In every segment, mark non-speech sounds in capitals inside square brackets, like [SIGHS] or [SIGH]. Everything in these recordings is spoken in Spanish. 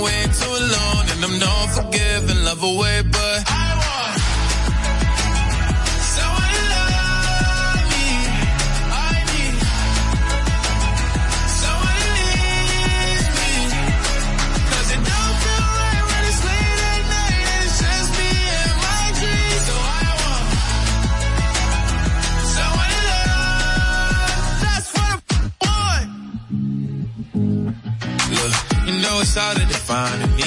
wait too long, and I'm not forgiving, love away,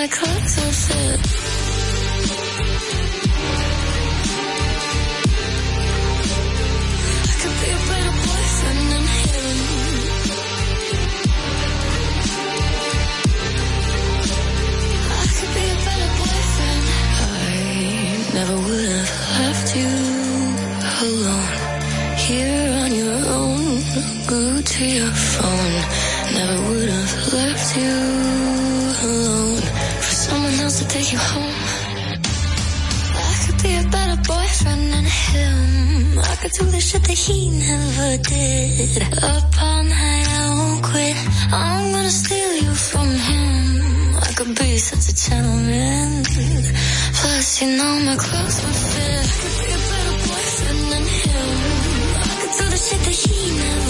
my clothes will fit. I could be a better boyfriend than him. I could be a better boyfriend. I never would have left you alone. Here on your own, go to your you home. I could be a better boyfriend than him. I could do the shit that he never did. Up all night, I won't quit. I'm gonna steal you from him. I could be such a gentleman. Plus, you know my clothes would fit. I could be a better boyfriend than him. I could do the shit that he never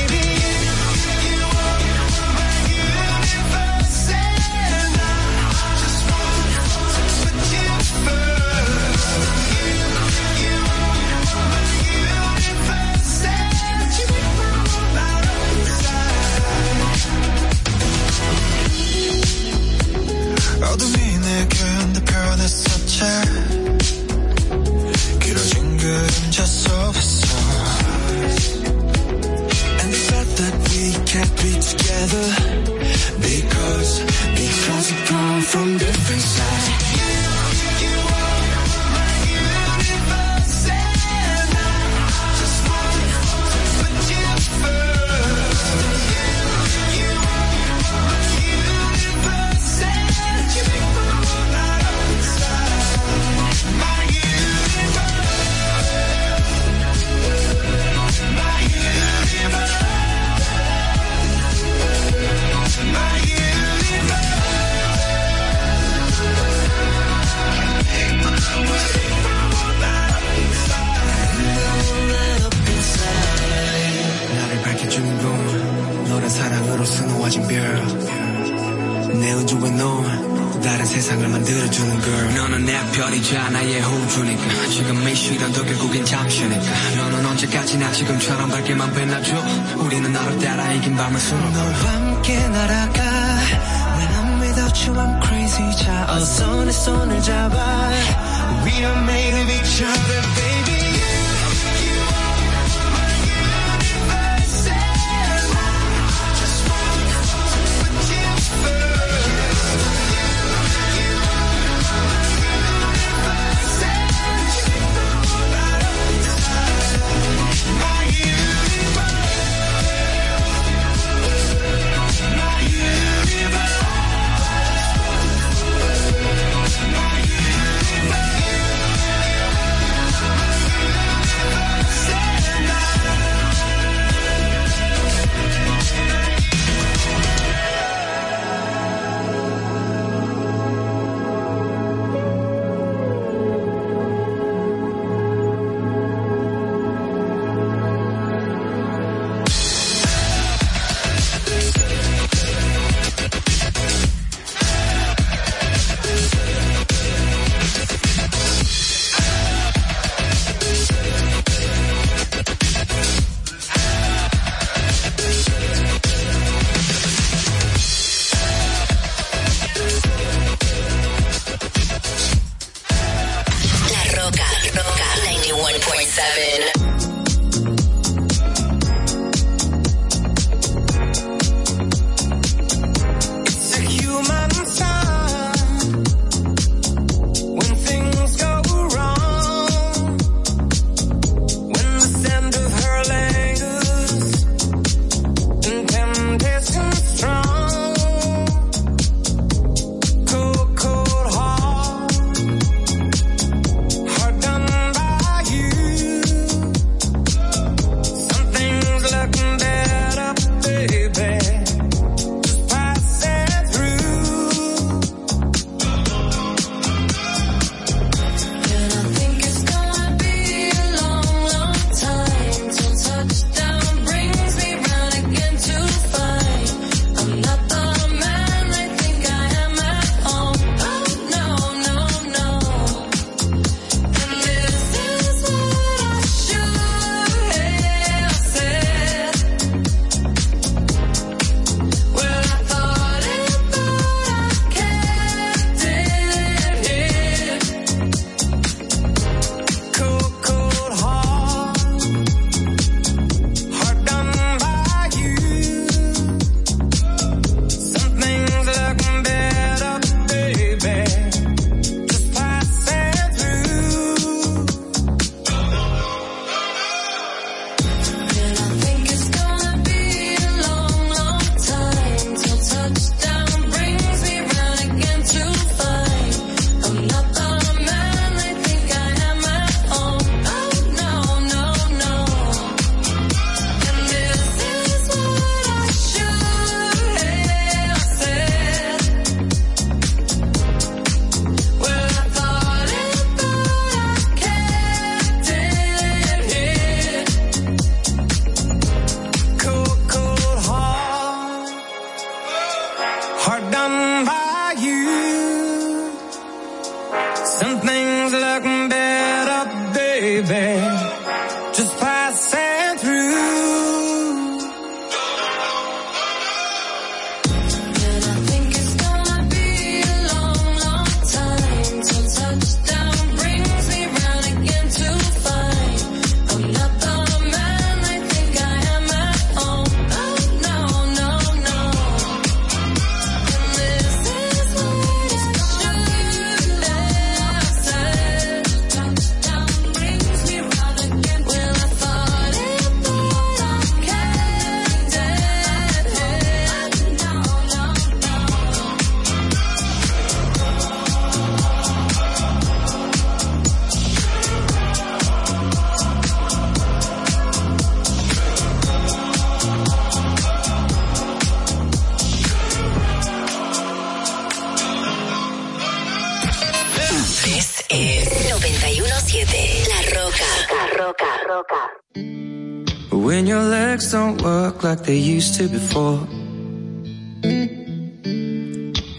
used to before.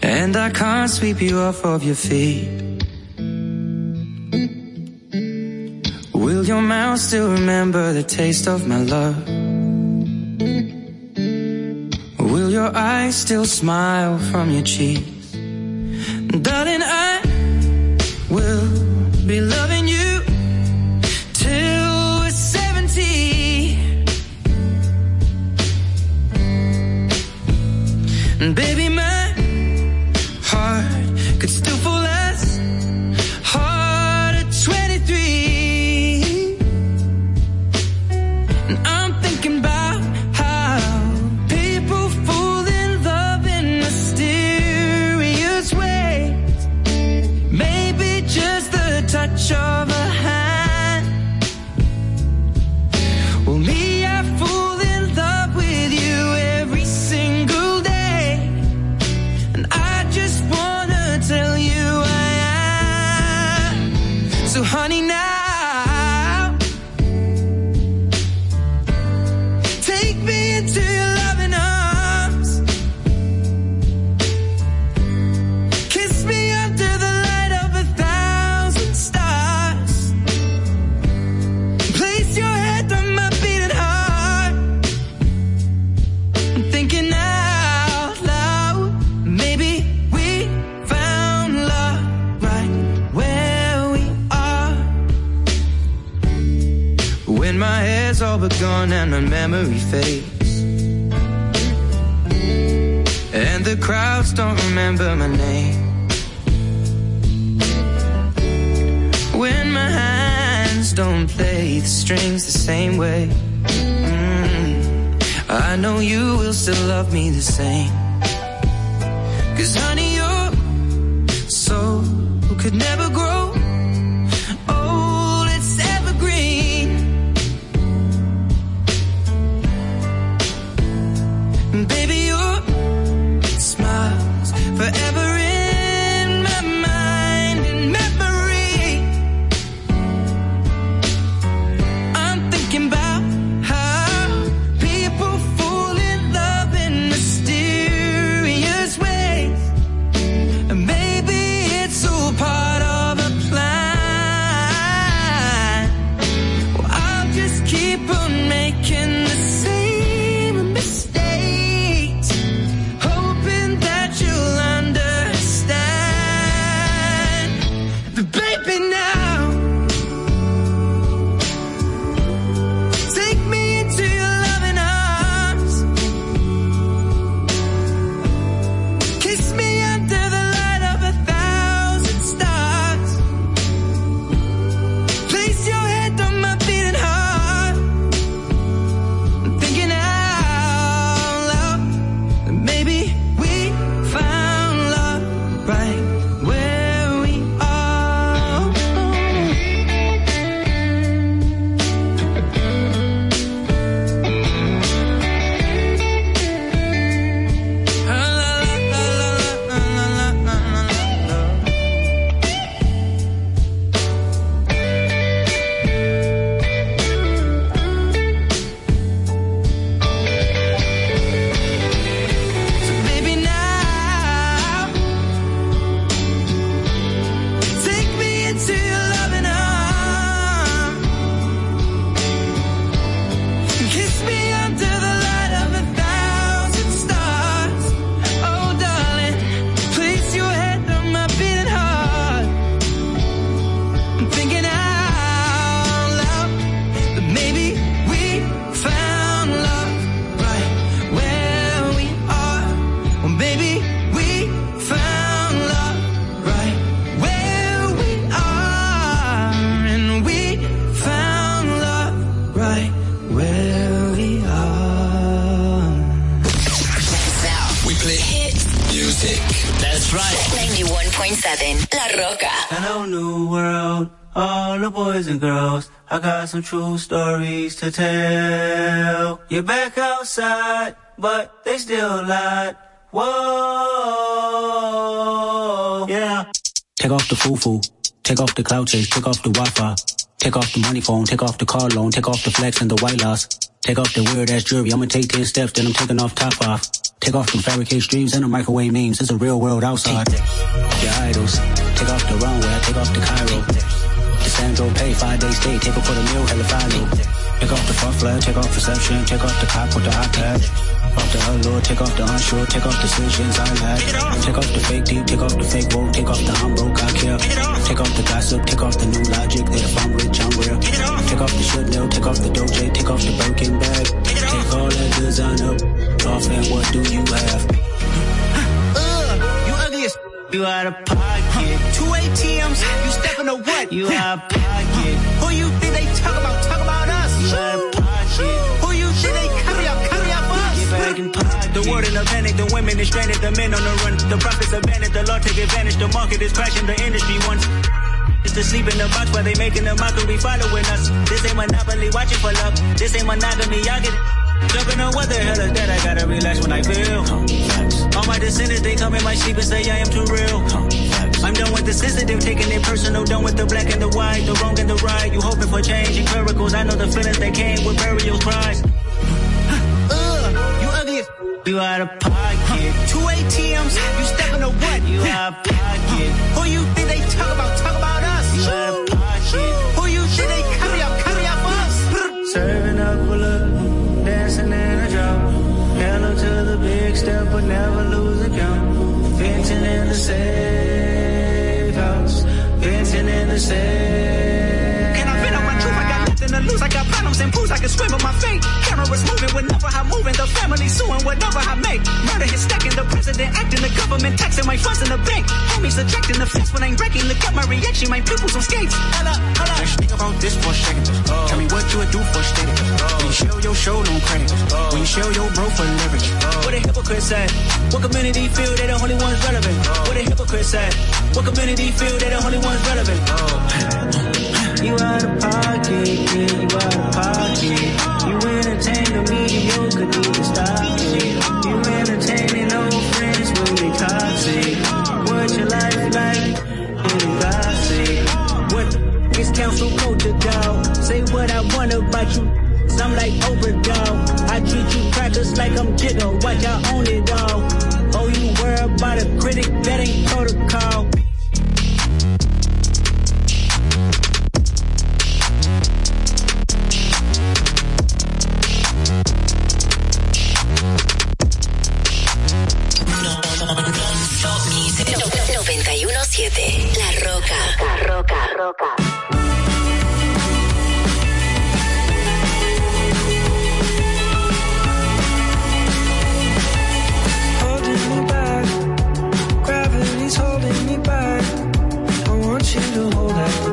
And I can't sweep you off of your feet. Will your mouth still remember the taste of my love? Will your eyes still smile from your cheek? Some true stories to tell. You're back outside, but they still lied. Whoa, yeah. Take off the foo-foo. Take off the cloud chase. Take off the Wi-Fi. Take off the money phone. Take off the car loan. Take off the flex and the white loss. Take off the weird ass jewelry. I'ma take 10 steps, then I'm taking off top off. Take off the fabricated streams and the microwave memes. It's a real world outside. Your idols. Take off the runway. Take off the Cairo. Sandro pay. Five days stay. Take off for the meal. Hella follow. Take off the fuck flag. Take off reception. Take off the cop with the iPad. Off the allure, take off the unsure, take off the decisions I had. Take off the fake deep, take off the fake woke, take off the I'm broke, I care. Take off the gossip, take off the new logic that if I'm rich, I'm real. Take off the Chanel, take off the Doja, take off the Birkin bag. Take all that design up, off and what do you have? You ugly as you out of pocket. Two ATMs, you stepping to what? You out of pocket. Who you think they talk about? Talk about us. You out of pocket. Who you think they carry up? Carry up us. Get back in pocket. The world in a panic, the women is stranded, the men on the run. The profits abandoned, the law take advantage, the market is crashing, the industry wants. It's to sleep in the box while they making a mockery following us. This ain't monopoly, watching for love. This ain't monogamy, y'all get Jumping on what the hell is that? I gotta relax when I feel. All my descendants, they come in my sheep and say I am too real. I'm done with the sensitive, taking it personal, done with the black and the white, the wrong and the right. You hoping for change and miracles. I know the feelings that came with burial cries. Ugh, you ugly as you out of pocket. Two ATMs, you stepping to what? You out of pocket. Who you think they talk about? Talk about us. You big step, but never lose a count. Venting in the safe house. Venting in the safe. Lose. I got problems and booze. I can swim with my fate. Cameras moving whenever I'm moving. The family suing whatever I make. Murder is stacking. The president acting. The government taxing my funds in the bank. Homies ejecting the fence when I'm wrecking. Look at my reaction. My pupils on skates. Hold up. Let's think about this for a second. Oh. Tell me what you would do for a steady. Oh. When you show your show, no credit. Oh. When you show your bro for leverage. What a hypocrite said. What community feel they the only ones relevant? What a hypocrite said. What community feel they the only ones relevant? You out of pocket, yeah, you out of pocket. You entertain the mediocre, need to stop it. You entertaining old friends, really toxic. What your life like? Really toxic. What is council culture, dog? Say what I want about you. I'm like overdog. I treat you crackers like I'm jigger. Watch I own it all. Oh, you worry about a critic that ain't protocol. 917 La Roca. La Roca. Roca. back. Gravity's holding me back. I want you to hold out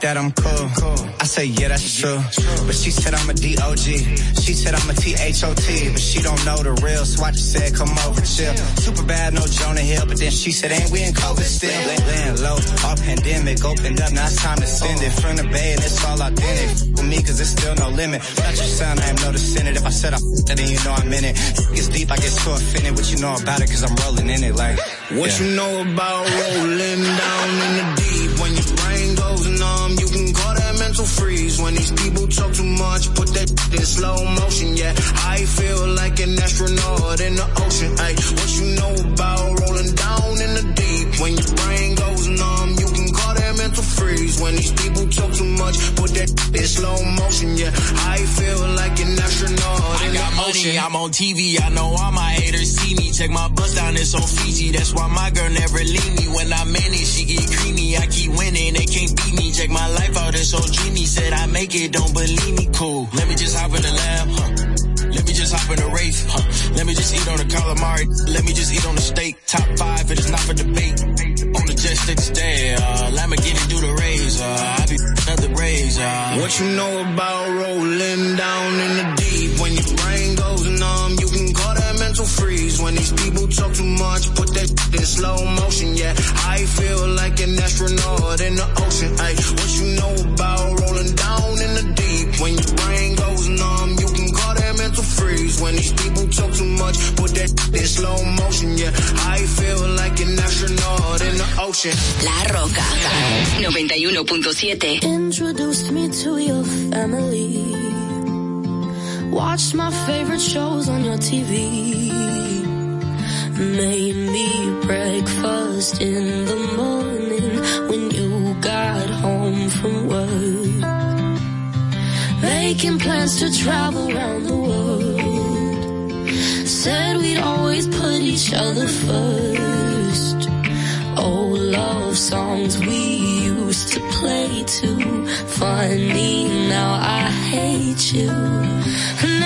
that I'm cool. I say, yeah, that's true. But she said I'm a D.O.G. She said I'm a T-H-O-T. But she don't know the real, so I just said, come over, chill. Super bad, no Jonah Hill. But then she said, ain't we in COVID still? Lay- Laying low, all pandemic, opened up, now it's time to send it. From the bay, and it's all authentic. For me, cause there's still no limit. Not your sound, I am noticing it. If I said I [LAUGHS] then you know I'm in it. Gets deep, I get so offended. What you know about it, cause I'm rolling in it like. What yeah. you know about rolling down in the When these people talk too much, put that in slow motion. Yeah, I feel like an astronaut in the ocean. Ay, what you know about rolling down in the deep? When your brain goes numb, you can call that mental freeze. When these people talk too much, put that in slow motion. Yeah, I feel like an ocean. I'm on TV. I know all my haters see me. Check my bust down, it's on Fiji. That's why my girl never leave me. When I manage, she get creamy. I keep winning, they can't beat me. Check my life out, it's so dreamy. Said I make it, don't believe me. Cool. Let me just hop in the lab, huh? Let me just hop in the Wraith, huh? Let me just eat on the calamari. Let me just eat on the steak. Top five, it is not for debate. Jet, stick. Uh, Lamborghini do the razor. I be razor. What you know about rolling down in the deep? When your brain goes numb, you can call that mental freeze. When these people talk too much, put that in slow motion. Yeah, I feel like an astronaut in the ocean. Ay, what you know about rolling down in the deep? When your brain when these people talk too much. Put that in slow motion, yeah. I feel like an astronaut in the ocean. La Roca 91.7 Introduced me to your family. Watched my favorite shows on your TV. Made me breakfast in the morning when you got home from work making plans to travel around the world. Said we'd always put each other first. Oh, love songs we used to play too. Funny, now I hate you.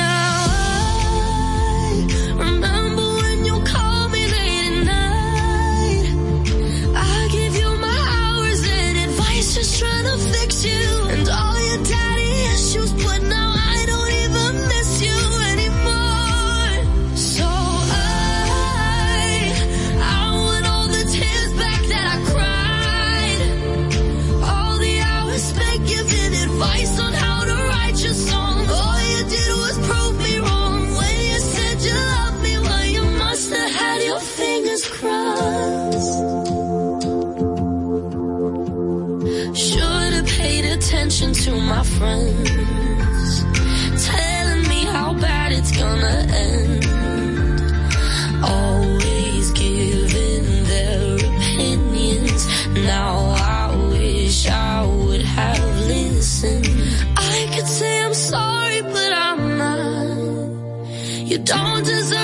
to my friends, telling me how bad it's gonna end. Always giving their opinions. Now I wish I would have listened. I could say I'm sorry, but I'm not. You don't deserve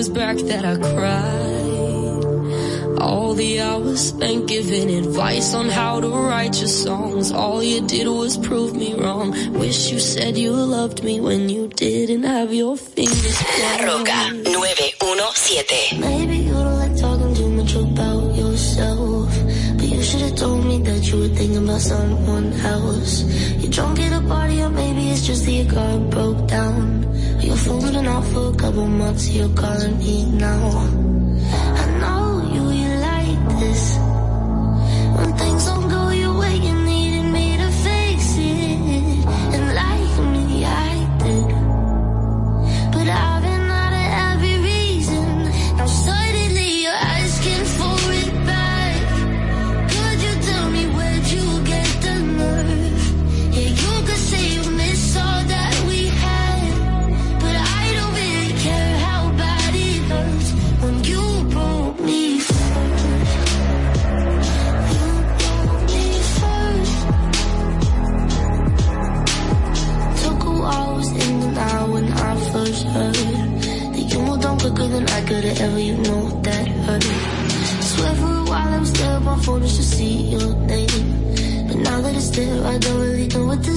years back that I cried. All the hours spent giving advice on how to write your songs. All you did was prove me wrong. Wish you said you loved me when you didn't have your fingers. La Roca 917. Maybe you don't like talking too much about yourself. But you should have told me that you were thinking about someone else. You're drunk at a party, or maybe it's just that your car broke down holding out for a couple months, you're calling me now. good at ever, you know that hurt. Swear for a while I was there, my phone just to see your name. But now that it's there, I don't really know what to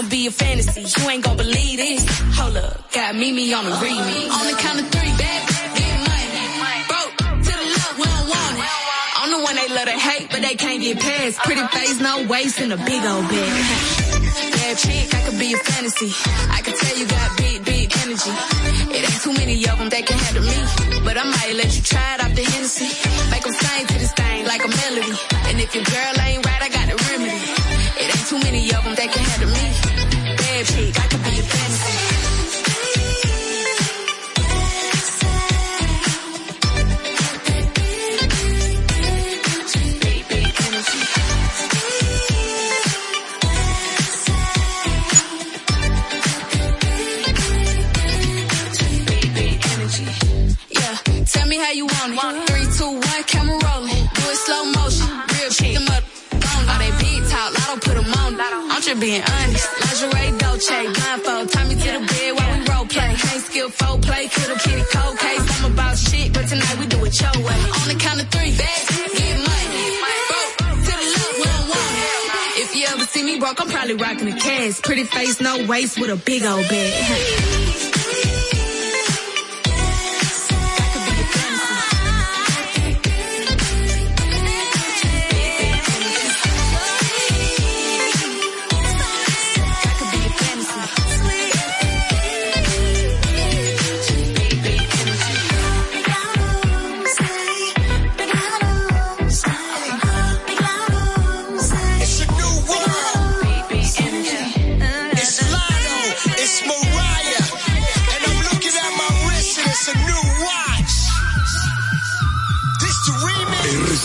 I'ma be a fantasy. You ain't gon' believe this. Hold up, got Mimi on the remix. On the count of three, bad, get money. Broke to the love, we don't want it. I'm the one they love to hate, but they can't get past. Pretty face, no waist, and a big old bag. Bad chick, I could be a fantasy. I could tell you got big, big energy. It ain't too many of them that can handle me. But I might let you try it off the Hennessy. Make them sing to this thing like a melody. And if your girl ain't right, I got the remedy. Too many of them that can handle me. Bad chick, I could be a fantasy. How you want it. Three, two, one, camera rolling. I'm just being honest. Lingerie, Dolce, blindfold. Tie me to the bed while we role play. Play. Kitty, cold case. I'm about shit, but tonight we do it your way. On the count of three, bad, get money. Broke to the left. If you ever see me broke, I'm probably rocking a cash. Pretty face, no waist, with a big old bag.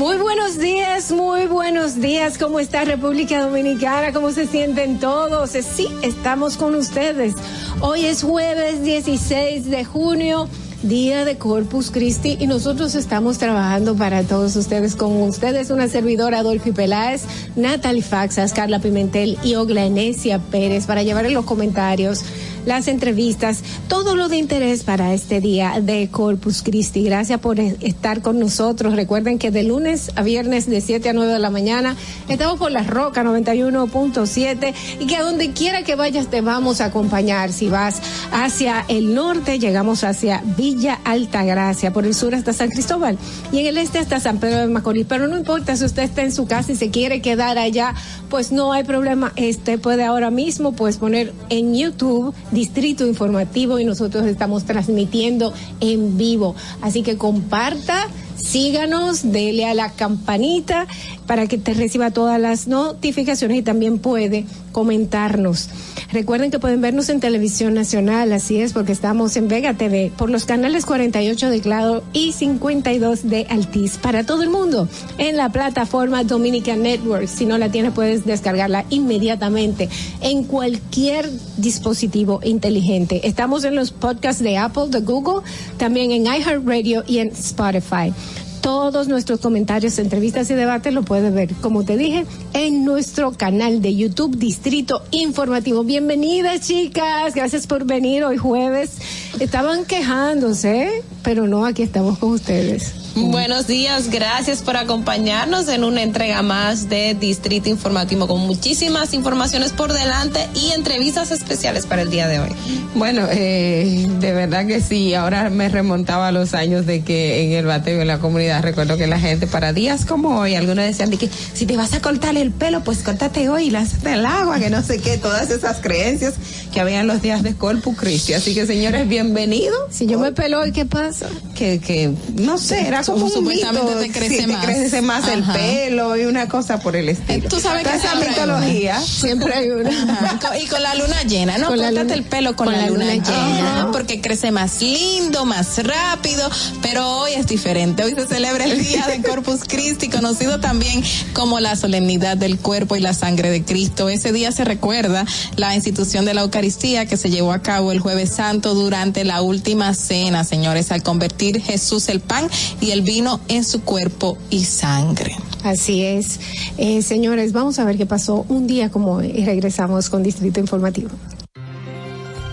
Muy buenos días, muy buenos días. ¿Cómo está República Dominicana? ¿Cómo se sienten todos? Eh, Sí, estamos con ustedes. Hoy es jueves 16 de junio. Día de Corpus Christi y nosotros estamos trabajando para todos ustedes, con ustedes una servidora Adolfi Peláez, Natalie Faxas, Carla Pimentel y Ogla Enesia Pérez para llevar los comentarios, las entrevistas, todo lo de interés para este día de Corpus Christi. Gracias por estar con nosotros. Recuerden que de lunes a viernes de 7 a 9 de la mañana estamos por la Roca 91.7 y que a donde quiera que vayas te vamos a acompañar. Si vas hacia el norte, llegamos hacia Villa Altagracia, por el sur hasta San Cristóbal y en el este hasta San Pedro de Macorís. Pero no importa si usted está en su casa y se quiere quedar allá, pues no hay problema. Este puede ahora mismo pues poner en YouTube Distrito Informativo y nosotros estamos transmitiendo en vivo. Así que comparta síganos, dele a la campanita para que te reciba todas las notificaciones y también puede comentarnos. Recuerden que pueden vernos en televisión nacional, así es, porque estamos en Vega TV por los canales 48 de Claro y 52 de Altiz para todo el mundo en la plataforma Dominican Network. Si no la tienes, puedes descargarla inmediatamente en cualquier dispositivo inteligente. Estamos en los podcasts de Apple, de Google, también en iHeartRadio y en Spotify. Todos nuestros comentarios, entrevistas y debates lo puedes ver, como te dije, en nuestro canal de YouTube Distrito Informativo. Bienvenidas, chicas. Gracias por venir hoy jueves. Estaban quejándose, pero no, aquí estamos con ustedes. Buenos días, gracias por acompañarnos en una entrega más de Distrito Informativo con muchísimas informaciones por delante y entrevistas especiales para el día de hoy. Bueno, eh, de verdad que sí. Ahora me remontaba a los años de que en el bateo en la comunidad recuerdo que la gente para días como hoy, algunos decían de que si te vas a cortar el pelo, pues córtate hoy y lánzate el agua, que no sé qué, todas esas creencias que había en los días de Corpus Christi. Así que señores, bienvenidos. Si yo me pelo hoy, ¿qué pasa? Que, que, no sé, era como Supuestamente mito, te crece sí, más. crece más el pelo y una cosa por el estilo. Tú sabes Toda que esa hay mitología. Siempre hay una. [LAUGHS] Ajá. Y con la luna llena, ¿no? Córtate el pelo con, con la, la luna, luna llena, llena. porque crece más lindo, más rápido, pero hoy es diferente. Hoy se celebra el Día de Corpus Christi, conocido también como la solemnidad del cuerpo y la sangre de Cristo. Ese día se recuerda la institución de la Eucaristía que se llevó a cabo el jueves santo durante la última cena, señores, al convertir Jesús el pan y y el vino en su cuerpo y sangre. Así es. Eh, señores, vamos a ver qué pasó un día como hoy y regresamos con Distrito Informativo.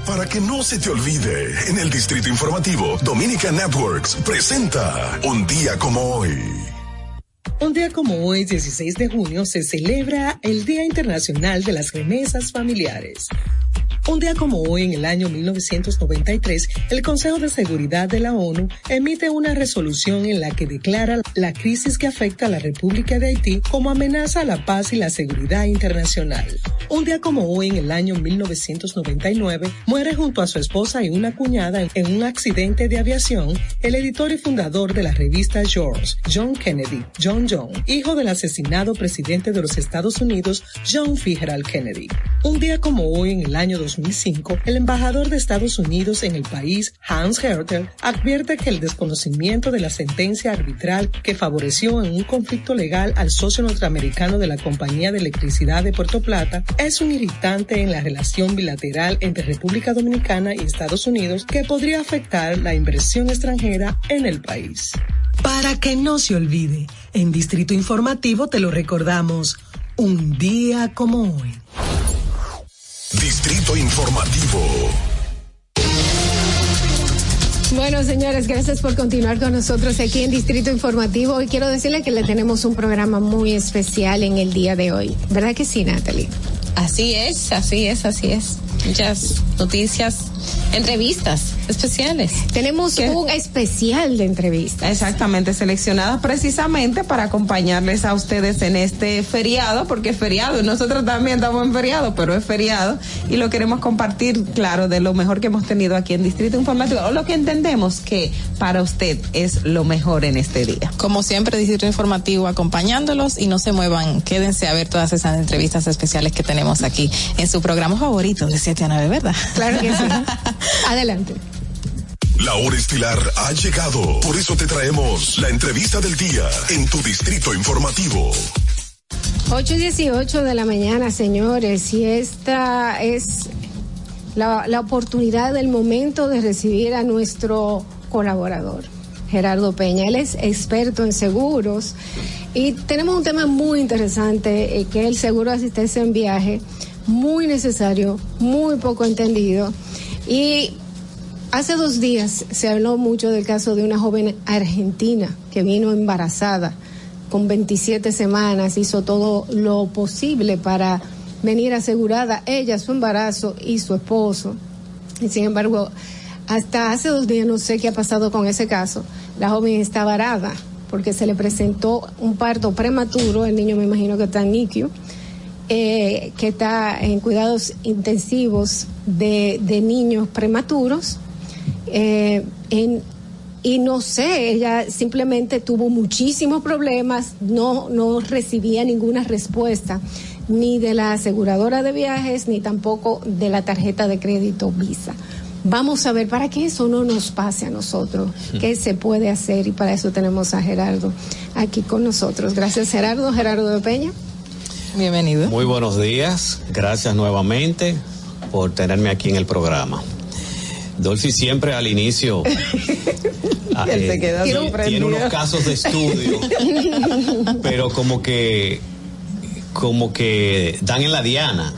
Para que no se te olvide, en el Distrito Informativo, Dominica Networks presenta Un día como hoy. Un día como hoy, 16 de junio, se celebra el Día Internacional de las Remesas Familiares. Un día como hoy, en el año 1993, el Consejo de Seguridad de la ONU emite una resolución en la que declara la crisis que afecta a la República de Haití como amenaza a la paz y la seguridad internacional. Un día como hoy, en el año 1999, muere junto a su esposa y una cuñada en un accidente de aviación el editor y fundador de la revista George, John Kennedy, John John, hijo del asesinado presidente de los Estados Unidos, John Fitzgerald Kennedy. Un día como hoy, en el año 2005, el embajador de Estados Unidos en el país, Hans Hertel, advierte que el desconocimiento de la sentencia arbitral que favoreció en un conflicto legal al socio norteamericano de la Compañía de Electricidad de Puerto Plata es un irritante en la relación bilateral entre República Dominicana y Estados Unidos que podría afectar la inversión extranjera en el país. Para que no se olvide, en Distrito Informativo te lo recordamos, un día como hoy. Distrito Informativo. Bueno, señores, gracias por continuar con nosotros aquí en Distrito Informativo. Y quiero decirle que le tenemos un programa muy especial en el día de hoy. ¿Verdad que sí, Natalie? Así es, así es, así es. Muchas noticias, entrevistas especiales. Tenemos un especial de entrevistas. Exactamente, seleccionadas precisamente para acompañarles a ustedes en este feriado, porque es feriado, nosotros también estamos en feriado, pero es feriado, y lo queremos compartir, claro, de lo mejor que hemos tenido aquí en Distrito Informativo, o lo que entendemos que para usted es lo mejor en este día. Como siempre, Distrito Informativo acompañándolos y no se muevan, quédense a ver todas esas entrevistas especiales que tenemos aquí en su programa favorito de 7 a 9, ¿verdad? Claro que sí. [LAUGHS] Adelante. La hora estilar ha llegado. Por eso te traemos la entrevista del día en tu Distrito Informativo. 8 y 18 de la mañana, señores, y esta es la, la oportunidad del momento de recibir a nuestro colaborador, Gerardo Peña. Él es experto en seguros y tenemos un tema muy interesante, eh, que el seguro de asistencia en viaje, muy necesario, muy poco entendido. Y hace dos días se habló mucho del caso de una joven argentina que vino embarazada con 27 semanas, hizo todo lo posible para venir asegurada ella, su embarazo y su esposo. Y sin embargo, hasta hace dos días no sé qué ha pasado con ese caso. La joven está varada porque se le presentó un parto prematuro, el niño me imagino que está en NICU, eh, que está en cuidados intensivos de, niños prematuros. eh, y no sé, ella simplemente tuvo muchísimos problemas, no, no recibía ninguna respuesta, ni de la aseguradora de viajes, ni tampoco de la tarjeta de crédito Visa. Vamos a ver, para que eso no nos pase a nosotros, qué se puede hacer, y para eso tenemos a Gerardo aquí con nosotros. Gracias, Gerardo. Gerardo de Peña. Bienvenido. Muy buenos días, gracias nuevamente por tenerme aquí en el programa. Dolphy siempre al inicio [LAUGHS] ah, Él se eh, queda tiene unos casos de estudio, [LAUGHS] pero como que como que dan en la diana,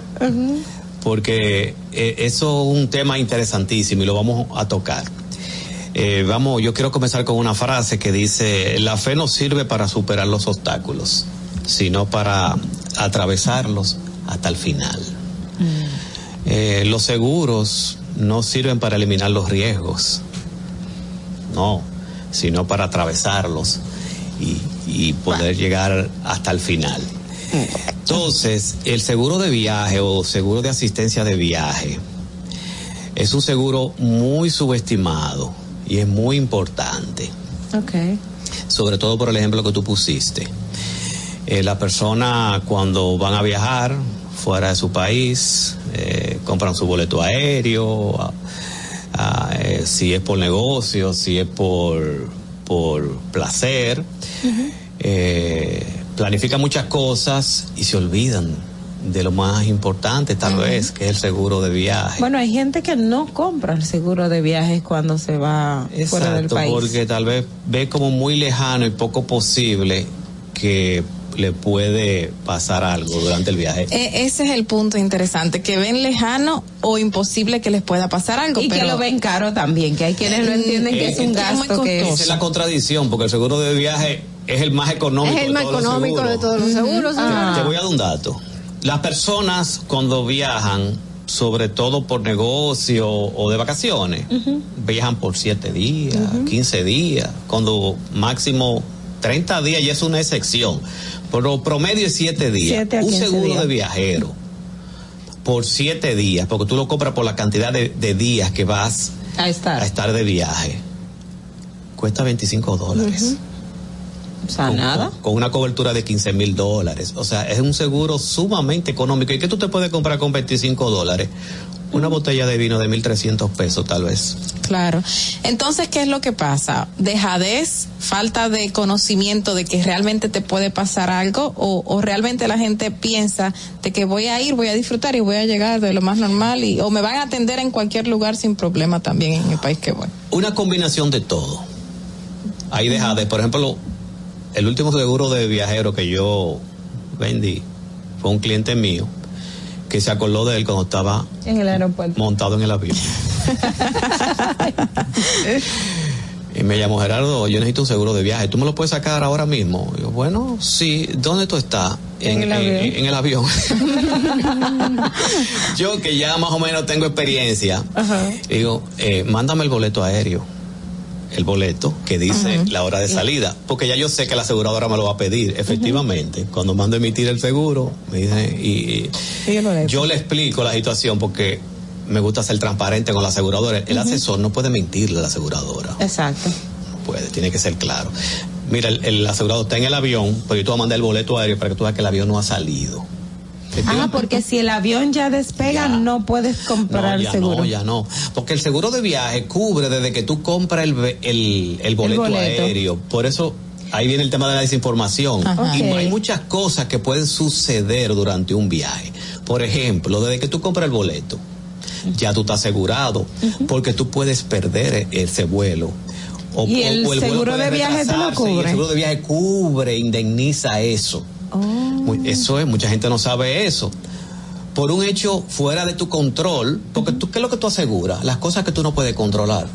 porque eh, eso es un tema interesantísimo y lo vamos a tocar. Eh, vamos, yo quiero comenzar con una frase que dice, la fe no sirve para superar los obstáculos, sino para atravesarlos hasta el final. Eh, los seguros no sirven para eliminar los riesgos, no, sino para atravesarlos y, y poder llegar hasta el final. Entonces, el seguro de viaje o seguro de asistencia de viaje es un seguro muy subestimado y es muy importante, Ok. sobre todo por el ejemplo que tú pusiste. Eh, la persona cuando van a viajar fuera de su país, eh, compran su boleto aéreo, a- a, eh, si es por negocio, si es por, por placer, eh, planifican muchas cosas y se olvidan de lo más importante, tal vez, que es el seguro de viaje. Bueno, hay gente que no compra el seguro de viajes cuando se va fuera del Exacto, país. porque tal vez ve como muy lejano y poco posible que le puede pasar algo durante el viaje. E- ese es el punto interesante, que ven lejano o imposible que les pueda pasar algo. Y que pero- lo ven caro también, que hay quienes lo entienden que es un gasto que es la contradicción, porque el seguro de viaje es el más económico. Es el de más todos los económico de todos los seguros. señor. Te voy a dar un dato. Las personas cuando viajan, sobre todo por negocio o de vacaciones, viajan por 7 días, 15 días, cuando máximo 30 días ya es una excepción. Pero promedio es 7 días. Siete un 15 seguro días. de viajero por 7 días, porque tú lo compras por la cantidad de, de días que vas a estar. a estar de viaje, cuesta 25 dólares. O sea, con, nada. con- con una cobertura de 15 mil dólares. O sea, es un seguro sumamente económico. ¿Y qué tú te puedes comprar con 25 dólares? Una botella de vino de 1.300 pesos, tal vez. Claro. Entonces, ¿qué es lo que pasa? Dejadez, falta de conocimiento de que realmente te puede pasar algo o, o realmente la gente piensa de que voy a ir, voy a disfrutar y voy a llegar de lo más normal y o me van a atender en cualquier lugar sin problema también en el país que voy. Una combinación de todo. Ahí deja de, por ejemplo, el último seguro de viajero que yo vendí fue un cliente mío que se acordó de él cuando estaba En el aeropuerto. montado en el avión. y me llamó Gerardo, yo necesito un seguro de viaje. ¿Tú me lo puedes sacar ahora mismo? Y yo, bueno, sí. ¿Dónde tú estás? En el avión. en el avión. [LAUGHS] yo que ya más o menos tengo experiencia, digo, eh, mándame el boleto aéreo. El boleto que dice la hora de salida, porque ya yo sé que la aseguradora me lo va a pedir, efectivamente. Cuando mando a emitir el seguro, me dice, y, y- yo le explico la situación porque me gusta ser transparente con la aseguradora. El asesor no puede mentirle a la aseguradora. Exacto. No puede, tiene que ser claro. Mira, el, el asegurado está en el avión, pero yo te voy a mandar el boleto aéreo para que tú veas que el avión no ha salido. Ah, porque si el avión ya despega, no puedes comprar no, ya seguro. no, ya no. Porque el seguro de viaje cubre desde que tú compras el, el, el boleto, boleto. aéreo. Por eso ahí viene el tema de la desinformación. Y hay muchas cosas que pueden suceder durante un viaje. Por ejemplo, desde que tú compras el boleto, ya tú estás asegurado, porque tú puedes perder ese vuelo. O, ¿Y o- el o vuelo seguro puede de viaje te lo retrasarse, y? El seguro de viaje cubre, indemniza eso. Muy- Eso es, mucha gente no sabe eso. Por un hecho fuera de tu control, porque tú, ¿qué es lo que tú aseguras? Las cosas que tú no puedes controlar.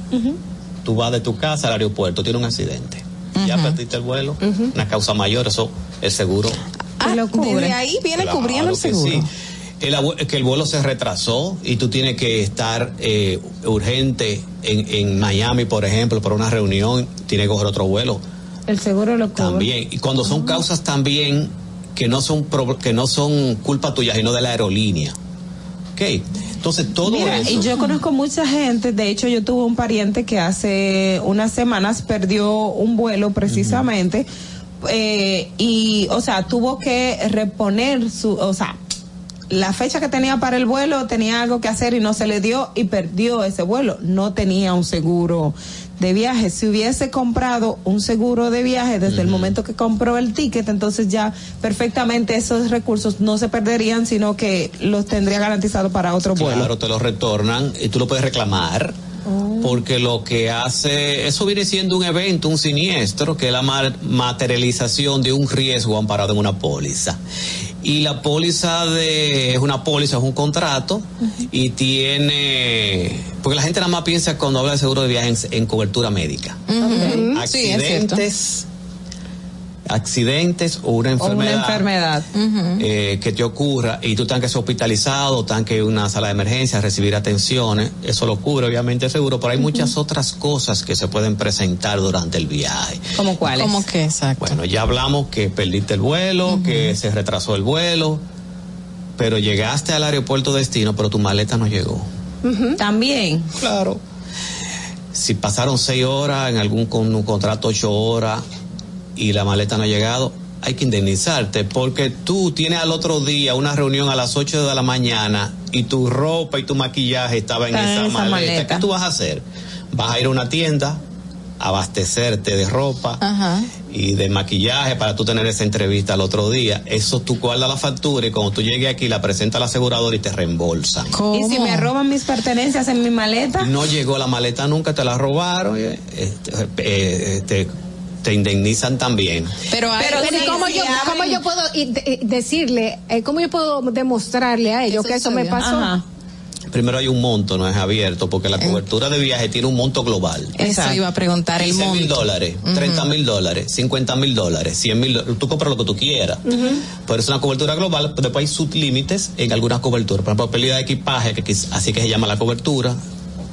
Tú vas de tu casa al aeropuerto, tiene un accidente. Ya perdiste el vuelo, una causa mayor, eso el seguro. Ah, desde ahí viene Claro cubriendo el que seguro. sí. El que el vuelo se retrasó y tú tienes que estar eh, urgente en, en Miami, por ejemplo, para una reunión, tienes que coger otro vuelo El seguro lo cubre. también. Y cuando son causas también que no son que no son culpa tuya, sino de la aerolínea. Ok. Entonces todo Mira, eso. y yo conozco mucha gente, de hecho yo tuve un pariente que hace unas semanas perdió un vuelo precisamente eh, y, o sea, tuvo que reponer su, o sea, la fecha que tenía para el vuelo tenía algo que hacer y no se le dio y perdió ese vuelo. No tenía un seguro de viaje. Si hubiese comprado un seguro de viaje desde el momento que compró el ticket, entonces ya perfectamente esos recursos no se perderían, sino que los tendría garantizados para otro vuelo. Claro, te lo retornan y tú lo puedes reclamar. Porque lo que hace, eso viene siendo un evento, un siniestro, que es la ma- materialización de un riesgo amparado en una póliza. Y la póliza de, es una póliza, es un contrato, y tiene, porque la gente nada más piensa cuando habla de seguro de viaje en, en cobertura médica. Ujú. Sí, es cierto. Accidentes, o una O una enfermedad enfermedad. eh, que te ocurra y tú tengas que ser hospitalizado, tengas que ir a una sala de emergencia, recibir atenciones, eso lo cubre obviamente el seguro, pero hay muchas otras cosas que se pueden presentar durante el viaje. ¿Como cuáles? Como que exacto. Bueno, ya hablamos que perdiste el vuelo, que se retrasó el vuelo, pero llegaste al aeropuerto destino, pero tu maleta no llegó. También. Claro. Si pasaron seis horas en algún con un contrato ocho horas y la maleta no ha llegado, hay que indemnizarte porque tú tienes al otro día una reunión a las 8 de la mañana y tu ropa y tu maquillaje estaba en esa, en esa maleta. maleta. ¿Qué tú vas a hacer? Vas a ir a una tienda, abastecerte de ropa Ajá. y de maquillaje para tú tener esa entrevista al otro día. Eso tú guardas la factura y cuando tú llegues aquí la presenta al asegurador y te reembolsan. ¿Y si me roban mis pertenencias en mi maleta? No llegó la maleta nunca, te la robaron, eh, este, eh, te, te indemnizan también. Pero, hay- Pero ¿cómo, yo, cómo yo puedo decirle, eh, cómo yo puedo demostrarle a ellos que eso me pasó? Ajá. Primero hay un monto, no es abierto, porque la cobertura de viaje tiene un monto global. Eso iba a preguntar el 15 mil monto. dólares, 30 mil dólares, 50 mil dólares, 100 mil dólares. Tú compras lo que tú quieras. Pero es una cobertura global, pero después hay sublímites en algunas coberturas. Por ejemplo, pérdida de equipaje, que así que se llama la cobertura,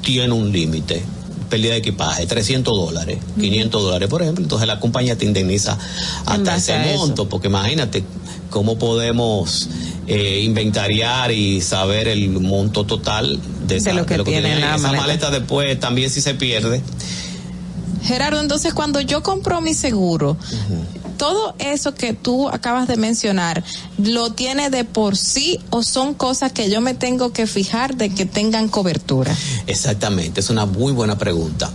tiene un límite. Pérdida de equipaje, 300 dólares, 500 dólares, por ejemplo. Entonces la compañía te indemniza hasta ese monto, porque imagínate cómo podemos eh, inventariar y saber el monto total de, esa- De lo que tiene esa maleta. maleta. Después también si se pierde, Gerardo, entonces cuando yo compro mi seguro, todo eso que tú acabas de mencionar, ¿lo tiene de por sí o son cosas que yo me tengo que fijar de que tengan cobertura? Exactamente, es una muy buena pregunta.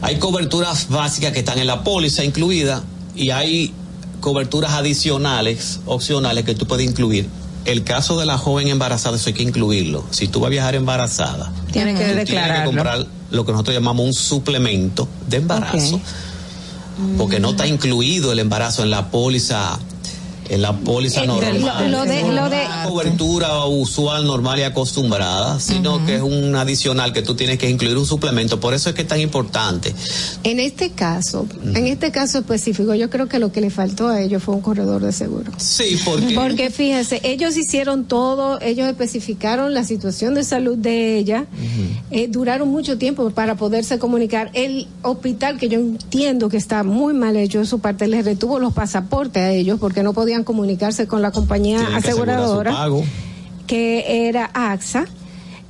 Hay coberturas básicas que están en la póliza incluida y hay coberturas adicionales, opcionales que tú puedes incluir. El caso de la joven embarazada, eso hay que incluirlo. Si tú vas a viajar embarazada, que tú tienes que declararlo. comprar lo que nosotros llamamos un suplemento de embarazo, porque no está incluido el embarazo en la póliza, en la póliza Eh, normal. lo- lo de- lo de- Una cobertura usual, normal y acostumbrada, sino que es un adicional que tú tienes que incluir un suplemento. Por eso es que es tan importante. En este caso, en este caso específico, yo creo que lo que le faltó a ellos fue un corredor de seguro. Sí, porque Porque fíjense, ellos hicieron todo, ellos especificaron la situación de salud de ella, eh, duraron mucho tiempo para poderse comunicar. El hospital, que yo entiendo que está muy mal hecho de su parte, les retuvo los pasaportes a ellos porque no podían comunicarse con la compañía tienen que aseguradora pago. que era AXA.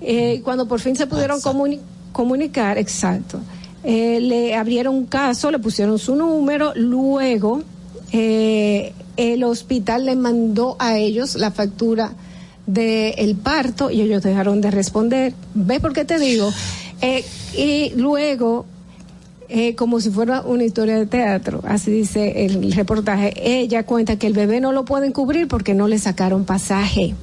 Eh, cuando por fin se pudieron comuni- comunicar, exacto, eh, le abrieron un caso, le pusieron su número, luego eh, el hospital le mandó a ellos la factura del parto y ellos dejaron de responder. ¿Ves por qué te digo? Eh, y luego eh, como si fuera una historia de teatro, así dice el reportaje. Ella cuenta que el bebé no lo pueden cubrir porque no le sacaron pasaje.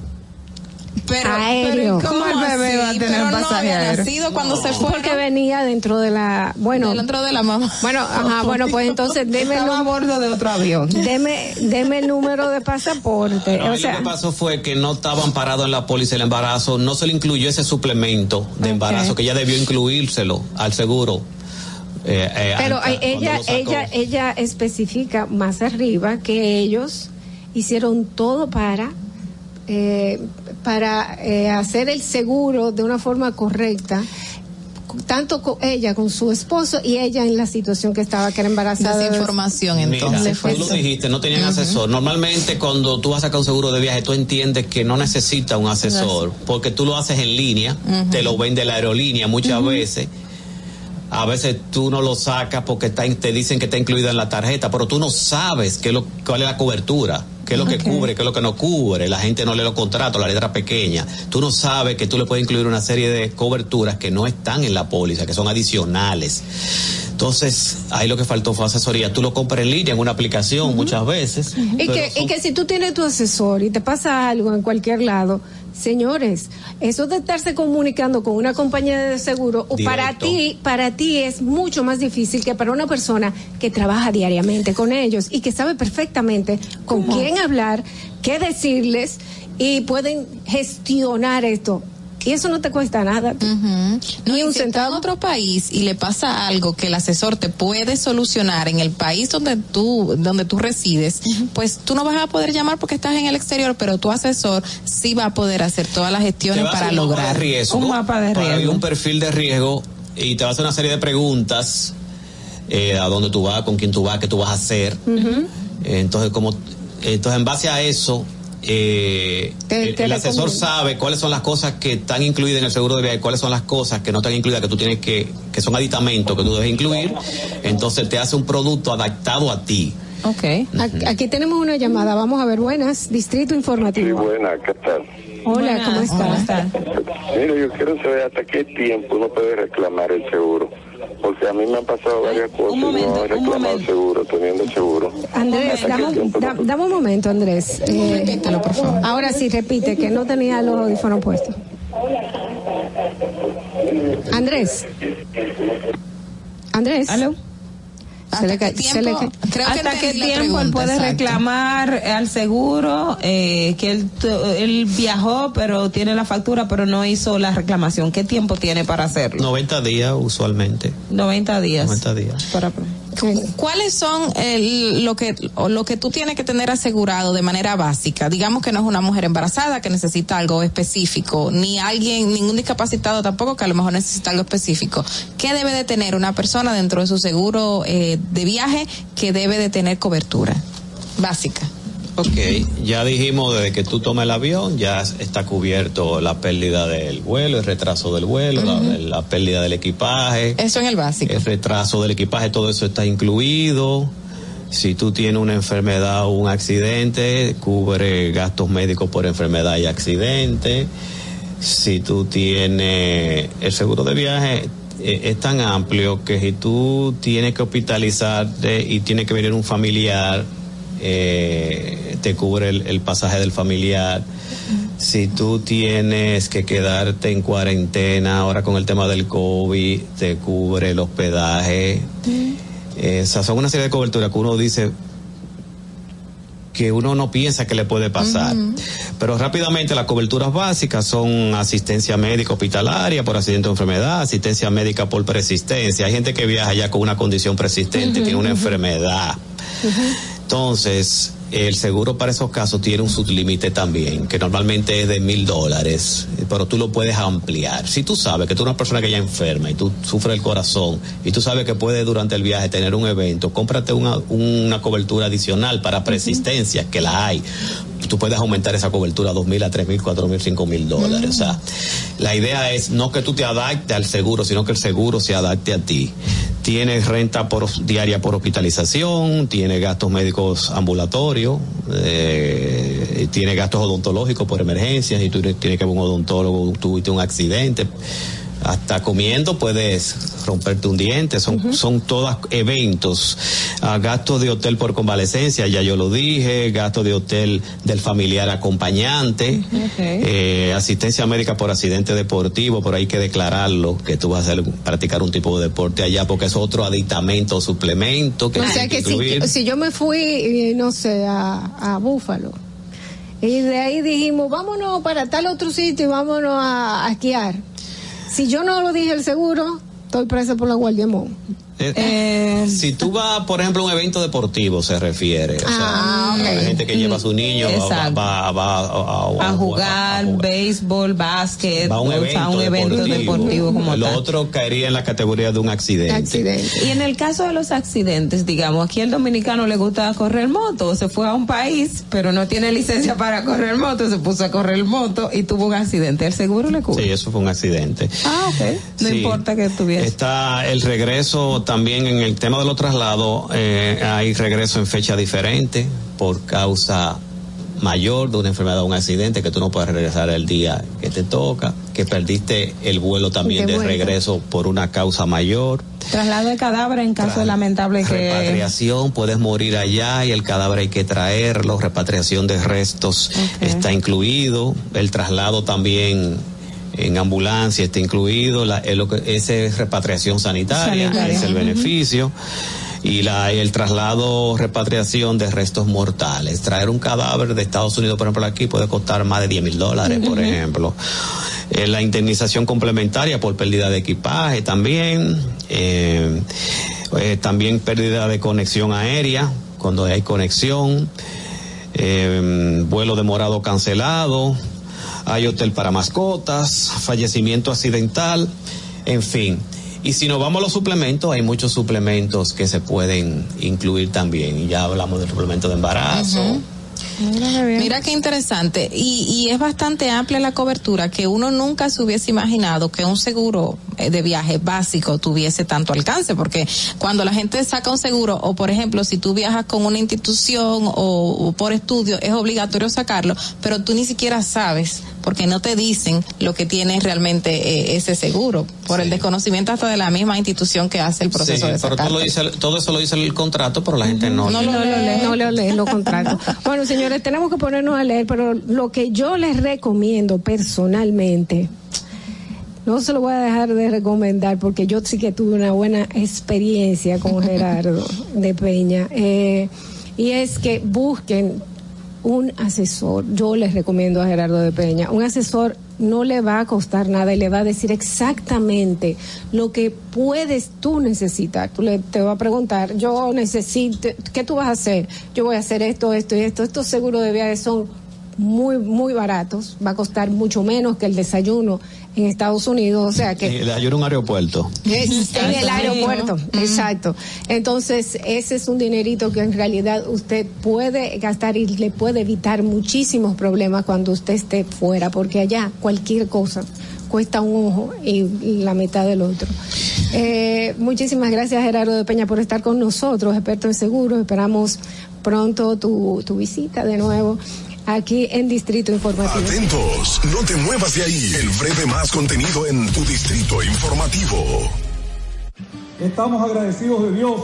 Pero, aéreo. pero ¿cómo ¿Cómo el bebé así? va a tener Pero no pasaje había aéreo? nacido cuando se fue. Porque venía dentro de la, bueno, Dentro de la mamá. bueno, ajá, bueno, pues entonces [LAUGHS] deme el, Estaba a bordo de otro avión. deme, deme el número de pasaporte. No, o ahí sea, lo que pasó fue que no estaban parados en la póliza del embarazo, no se le incluyó ese suplemento de embarazo que ella debió incluírselo al seguro. Eh, eh, pero eh, ella, ella, ella especifica más arriba que ellos hicieron todo para eh, para eh, hacer el seguro de una forma correcta tanto con ella con su esposo y ella en la situación que estaba que era embarazada Desinformación Mira, entonces. tú lo dijiste, no tenían asesor. Normalmente cuando tú vas a sacar un seguro de viaje, tú entiendes que no necesita un asesor, porque tú lo haces en línea, te lo vende la aerolínea muchas veces. A veces tú no lo sacas porque está, te dicen que está incluido en la tarjeta, pero tú no sabes qué es lo, cuál es la cobertura, qué es lo que cubre, qué es lo que no cubre. La gente no lee los contratos, la letra pequeña. Tú no sabes que tú le puedes incluir una serie de coberturas que no están en la póliza, que son adicionales. Entonces, ahí lo que faltó fue asesoría. Tú lo compras en línea en una aplicación muchas veces. Y que, y que si tú tienes tu asesor y te pasa algo en cualquier lado, señores, eso de estarse comunicando con una compañía de seguro, para ti, para ti es mucho más difícil que para una persona que trabaja diariamente con ellos y que sabe perfectamente con quién hablar, qué decirles y pueden gestionar esto. Y eso no te cuesta nada. No, Ni y un si está en centavo. otro país y le pasa algo que el asesor te puede solucionar en el país donde tú donde tú resides, pues tú no vas a poder llamar porque estás en el exterior, pero tu asesor sí va a poder hacer todas las gestiones para hacer un mapa lograr de riesgo, Un mapa de para riesgo. un perfil de riesgo y te va a hacer una serie de preguntas eh, a dónde tú vas, con quién tú vas, qué tú vas a hacer. Eh, Entonces, como entonces en base a eso eh, Te- el, te el asesor sabe cuáles son las cosas que están incluidas en el seguro de viaje, cuáles son las cosas que no están incluidas que tú tienes que que son aditamentos que tú debes incluir. Entonces te hace un producto adaptado a ti. Ok. Aquí, aquí tenemos una llamada, vamos a ver, buenas, Distrito Sí, Informativo. buena, ¿qué tal? Hola, ¿cómo estás? Mira, yo quiero saber hasta qué tiempo uno puede reclamar el seguro. Por que a mí me han pasado varias cosas y no he reclamado seguro, teniendo seguro. Andrés, dame, un- dame momento, Andrés. Eh, Ahora sí, repite, que no tenía los audífonos puestos. Andrés. Andrés. Se le, ca- se le ca- ¿Hasta qué tiempo él puede reclamar al seguro eh, que él, él viajó, pero tiene la factura, pero no hizo la reclamación? ¿Qué tiempo tiene para hacerlo? 90 días usualmente. 90 días. 90 días. Para, ¿Cuáles son el- lo que lo que tú tienes que tener asegurado de manera básica? Digamos que no es una mujer embarazada que necesita algo específico, ni alguien, ningún discapacitado tampoco que a lo mejor necesita algo específico. ¿Qué debe de tener una persona dentro de su seguro eh, de viaje que debe de tener cobertura básica? Ok, ya dijimos desde que tú tomas el avión, ya está cubierto la pérdida del vuelo, el retraso del vuelo, la- pérdida del equipaje. Eso en el básico. El retraso del equipaje, todo eso está incluido. Si tú tienes una enfermedad o un accidente, cubre gastos médicos por enfermedad y accidente. Si tú tienes el seguro de viaje, eh, es tan amplio que si tú tienes que hospitalizarte y tiene que venir un familiar, eh, te cubre el, el pasaje del familiar. Si tú tienes que quedarte en cuarentena ahora con el tema del COVID, te cubre el hospedaje. Esas son una serie de coberturas que uno dice que uno no piensa que le puede pasar. Pero rápidamente las coberturas básicas son asistencia médica hospitalaria por accidente o enfermedad, asistencia médica por persistencia. Hay gente que viaja ya con una condición persistente, tiene una enfermedad. Entonces, el seguro para esos casos tiene un sublímite también, que normalmente es de mil dólares, pero tú lo puedes ampliar. Si tú sabes que tú eres una persona que ya enferma y tú sufres el corazón y tú sabes que puedes durante el viaje tener un evento, cómprate una, una cobertura adicional para persistencia, que la hay. Tú puedes aumentar esa cobertura a dos mil, a tres mil, cuatro mil, cinco mil dólares. O sea, la idea es no que tú te adaptes al seguro, sino que el seguro se adapte a ti. Tienes renta por, diaria por hospitalización, tiene gastos médicos ambulatorios, eh, tiene gastos odontológicos por emergencias, y tú tienes que a un odontólogo, tuviste un accidente. Hasta comiendo puedes romperte un diente, son, son todos eventos. Ah, gastos de hotel por convalecencia, ya yo lo dije, gastos de hotel del familiar acompañante, eh, asistencia médica por accidente deportivo, por ahí hay que declararlo, que tú vas a hacer, practicar un tipo de deporte allá, porque es otro aditamento o suplemento que O sea que si yo me fui, eh, no sé, a, a Búfalo, y de ahí dijimos, vámonos para tal otro sitio y vámonos a, a esquiar. Si yo no lo dije el seguro, estoy presa por la Guardia Mon. Eh, si tú vas, por ejemplo, a un evento deportivo, se refiere. O sea, Ah, ok. hay gente que lleva a su niño, va, va, va, a, a jugar, béisbol, básquet, va a un o sea, evento, un evento deportivo, como Lo tal. otro caería en la categoría de un accidente. Y en el caso de los accidentes, digamos, aquí el dominicano le gusta correr moto, se fue a un país, pero no tiene licencia para correr moto, se puso a correr moto y tuvo un accidente. ¿El seguro le cubre? Sí, eso fue un accidente. Ah, ok. No Sí. importa que tuviera. Está el regreso también en el tema de los traslados, eh, hay regreso en fecha diferente por causa mayor de una enfermedad o un accidente que tú no puedes regresar el día que te toca, que perdiste el vuelo también de regreso por una causa mayor. Traslado de cadáver en caso lamentable que... Repatriación, puedes morir allá y el cadáver hay que traerlo, repatriación de restos está incluido, el traslado también en ambulancia está incluido, la, es lo que, ese es repatriación sanitaria, Sanitaria. es el beneficio. Y la, el traslado, repatriación de restos mortales. Traer un cadáver de Estados Unidos, por ejemplo, aquí puede costar más de 10 mil dólares, por ejemplo. Eh, la indemnización complementaria por pérdida de equipaje también. Eh, eh, también pérdida de conexión aérea, cuando hay conexión. Vuelo demorado cancelado. Hay hotel para mascotas, fallecimiento accidental, en fin. Y si nos vamos a los suplementos, hay muchos suplementos que se pueden incluir también. Y ya hablamos del suplemento de embarazo. Mira qué interesante. Y, y es bastante amplia la cobertura que uno nunca se hubiese imaginado que un seguro eh, de viaje básico tuviese tanto alcance, porque cuando la gente saca un seguro, o por ejemplo, si tú viajas con una institución o, o por estudio, es obligatorio sacarlo, pero tú ni siquiera sabes porque no te dicen lo que tiene realmente eh, ese seguro, por el desconocimiento hasta de la misma institución que hace el proceso Sí, de pero todo, lo dice, todo eso lo dice el contrato, pero la gente no. No, lo lee, no lo lee los contratos. [LAUGHS] Bueno, señores, tenemos que ponernos a leer, pero lo que yo les recomiendo personalmente, no se lo voy a dejar de recomendar porque yo sí que tuve una buena experiencia con Gerardo de Peña. eh, y es que busquen un asesor. Yo les recomiendo a Gerardo de Peña. Un asesor no le va a costar nada y le va a decir exactamente lo que puedes tú necesitar. Tú le, te va a preguntar, yo necesito, ¿qué tú vas a hacer? Yo voy a hacer esto, esto y esto. Estos seguros de viajes son muy, muy baratos. Va a costar mucho menos que el desayuno en Estados Unidos. O sea que Eh, Le ayuda un aeropuerto. es en el aeropuerto, exacto. Entonces, ese es un dinerito que en realidad usted puede gastar y le puede evitar muchísimos problemas cuando usted esté fuera, porque allá cualquier cosa cuesta un ojo y la mitad del otro. Eh, muchísimas gracias Gerardo de Peña por estar con nosotros, experto en seguros. Esperamos pronto tu, tu visita de nuevo aquí en Distrito Informativo. Atentos, no te muevas de ahí. El breve más contenido en tu distrito informativo. Estamos agradecidos de Dios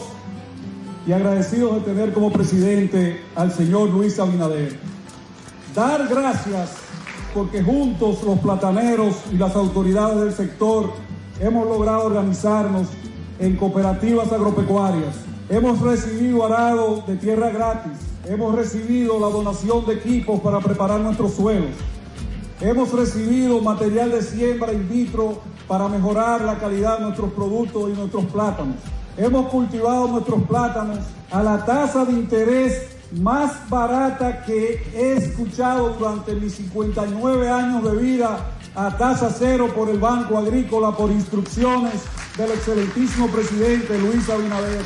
y agradecidos de tener como presidente al señor Luis Abinader. Dar gracias porque juntos los plataneros y las autoridades del sector hemos logrado organizarnos en cooperativas agropecuarias. Hemos recibido arado de tierra gratis. Hemos recibido la donación de equipos para preparar nuestros suelos. Hemos recibido material de siembra in vitro para mejorar la calidad de nuestros productos y nuestros plátanos. Hemos cultivado nuestros plátanos a la tasa de interés más barata que he escuchado durante mis 59 años de vida a tasa cero por el Banco Agrícola por instrucciones del excelentísimo presidente Luis Abinader.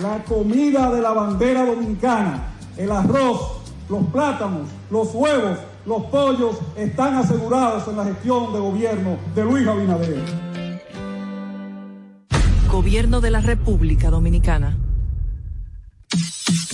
La comida de la bandera dominicana, el arroz, los plátanos, los huevos, los pollos están asegurados en la gestión de gobierno de Luis Abinader. Gobierno de la República Dominicana.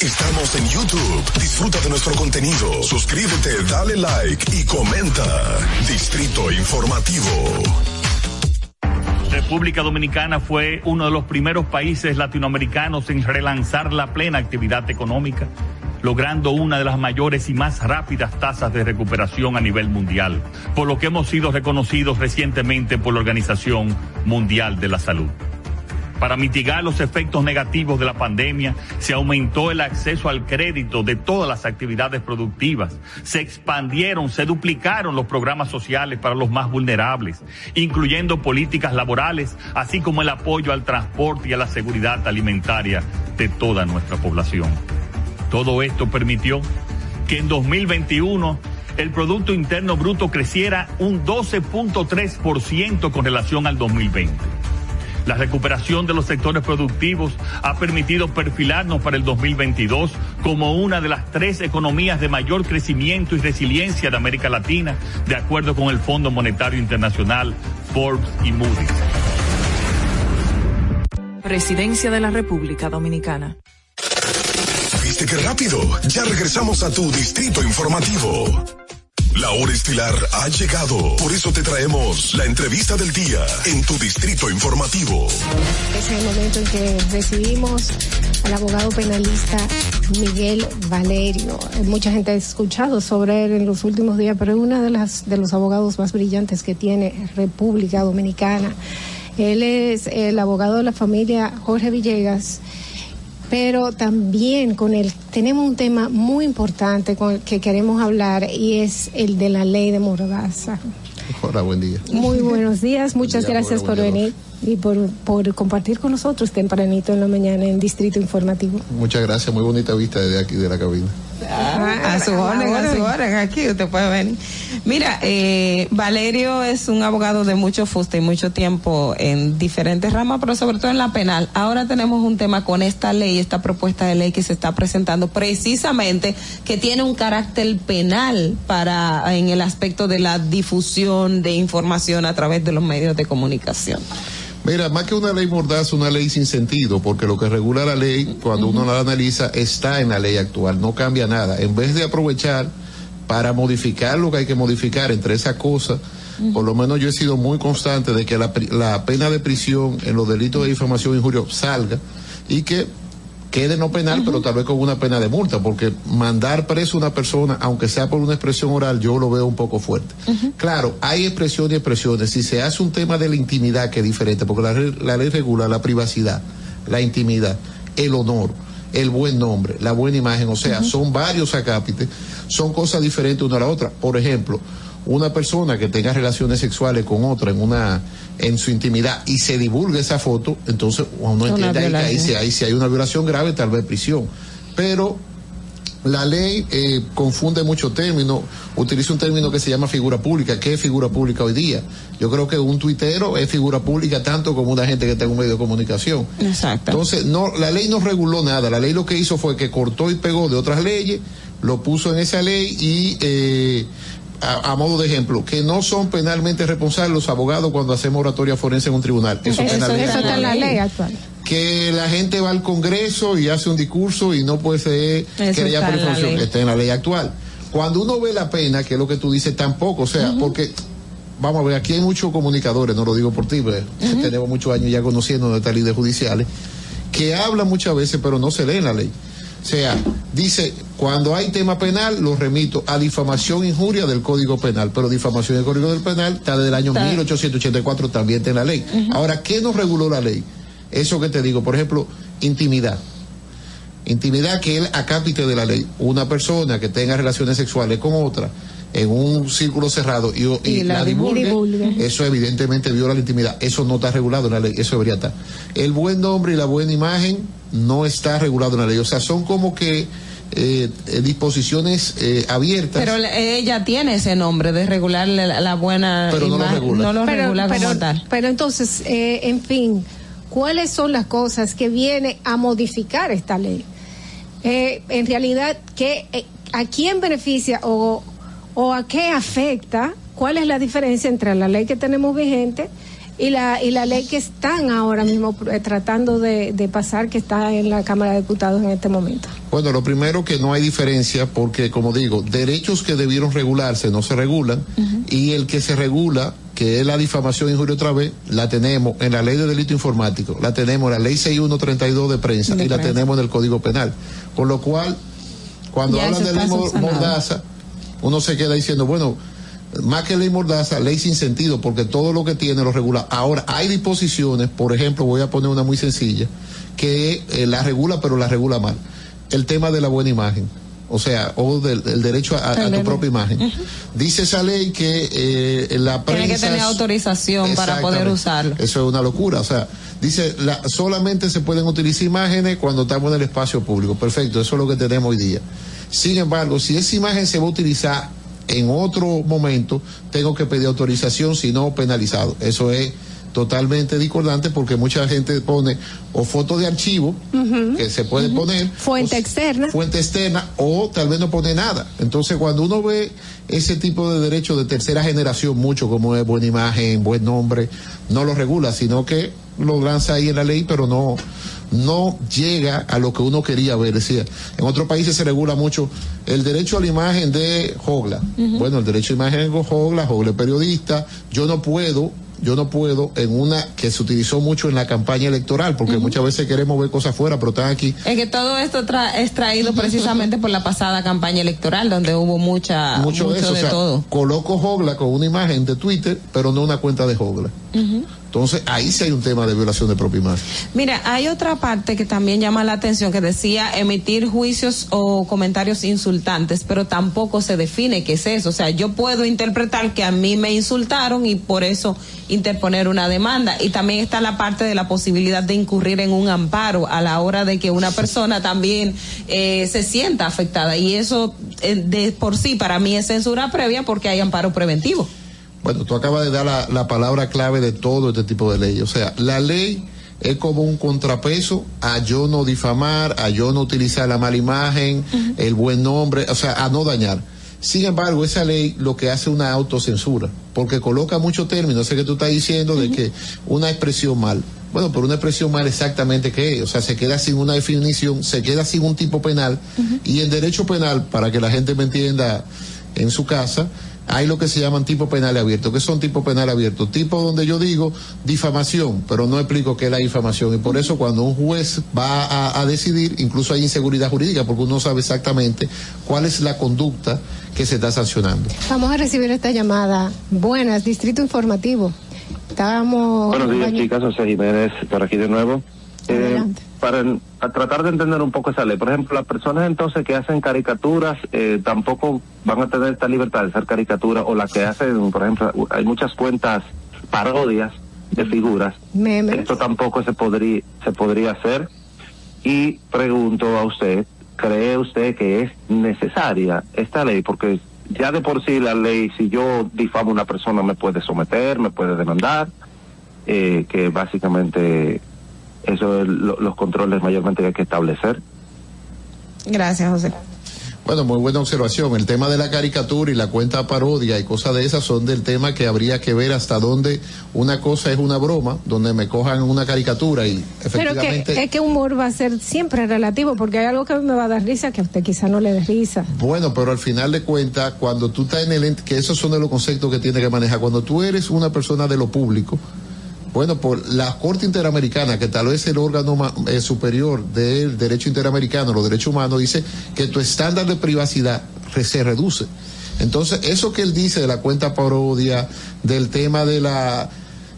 Estamos en YouTube. Disfruta de nuestro contenido. Suscríbete, dale like y comenta. Distrito Informativo. República Dominicana fue uno de los primeros países latinoamericanos en relanzar la plena actividad económica, logrando una de las mayores y más rápidas tasas de recuperación a nivel mundial, por lo que hemos sido reconocidos recientemente por la Organización Mundial de la Salud. Para mitigar los efectos negativos de la pandemia, se aumentó el acceso al crédito de todas las actividades productivas, se expandieron, se duplicaron los programas sociales para los más vulnerables, incluyendo políticas laborales, así como el apoyo al transporte y a la seguridad alimentaria de toda nuestra población. Todo esto permitió que en 2021 el Producto Interno Bruto creciera un 12.3% con relación al 2020. La recuperación de los sectores productivos ha permitido perfilarnos para el 2022 como una de las tres economías de mayor crecimiento y resiliencia de América Latina, de acuerdo con el Fondo Monetario Internacional, Forbes y Moody's. Presidencia de la República Dominicana. ¿Viste qué rápido? Ya regresamos a tu distrito informativo. La hora estilar ha llegado. Por eso te traemos la entrevista del día en tu distrito informativo. Es el momento en que recibimos al abogado penalista Miguel Valerio. Mucha gente ha escuchado sobre él en los últimos días, pero es uno de, de los abogados más brillantes que tiene República Dominicana. Él es el abogado de la familia Jorge Villegas, pero también con el tenemos un tema muy importante con el que queremos hablar y es el de la ley de Mordaza. Hola, buen día. Muy buenos días, muchas día, gracias por día, venir y por, por compartir con nosotros tempranito en la mañana en Distrito Informativo. Muchas gracias, muy bonita vista desde aquí de la cabina. Ah, a su orden, a su orden, aquí usted puede venir. Mira, eh, Valerio es un abogado de mucho fuste y mucho tiempo en diferentes ramas, pero sobre todo en la penal. Ahora tenemos un tema con esta ley, esta propuesta de ley que se está presentando precisamente que tiene un carácter penal para en el aspecto de la difusión de información a través de los medios de comunicación. Mira, más que una ley mordaz, una ley sin sentido, porque lo que regula la ley, cuando uno la analiza, está en la ley actual, no cambia nada. En vez de aprovechar para modificar lo que hay que modificar entre esas cosas, por lo menos yo he sido muy constante de que la, la pena de prisión en los delitos de difamación e injuria salga y que quede no penal, pero tal vez con una pena de multa, porque mandar preso a una persona, aunque sea por una expresión oral, yo lo veo un poco fuerte. Claro, hay expresiones y expresiones. Si se hace un tema de la intimidad, que es diferente, porque la, ley regula la privacidad, la intimidad, el honor, el buen nombre, la buena imagen, o sea, son varios acápites, son cosas diferentes una a la otra. Por ejemplo, una persona que tenga relaciones sexuales con otra en una en su intimidad y se divulga esa foto, entonces uno entiende ahí que ahí si hay, si hay una violación grave, tal vez prisión. Pero la ley eh, confunde mucho términos, utiliza un término que se llama figura pública. ¿Qué es figura pública hoy día? Yo creo que un tuitero es figura pública tanto como una gente que tenga un medio de comunicación. Exacto. Entonces, no, la ley no reguló nada. La ley lo que hizo fue que cortó y pegó de otras leyes, lo puso en esa ley y, eh, a, a modo de ejemplo, que no son penalmente responsables los abogados cuando hacemos oratoria forense en un tribunal. Eso, está en la ley eso está en la actual. ley actual. Que la gente va al Congreso y hace un discurso y no puede ser querella está por en ley. Está en la ley actual. Cuando uno ve la pena, que es lo que tú dices, tampoco, o sea, porque vamos a ver, aquí hay muchos comunicadores, no lo digo por ti, pero tenemos muchos años ya conociendo nuestras leyes judiciales, que hablan muchas veces, pero no se leen la ley. O sea, dice, cuando hay tema penal, lo remito a difamación e injuria del Código Penal, pero difamación del Código del Penal está desde el año Está. 1884, también está en la ley. Ahora, ¿qué nos reguló la ley? Eso que te digo, por ejemplo, intimidad. Intimidad que el acápite de la ley. Una persona que tenga relaciones sexuales con otra en un círculo cerrado y, y Y la la divulgue, divulgue. eso evidentemente viola la intimidad. Eso no está regulado en la ley, eso debería estar. El buen nombre y la buena imagen no está regulado en la ley. O sea, son como que eh, disposiciones eh, abiertas. Pero ella tiene ese nombre de regular la, la buena Pero no lo regula. No lo pero, regula como pero- tal. pero entonces, eh, en fin, ¿cuáles son las cosas que viene a modificar esta ley? Eh, en realidad, ¿qué, eh, ¿a quién beneficia o, o a qué afecta? ¿Cuál es la diferencia entre la ley que tenemos vigente y la, y la ley que están ahora mismo eh, tratando de, de pasar, que está en la Cámara de Diputados en este momento? Bueno, lo primero que no hay diferencia porque, como digo, derechos que debieron regularse no se regulan y el que se regula, que es la difamación injuria otra vez, la tenemos en la ley de delito informático, la tenemos en la ley 6132 de prensa De y la tenemos en el Código Penal. Con lo cual, cuando Ya hablan de ley mordaza, uno se queda diciendo, bueno, más que ley mordaza, ley sin sentido, porque todo lo que tiene lo regula. Ahora, hay disposiciones, por ejemplo, voy a poner una muy sencilla, que eh, la regula, pero la regula mal. El tema de la buena imagen, o sea, o del, del derecho a, tu propia imagen. Dice esa ley que eh, la prensa... Tiene que tener autorización para poder usarlo. Eso es una locura. O sea, dice, la, solamente se pueden utilizar imágenes cuando estamos en el espacio público. Perfecto, eso es lo que tenemos hoy día. Sin embargo, si esa imagen se va a utilizar en otro momento, tengo que pedir autorización, si no, penalizado. Eso es totalmente discordante porque mucha gente pone o fotos de archivo que se puede poner Fuente externa. fuente externa o tal vez no pone nada. Entonces, cuando uno ve ese tipo de derechos de tercera generación, mucho como es buena imagen, buen nombre, no lo regula, sino que lo lanza ahí en la ley, pero no no llega a lo que uno quería ver. Decía, en otros países se regula mucho el derecho a la imagen de Jogla. Bueno, el derecho a imagen de Jogla, Jogla es periodista, yo no puedo yo no puedo en una que se utilizó mucho en la campaña electoral, porque muchas veces queremos ver cosas fuera, pero están aquí Es que todo esto tra- es traído precisamente por la pasada campaña electoral, donde hubo mucha, mucho, mucho, de eso. de o sea, todo. coloco Jogla con una imagen de Twitter, pero no una cuenta de Jogla. Entonces, ahí sí hay un tema de violación de propia imagen. Mira, hay otra parte que también llama la atención que decía emitir juicios o comentarios insultantes, pero tampoco se define qué es eso. O sea, yo puedo interpretar que a mí me insultaron y por eso interponer una demanda. Y también está la parte de la posibilidad de incurrir en un amparo a la hora de que una persona también eh, se sienta afectada. Y eso eh, de por sí para mí es censura previa porque hay amparo preventivo. Bueno, tú acabas de dar la, la palabra clave de todo este tipo de ley. O sea, la ley es como un contrapeso a yo no difamar, a yo no utilizar la mala imagen, el buen nombre, o sea, a no dañar. Sin embargo, esa ley lo que hace es una autocensura, porque coloca muchos términos, sé que tú estás diciendo de que una expresión mal. Bueno, pero una expresión mal exactamente qué es, o sea, se queda sin una definición, se queda sin un tipo penal, y en derecho penal, para que la gente me entienda en su casa, hay lo que se llaman tipos penales abiertos. ¿Qué son tipos penales abiertos? Tipos donde yo digo difamación, pero no explico qué es la difamación. Y por eso cuando un juez va a, a decidir, incluso hay inseguridad jurídica, porque uno sabe exactamente cuál es la conducta que se está sancionando. Vamos a recibir esta llamada. Buenas, Distrito Informativo. Estábamos. Buenos días, chicas. José Jiménez, por aquí de nuevo. Eh, para en- a tratar de entender un poco esa ley. Por ejemplo, las personas entonces que hacen caricaturas eh, tampoco van a tener esta libertad de hacer caricaturas o las que hacen, por ejemplo, hay muchas cuentas parodias de figuras. Memes. Esto tampoco se podría se podría hacer. Y pregunto a usted, ¿cree usted que es necesaria esta ley? Porque ya de por sí la ley, si yo difamo a una persona, me puede someter, me puede demandar, eh, que básicamente eso es lo- los controles mayormente que hay que establecer. Gracias, José. Bueno, muy buena observación. El tema de la caricatura y la cuenta parodia y cosas de esas son del tema que habría que ver hasta dónde una cosa es una broma, donde me cojan una caricatura y Pero que, efectivamente... es que humor va a ser siempre relativo, porque hay algo que a mí me va a dar risa que a usted quizá no le dé risa. Bueno, pero al final de cuentas, cuando tú estás en el ente, que esos son de los conceptos que tiene que manejar, cuando tú eres una persona de lo público, bueno, por la Corte Interamericana, que tal vez es el órgano eh, superior del derecho interamericano, los derechos humanos, dice que tu estándar de privacidad se reduce. Entonces, eso que él dice de la cuenta parodia, del tema de la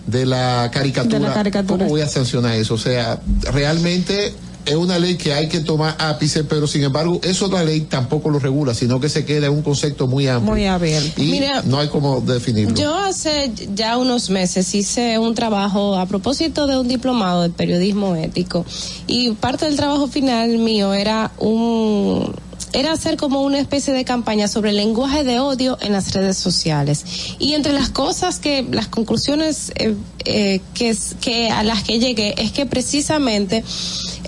de la caricatura, De la caricatura. ¿cómo voy a sancionar eso? O sea, realmente es una ley que hay que tomar ápice, pero sin embargo, eso la ley tampoco lo regula, sino que se queda en un concepto muy amplio. Muy abierto. Y Mira, no hay como definirlo. Yo hace ya unos meses hice un trabajo a propósito de un diplomado de periodismo ético y parte del trabajo final mío era un era hacer como una especie de campaña sobre el lenguaje de odio en las redes sociales y entre las cosas que las conclusiones eh, eh, que es- que a las que llegué es que precisamente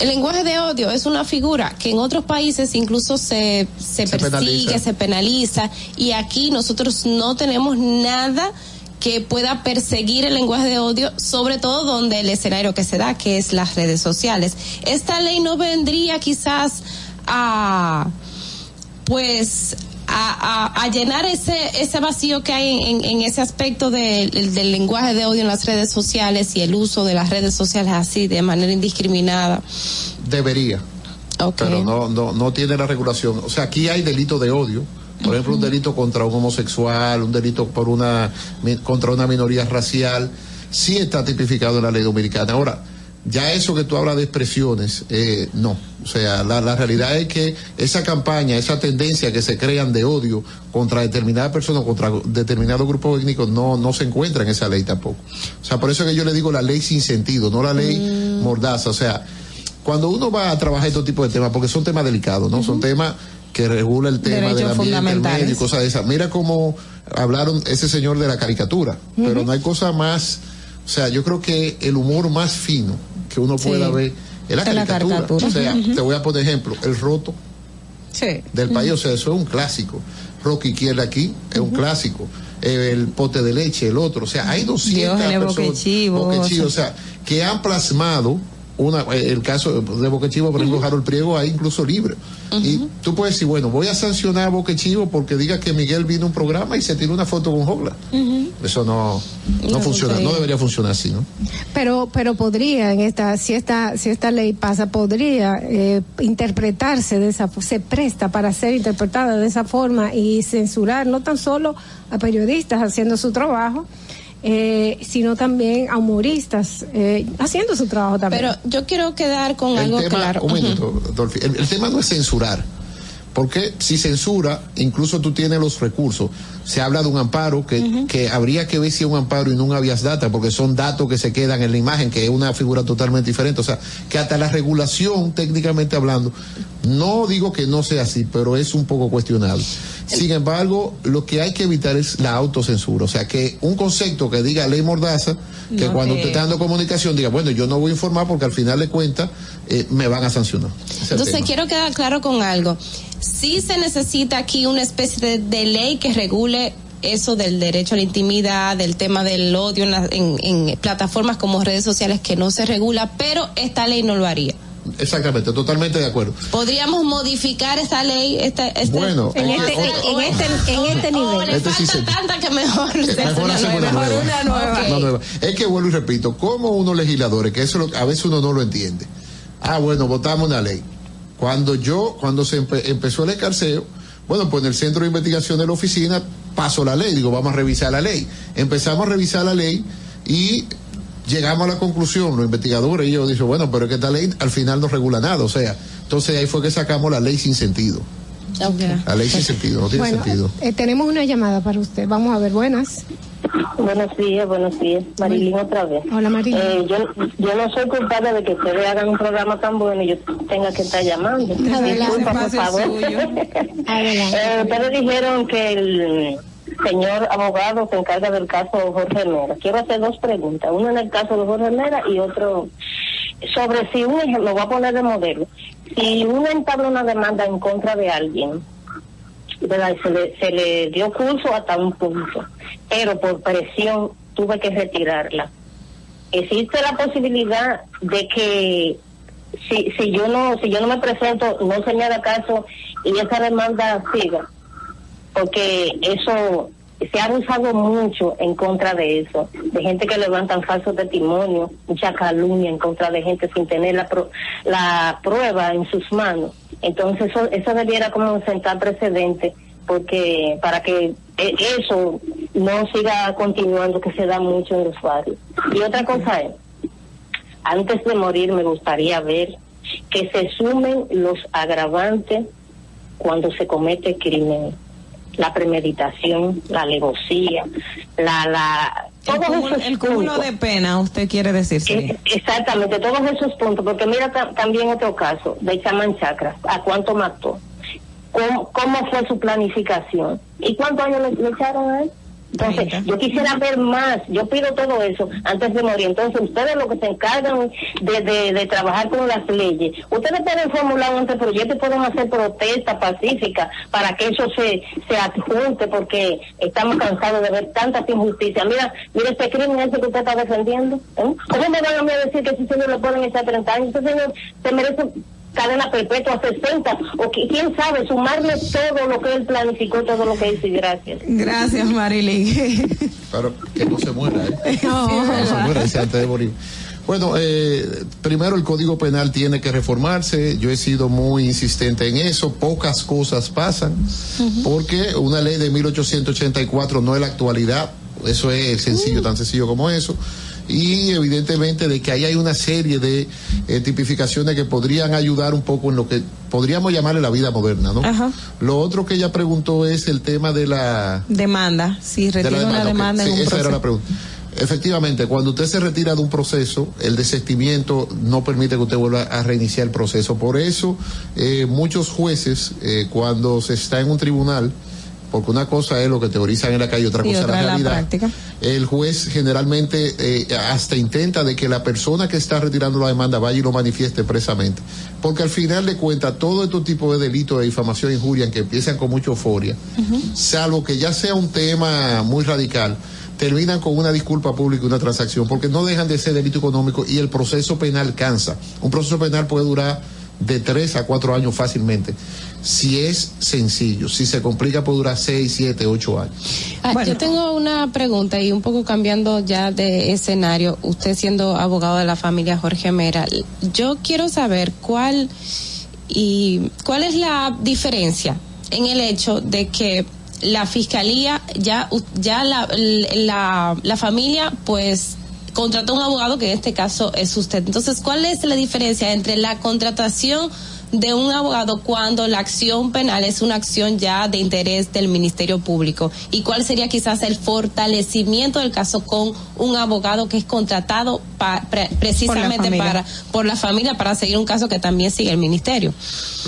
el lenguaje de odio es una figura que en otros países incluso se, se, Se persigue, penaliza. se penaliza y aquí nosotros no tenemos nada que pueda perseguir el lenguaje de odio, sobre todo donde el escenario que se da, que es las redes sociales. Esta ley no vendría quizás a, pues, a, a- a llenar ese, ese vacío que hay en, en ese aspecto del- del lenguaje de odio en las redes sociales y el uso de las redes sociales así de manera indiscriminada. Debería. Pero no, no, no tiene la regulación. O sea, aquí hay delito de odio. Por ejemplo, un delito contra un homosexual, un delito por una, contra una minoría racial. Sí está tipificado en la ley dominicana. Ahora, ya eso que tú hablas de expresiones, eh, no. O sea, la, la realidad es que esa campaña, esa tendencia que se crean de odio contra determinadas personas, contra determinados grupos étnicos, no, no se encuentra en esa ley tampoco. O sea, por eso es que yo le digo la ley sin sentido, no la ley mordaza. O sea, cuando uno va a trabajar estos tipos de temas, porque son temas delicados, ¿no? Son temas que regula el tema Derechos del ambiente, el fundamentales. medio y cosas de esas. Mira cómo hablaron ese señor de la caricatura, pero no hay cosa más, o sea, yo creo que el humor más fino que uno pueda Sí. ver es la caricatura. O sea, te voy a poner ejemplo, el roto Sí. del país, o sea, eso es un clásico. Rocky quiere aquí es un clásico. Eh, El pote de leche, el otro, o sea, hay 200 Diógenes personas, Boquechivo, Boquechivo, o sea, que han plasmado una, eh, el caso de Boquechivo, por ejemplo, Harold Priego, hay incluso libre. Y tú puedes decir, bueno, voy a sancionar a Boquechivo porque diga que Miguel vino a un programa y se tiró una foto con Jogla. Eso no, no, No funciona, no debería funcionar así, ¿no? Pero, pero podría en esta, si esta, si esta ley pasa, podría eh, interpretarse de esa, se presta para ser interpretada de esa forma y censurar no tan solo a periodistas haciendo su trabajo, eh, sino también a humoristas eh, haciendo su trabajo también. Pero yo quiero quedar con el algo tema, claro. un minuto, Dolphy. El, el tema no es censurar. Porque si censura, incluso tú tienes los recursos. Se habla de un amparo que, que habría que ver si es un amparo y no un habeas data, porque son datos que se quedan en la imagen, que es una figura totalmente diferente. O sea, que hasta la regulación, técnicamente hablando, no digo que no sea así, pero es un poco cuestionable. Sin embargo, lo que hay que evitar es la autocensura. O sea, que un concepto que diga ley mordaza, que No cuando te- usted está dando comunicación diga, bueno, yo no voy a informar porque al final de cuentas eh, me van a sancionar. Entonces quiero quedar claro con algo. Sí se necesita aquí una especie de, de ley que regule eso del derecho a la intimidad, del tema del odio en, la- en- en plataformas como redes sociales que no se regula, pero esta ley no lo haría. Exactamente, totalmente de acuerdo. Podríamos modificar esta ley, esta, este- Bueno, en, es este, en, este, en este nivel. le Este falta se- tanta que mejor. Mejor hacemos una Mejor nueva. una nueva. Una nueva. Es que vuelvo y repito, como unos legisladores, que eso lo- a veces uno no lo entiende. Ah, bueno, votamos una ley. Cuando yo, cuando se empe- empezó el escarceo, bueno, pues en el centro de investigación de la oficina pasó la ley, digo, vamos a revisar la ley. Empezamos a revisar la ley y llegamos a la conclusión, los investigadores y yo dicen, bueno, pero es que esta ley al final no regula nada, o sea, entonces ahí fue que sacamos la ley sin sentido. La ley sin sentido, no tiene Bueno, sentido. eh, tenemos una llamada para usted. Vamos a ver, buenas. Buenos días, buenos días. Marilyn otra vez. Hola, Marilyn. Eh, yo, yo no soy culpable de que ustedes hagan un programa tan bueno y yo tenga que estar llamando. Disculpa, por favor. [LAUGHS] Eh, ustedes dijeron que el señor abogado se encarga del caso Jorge Mera. Quiero hacer dos preguntas. Una en el caso de Jorge Mera y otro sobre si un ejemplo, lo voy a poner de modelo. Si uno entabla una demanda en contra de alguien, ¿verdad? Se le, se le dio curso hasta un punto, pero por presión tuve que retirarla. Existe la posibilidad de que si, si yo no si yo no me presento no se me haga caso y esa demanda siga, porque eso se ha abusado mucho en contra de eso, de gente que levantan falsos testimonios, mucha calumnia en contra de gente sin tener la, pro- la prueba en sus manos. Entonces eso, eso debiera como sentar precedente porque para que eh, eso no siga continuando que se da mucho en los barrios. Y otra cosa es, antes de morir me gustaría ver que se sumen los agravantes cuando se comete crimen la premeditación, la alevosía, la, la, El todos cúmulo, esos el cúmulo puntos. de pena, usted quiere decir, sí. Eh, Exactamente, todos esos puntos, porque mira ta- también otro caso de Chaman Chakra, ¿a cuánto mató? ¿Cómo, cómo fue su planificación? ¿Y cuántos años le, le echaron a él? Entonces, yo quisiera ver más, yo pido todo eso antes de morir. Entonces, ustedes lo que se encargan de, de, de trabajar con las leyes, ustedes pueden formular un anteproyecto y pueden hacer protesta pacífica para que eso se, se adjunte, porque estamos cansados de ver tantas injusticias. Mira, mira este crimen ese que usted está defendiendo. ¿eh? ¿Cómo me van a decir que ese señor le pueden echar 30 años? Ese señor se merece cadena perpetua, 60, o que, quién sabe, sumarle todo lo que él planificó, todo lo que hizo, y gracias. Gracias, Marilyn. [LAUGHS] Pero que no se muera, ¿eh? [LAUGHS] No se muera, dice antes de morir. Bueno, eh, primero el Código Penal tiene que reformarse. Yo he sido muy insistente en eso. Pocas cosas pasan porque una ley de 1884 no es la actualidad. Eso es sencillo, tan sencillo como eso. Y evidentemente de que ahí hay una serie de eh, tipificaciones que podrían ayudar un poco en lo que podríamos llamarle la vida moderna, ¿no? Ajá. Lo otro que ella preguntó es el tema de la Demanda, si de retira una ok. demanda en un esa proceso. era la pregunta. Efectivamente, cuando usted se retira de un proceso, el desestimiento no permite que usted vuelva a reiniciar el proceso. Por eso, eh, muchos jueces, eh, cuando se está en un tribunal, porque una cosa es lo que teorizan en la calle, otra Y cosa es otra la es la realidad. práctica. El juez generalmente eh, hasta intenta de que la persona que está retirando la demanda vaya y lo manifieste expresamente. Porque al final de cuentas, todo este tipo de delitos de difamación e injuria que empiezan con mucha euforia, salvo que ya sea un tema muy radical, terminan con una disculpa pública y una transacción, porque no dejan de ser delito económico y el proceso penal cansa. Un proceso penal puede durar de tres a cuatro años fácilmente. Si es sencillo, si se complica puede durar seis, siete, ocho años. Ah, Yo tengo una pregunta y un poco cambiando ya de escenario, usted siendo abogado de la familia Jorge Mera, yo quiero saber cuál y cuál es la diferencia en el hecho de que la fiscalía, ya, ya la, la, la familia, pues contrató un abogado que en este caso es usted. Entonces, ¿cuál es la diferencia entre la contratación de un abogado cuando la acción penal es una acción ya de interés del Ministerio Público? ¿Y cuál sería quizás el fortalecimiento del caso con un abogado que es contratado pa- pre- precisamente familia. para por la familia para seguir un caso que también sigue el Ministerio?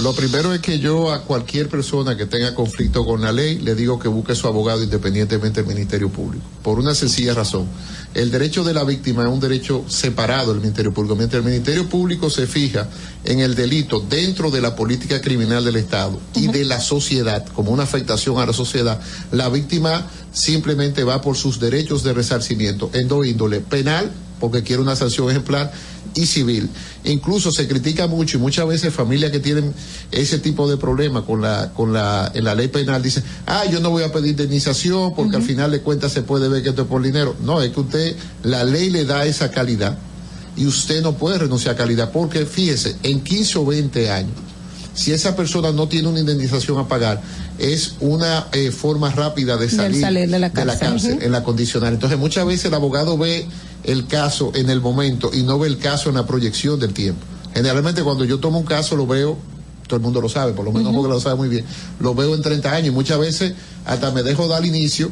Lo primero es que yo a cualquier persona que tenga conflicto con la ley le digo que busque su abogado independientemente del Ministerio Público. Por una sencilla razón. El derecho de la víctima es un derecho separado del Ministerio Público. Mientras el Ministerio Público se fija en el delito dentro de la política criminal del Estado y de la sociedad, como una afectación a la sociedad, la víctima simplemente va por sus derechos de resarcimiento en dos índole, penal, porque quiere una sanción ejemplar, y civil. Incluso se critica mucho y muchas veces familias que tienen ese tipo de problema con la, con la, en la ley penal dicen, ah, yo no voy a pedir indemnización porque al final de cuentas se puede ver que esto es por dinero. No, es que usted, la ley le da esa calidad y usted no puede renunciar a calidad porque fíjese, en 15 o 20 años, si esa persona no tiene una indemnización a pagar, es una eh, forma rápida de salir, salir de la cárcel. En la condicional. Entonces, muchas veces el abogado ve el caso en el momento y no ve el caso en la proyección del tiempo. Generalmente, cuando yo tomo un caso, lo veo, todo el mundo lo sabe, por lo menos porque lo sabe muy bien, lo veo en 30 años y muchas veces hasta me dejo dar inicio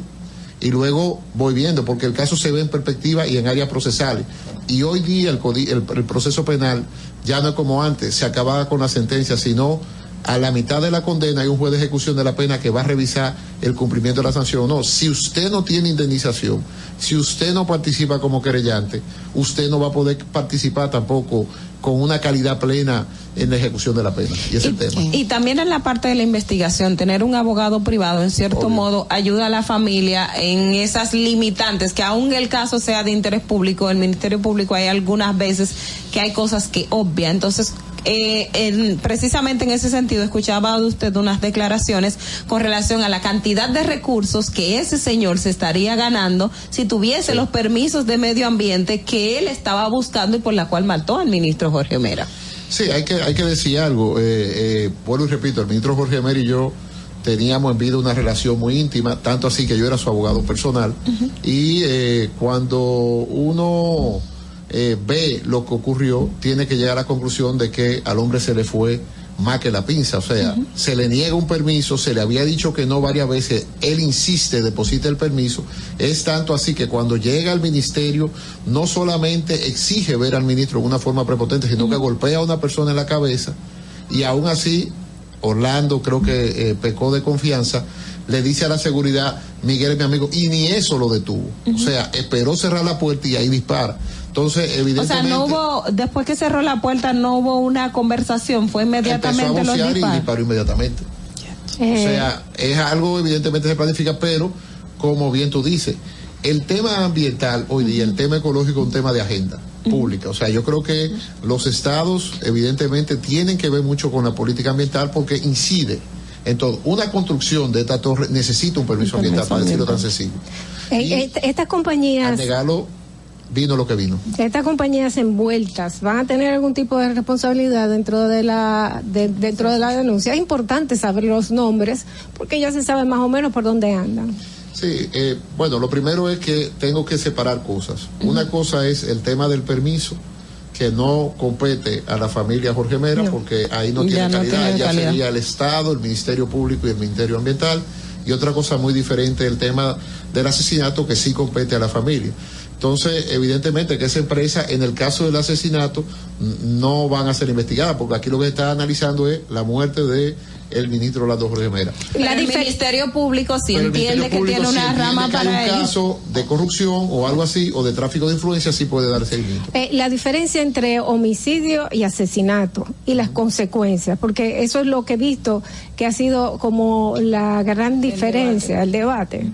y luego voy viendo, porque el caso se ve en perspectiva y en áreas procesales. Y hoy día el, el- proceso penal ya no es como antes, se acababa con la sentencia, sino a la mitad de la condena hay un juez de ejecución de la pena que va a revisar el cumplimiento de la sanción. No, si usted no tiene indemnización, si usted no participa como querellante, usted no va a poder participar tampoco con una calidad plena en la ejecución de la pena. Y ese es el tema. Y también en la parte de la investigación, tener un abogado privado, en cierto modo, ayuda a la familia en esas limitantes, que aun el caso sea de interés público, el Ministerio Público hay algunas veces que hay cosas que obvia. Entonces, eh, en- precisamente en ese sentido, escuchaba de usted unas declaraciones con relación a la cantidad de recursos que ese señor se estaría ganando si tuviese los permisos de medio ambiente que él estaba buscando y por la cual mató al ministro Jorge Mera. Sí, hay que, hay que decir algo. Eh, eh, vuelvo y repito, el ministro Jorge Mer y yo teníamos en vida una relación muy íntima, tanto así que yo era su abogado personal. Y eh, cuando uno eh, ve lo que ocurrió, tiene que llegar a la conclusión de que al hombre se le fue más que la pinza, o sea, se le niega un permiso, se le había dicho que no varias veces, él insiste, deposita el permiso, es tanto así que cuando llega al ministerio no solamente exige ver al ministro de una forma prepotente, sino que golpea a una persona en la cabeza y aún así Orlando creo que eh, pecó de confianza, le dice a la seguridad, Miguel es mi amigo, y ni eso lo detuvo. O sea, esperó cerrar la puerta y ahí dispara. Entonces, O evidentemente... sea, no hubo, después que cerró la puerta, no hubo una conversación, fue empezó a inmediatamente los y disparó inmediatamente. O Eh, sea, es algo evidentemente se planifica, pero como bien tú dices, el tema ambiental hoy día, el tema ecológico es un tema de agenda pública. O sea, yo creo que los estados evidentemente tienen que ver mucho con la política ambiental porque incide en todo. Una construcción de esta torre necesita un permiso Un permiso ambiental, para decirlo tan ambiental. sencillo. Eh, eh, estas Al compañías, negarlo, vino lo que vino. estas compañías envueltas, van a tener algún tipo de responsabilidad dentro de la de- dentro de la denuncia. Es importante saber los nombres porque ya se sabe más o menos por dónde andan. Sí, eh, bueno, lo primero es que tengo que separar cosas. Una cosa es el tema del permiso, que no compete a la familia Jorge Mera, No. porque ahí no Ya tiene no calidad, tiene ya calidad. sería el Estado, el Ministerio Público y el Ministerio Ambiental. Y otra cosa muy diferente, el tema del asesinato, que sí compete a la familia. Entonces, evidentemente que esa empresa, en el caso del asesinato, no van a ser investigadas, porque aquí lo que está analizando es la muerte de el ministro Orlando Jorge Mera. Pero el Ministerio Público Pero el entiende que tiene una rama que hay para un ello. caso de corrupción o algo así, o de tráfico de influencia, sí puede dar seguimiento. Eh, la diferencia entre homicidio y asesinato y las consecuencias, porque eso es lo que he visto que ha sido como la gran diferencia, el debate.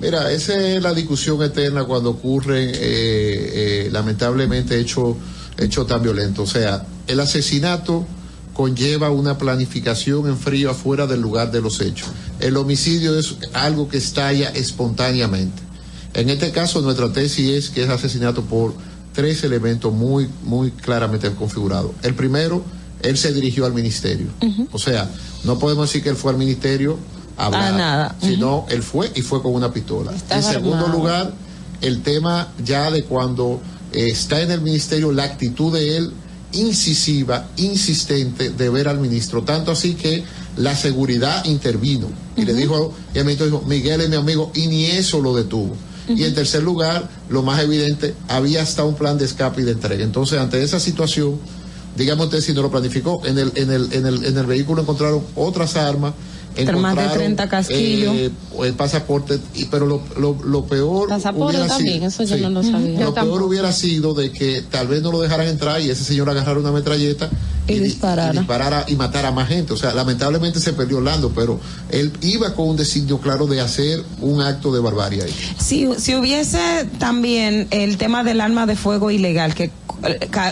Mira, esa es la discusión eterna cuando ocurren, eh, eh, lamentablemente, hechos hechos tan violentos. O sea, el asesinato conlleva una planificación en frío afuera del lugar de los hechos. El homicidio es algo que estalla espontáneamente. En este caso, nuestra tesis es que es asesinato por tres elementos muy, muy claramente configurados. El primero, él se dirigió al ministerio. O sea, no podemos decir que él fue al ministerio hablar. Ah, nada. Sino él fue y fue con una pistola. Estaba en segundo armado. lugar, el tema ya de cuando eh, está en el ministerio, la actitud de él incisiva, insistente de ver al ministro, tanto así que la seguridad intervino y le dijo, y el ministro dijo, Miguel es mi amigo, y ni eso lo detuvo. Y en tercer lugar, lo más evidente, había hasta un plan de escape y de entrega. Entonces, ante esa situación, digamos usted si no lo planificó, en el, en el, en el, en el vehículo encontraron otras armas. Más de encontraron, 30 casquillos. eh, el pasaporte, y- pero lo, lo, lo peor Pasaporte hubiera también, sido- eso yo sí. no lo sabía. Lo peor hubiera sido de que tal vez no lo dejaran entrar y ese señor agarrara una metralleta Y di- disparara. y disparara y matara a más gente. O sea, lamentablemente se perdió Orlando, pero él iba con un designio claro de hacer un acto de barbarie ahí. Si, si hubiese también el tema del arma de fuego ilegal, que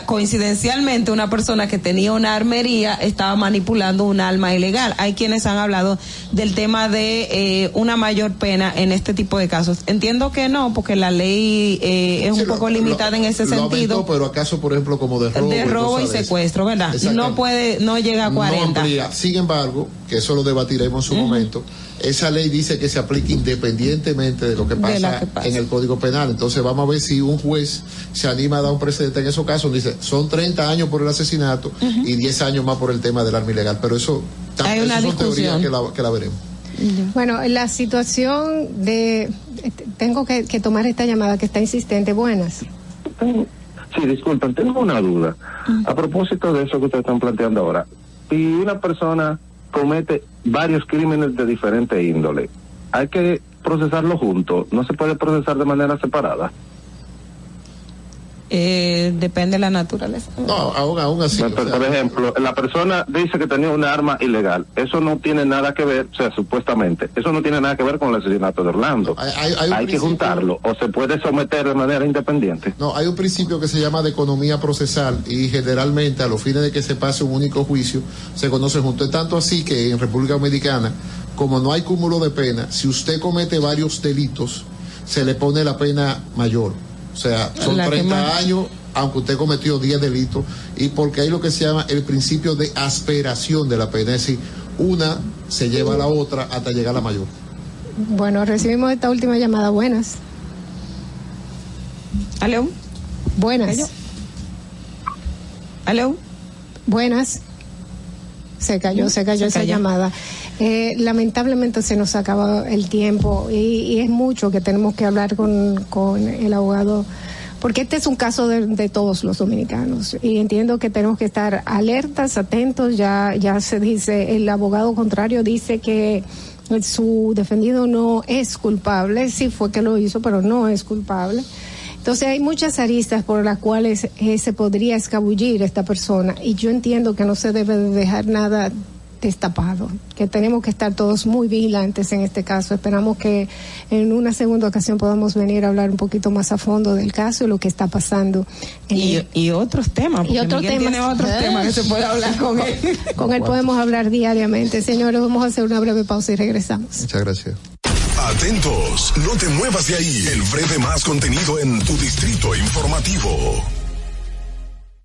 coincidencialmente una persona que tenía una armería estaba manipulando un arma ilegal. Hay quienes han hablado del tema de eh, una mayor pena en este tipo de casos. Entiendo que no, porque la ley eh, es Sí, un lo- poco limitada en ese sentido. pero acaso, por ejemplo, como de robo. de robo y secuestro, ¿verdad? No puede, no llega a No 40. amplía. Sin embargo, que eso lo debatiremos en su momento, esa ley dice que se aplica independientemente de lo que pasa, lo que pasa. en el Código Penal. Entonces vamos a ver si un juez se anima a dar un precedente en esos casos. Dice, son 30 años por el asesinato y 10 años más por el tema del arma ilegal. Pero eso, Hay una discusión. que la, que la veremos. Bueno, la situación de... Tengo que, que tomar esta llamada que está insistente. Buenas. Sí, disculpen, tengo una duda. A propósito de eso que ustedes están planteando ahora, si una persona comete varios crímenes de diferente índole, hay que procesarlo juntos, no se puede procesar de manera separada. Eh, depende de la naturaleza. No, aún, aún así. Por, por ejemplo, la persona dice que tenía una arma ilegal. Eso no tiene nada que ver, o sea, supuestamente, eso no tiene nada que ver con el asesinato de Orlando. Hay, hay que juntarlo o se puede someter de manera independiente. No, hay un principio que se llama de economía procesal y generalmente a los fines de que se pase un único juicio se conoce junto. Es tanto así que en República Dominicana, como no hay cúmulo de pena, si usted comete varios delitos, se le pone la pena mayor. O sea, son La que 30 más- años, aunque usted cometió 10 delitos, y porque hay lo que se llama el principio de asperación de la pena, es decir, una se lleva a la otra hasta llegar a la mayor. Bueno, recibimos esta última llamada. Buenas. ¿Aló? Buenas. ¿Aló? Buenas. Se cayó, se cayó Se esa cayó. llamada. Eh, lamentablemente se nos acaba el tiempo y, y es mucho que tenemos que hablar con, el abogado, porque este es un caso de, todos los dominicanos y entiendo que tenemos que estar alertas, atentos. Ya, ya se dice, el abogado contrario dice que su defendido no es culpable, sí fue que lo hizo, pero no es culpable. Entonces hay muchas aristas por las cuales eh, se podría escabullir esta persona y yo entiendo que no se debe de dejar nada destapado, que tenemos que estar todos muy vigilantes en este caso. Esperamos que en una segunda ocasión podamos venir a hablar un poquito más a fondo del caso y lo que está pasando. en Y, el- y otros temas. y porque Miguel temas. tiene otros temas que se puede hablar con él. Con él podemos hablar diariamente. Señores, vamos a hacer una breve pausa y regresamos. Muchas gracias. Atentos, no te muevas de ahí. El breve más contenido en tu distrito informativo.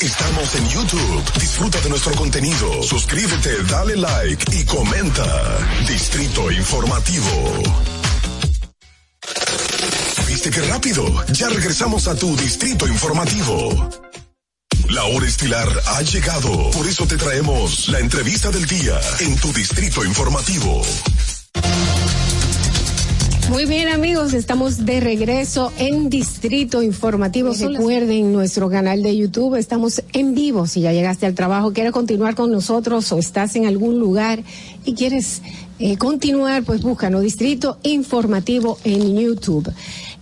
Estamos en YouTube. Disfruta de nuestro contenido. Suscríbete, dale like y comenta. Distrito Informativo. ¿Viste qué rápido? Ya regresamos a tu Distrito Informativo. La hora estilar ha llegado. Por eso te traemos la entrevista del día en tu Distrito Informativo. Muy bien amigos, estamos de regreso en Distrito Informativo. Recuerden nuestro canal de YouTube, estamos en vivo. Si ya llegaste al trabajo, quieres continuar con nosotros o estás en algún lugar y quieres eh, continuar, pues búscanos Distrito Informativo en YouTube.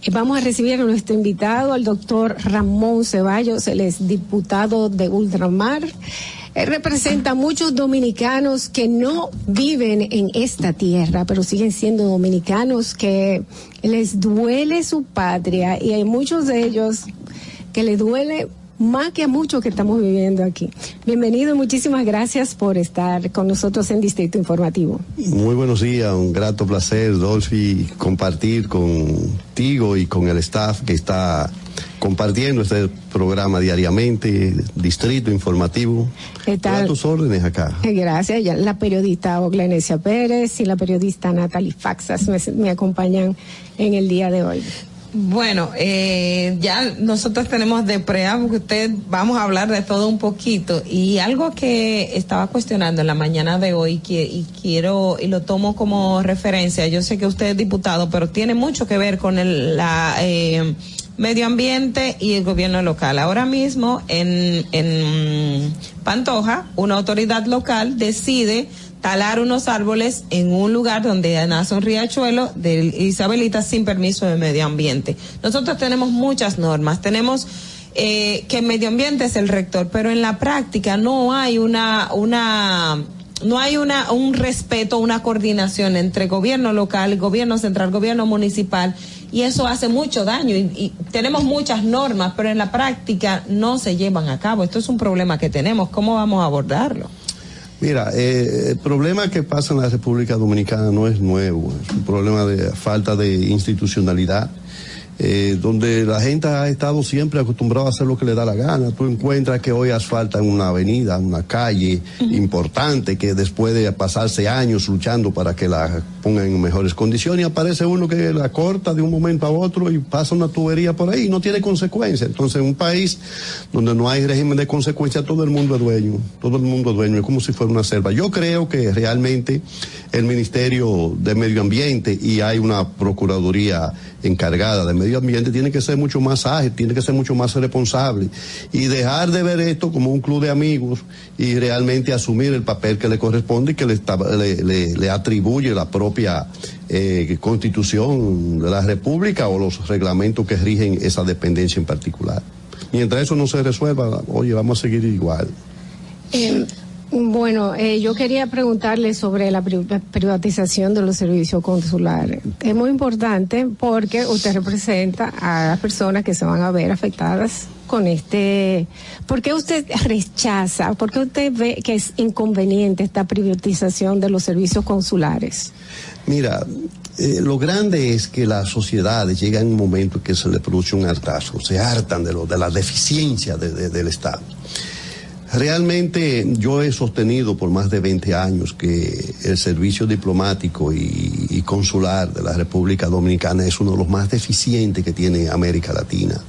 Eh, Vamos a recibir a nuestro invitado, al doctor Ramón Ceballos, él es diputado de Ultramar. Representa a muchos dominicanos que no viven en esta tierra, pero siguen siendo dominicanos que les duele su patria y hay muchos de ellos que les duele más que a muchos que estamos viviendo aquí. Bienvenido muchísimas gracias por estar con nosotros en Distrito Informativo. Muy buenos días, un grato placer, Dolphy, compartir contigo y con el staff que está compartiendo este programa diariamente, Distrito Informativo. ¿Qué A tus órdenes acá. Eh, Gracias. Ya la periodista Oglenecia Pérez y la periodista Natalie Faxas me, me acompañan en el día de hoy. Bueno, eh, ya nosotros tenemos de preámbulo que usted vamos a hablar de todo un poquito y algo que estaba cuestionando en la mañana de hoy que, y quiero y lo tomo como referencia. Yo sé que usted es diputado, pero tiene mucho que ver con el la, eh, medio ambiente y el gobierno local. Ahora mismo en, en Pantoja, una autoridad local decide talar unos árboles en un lugar donde nace un riachuelo de Isabelita sin permiso de medio ambiente. Nosotros tenemos muchas normas, tenemos eh, que medio ambiente es el rector, pero en la práctica no hay una, una, no hay una, un respeto, una coordinación entre gobierno local, gobierno central, gobierno municipal, y eso hace mucho daño. Y, y tenemos muchas normas, pero en la práctica no se llevan a cabo. Esto es un problema que tenemos. ¿Cómo vamos a abordarlo? Mira, eh, el problema que pasa en la República Dominicana no es nuevo, es un problema de falta de institucionalidad. Eh, donde la gente ha estado siempre acostumbrada a hacer lo que le da la gana. Tú encuentras que hoy asfaltan una avenida, una calle importante, que después de pasarse años luchando para que la pongan en mejores condiciones, aparece uno que la corta de un momento a otro y pasa una tubería por ahí y no tiene consecuencias. Entonces, en un país donde no hay régimen de consecuencias, todo el mundo es dueño, todo el mundo es dueño, es como si fuera una selva. Yo creo que realmente el Ministerio de Medio Ambiente y hay una Procuraduría encargada de medio ambiente tiene que ser mucho más ágil, tiene que ser mucho más responsable y dejar de ver esto como un club de amigos y realmente asumir el papel que le corresponde y que le, le- le atribuye la propia eh, constitución de la República o los reglamentos que rigen esa dependencia en particular. Mientras eso no se resuelva, oye, vamos a seguir igual. Eh, bueno, eh, yo quería preguntarle sobre la pri- privatización de los servicios consulares. Es muy importante porque usted representa a las personas que se van a ver afectadas con este. ¿Por qué usted rechaza? ¿Por qué usted ve que es inconveniente esta privatización de los servicios consulares? Mira, eh, lo grande es que las sociedades llegan a un momento que se le produce un hartazgo, se hartan de, lo, de la deficiencia de- de- del Estado. Realmente yo he sostenido por más de 20 años que el servicio diplomático y, consular de la República Dominicana es uno de los más deficientes que tiene América Latina.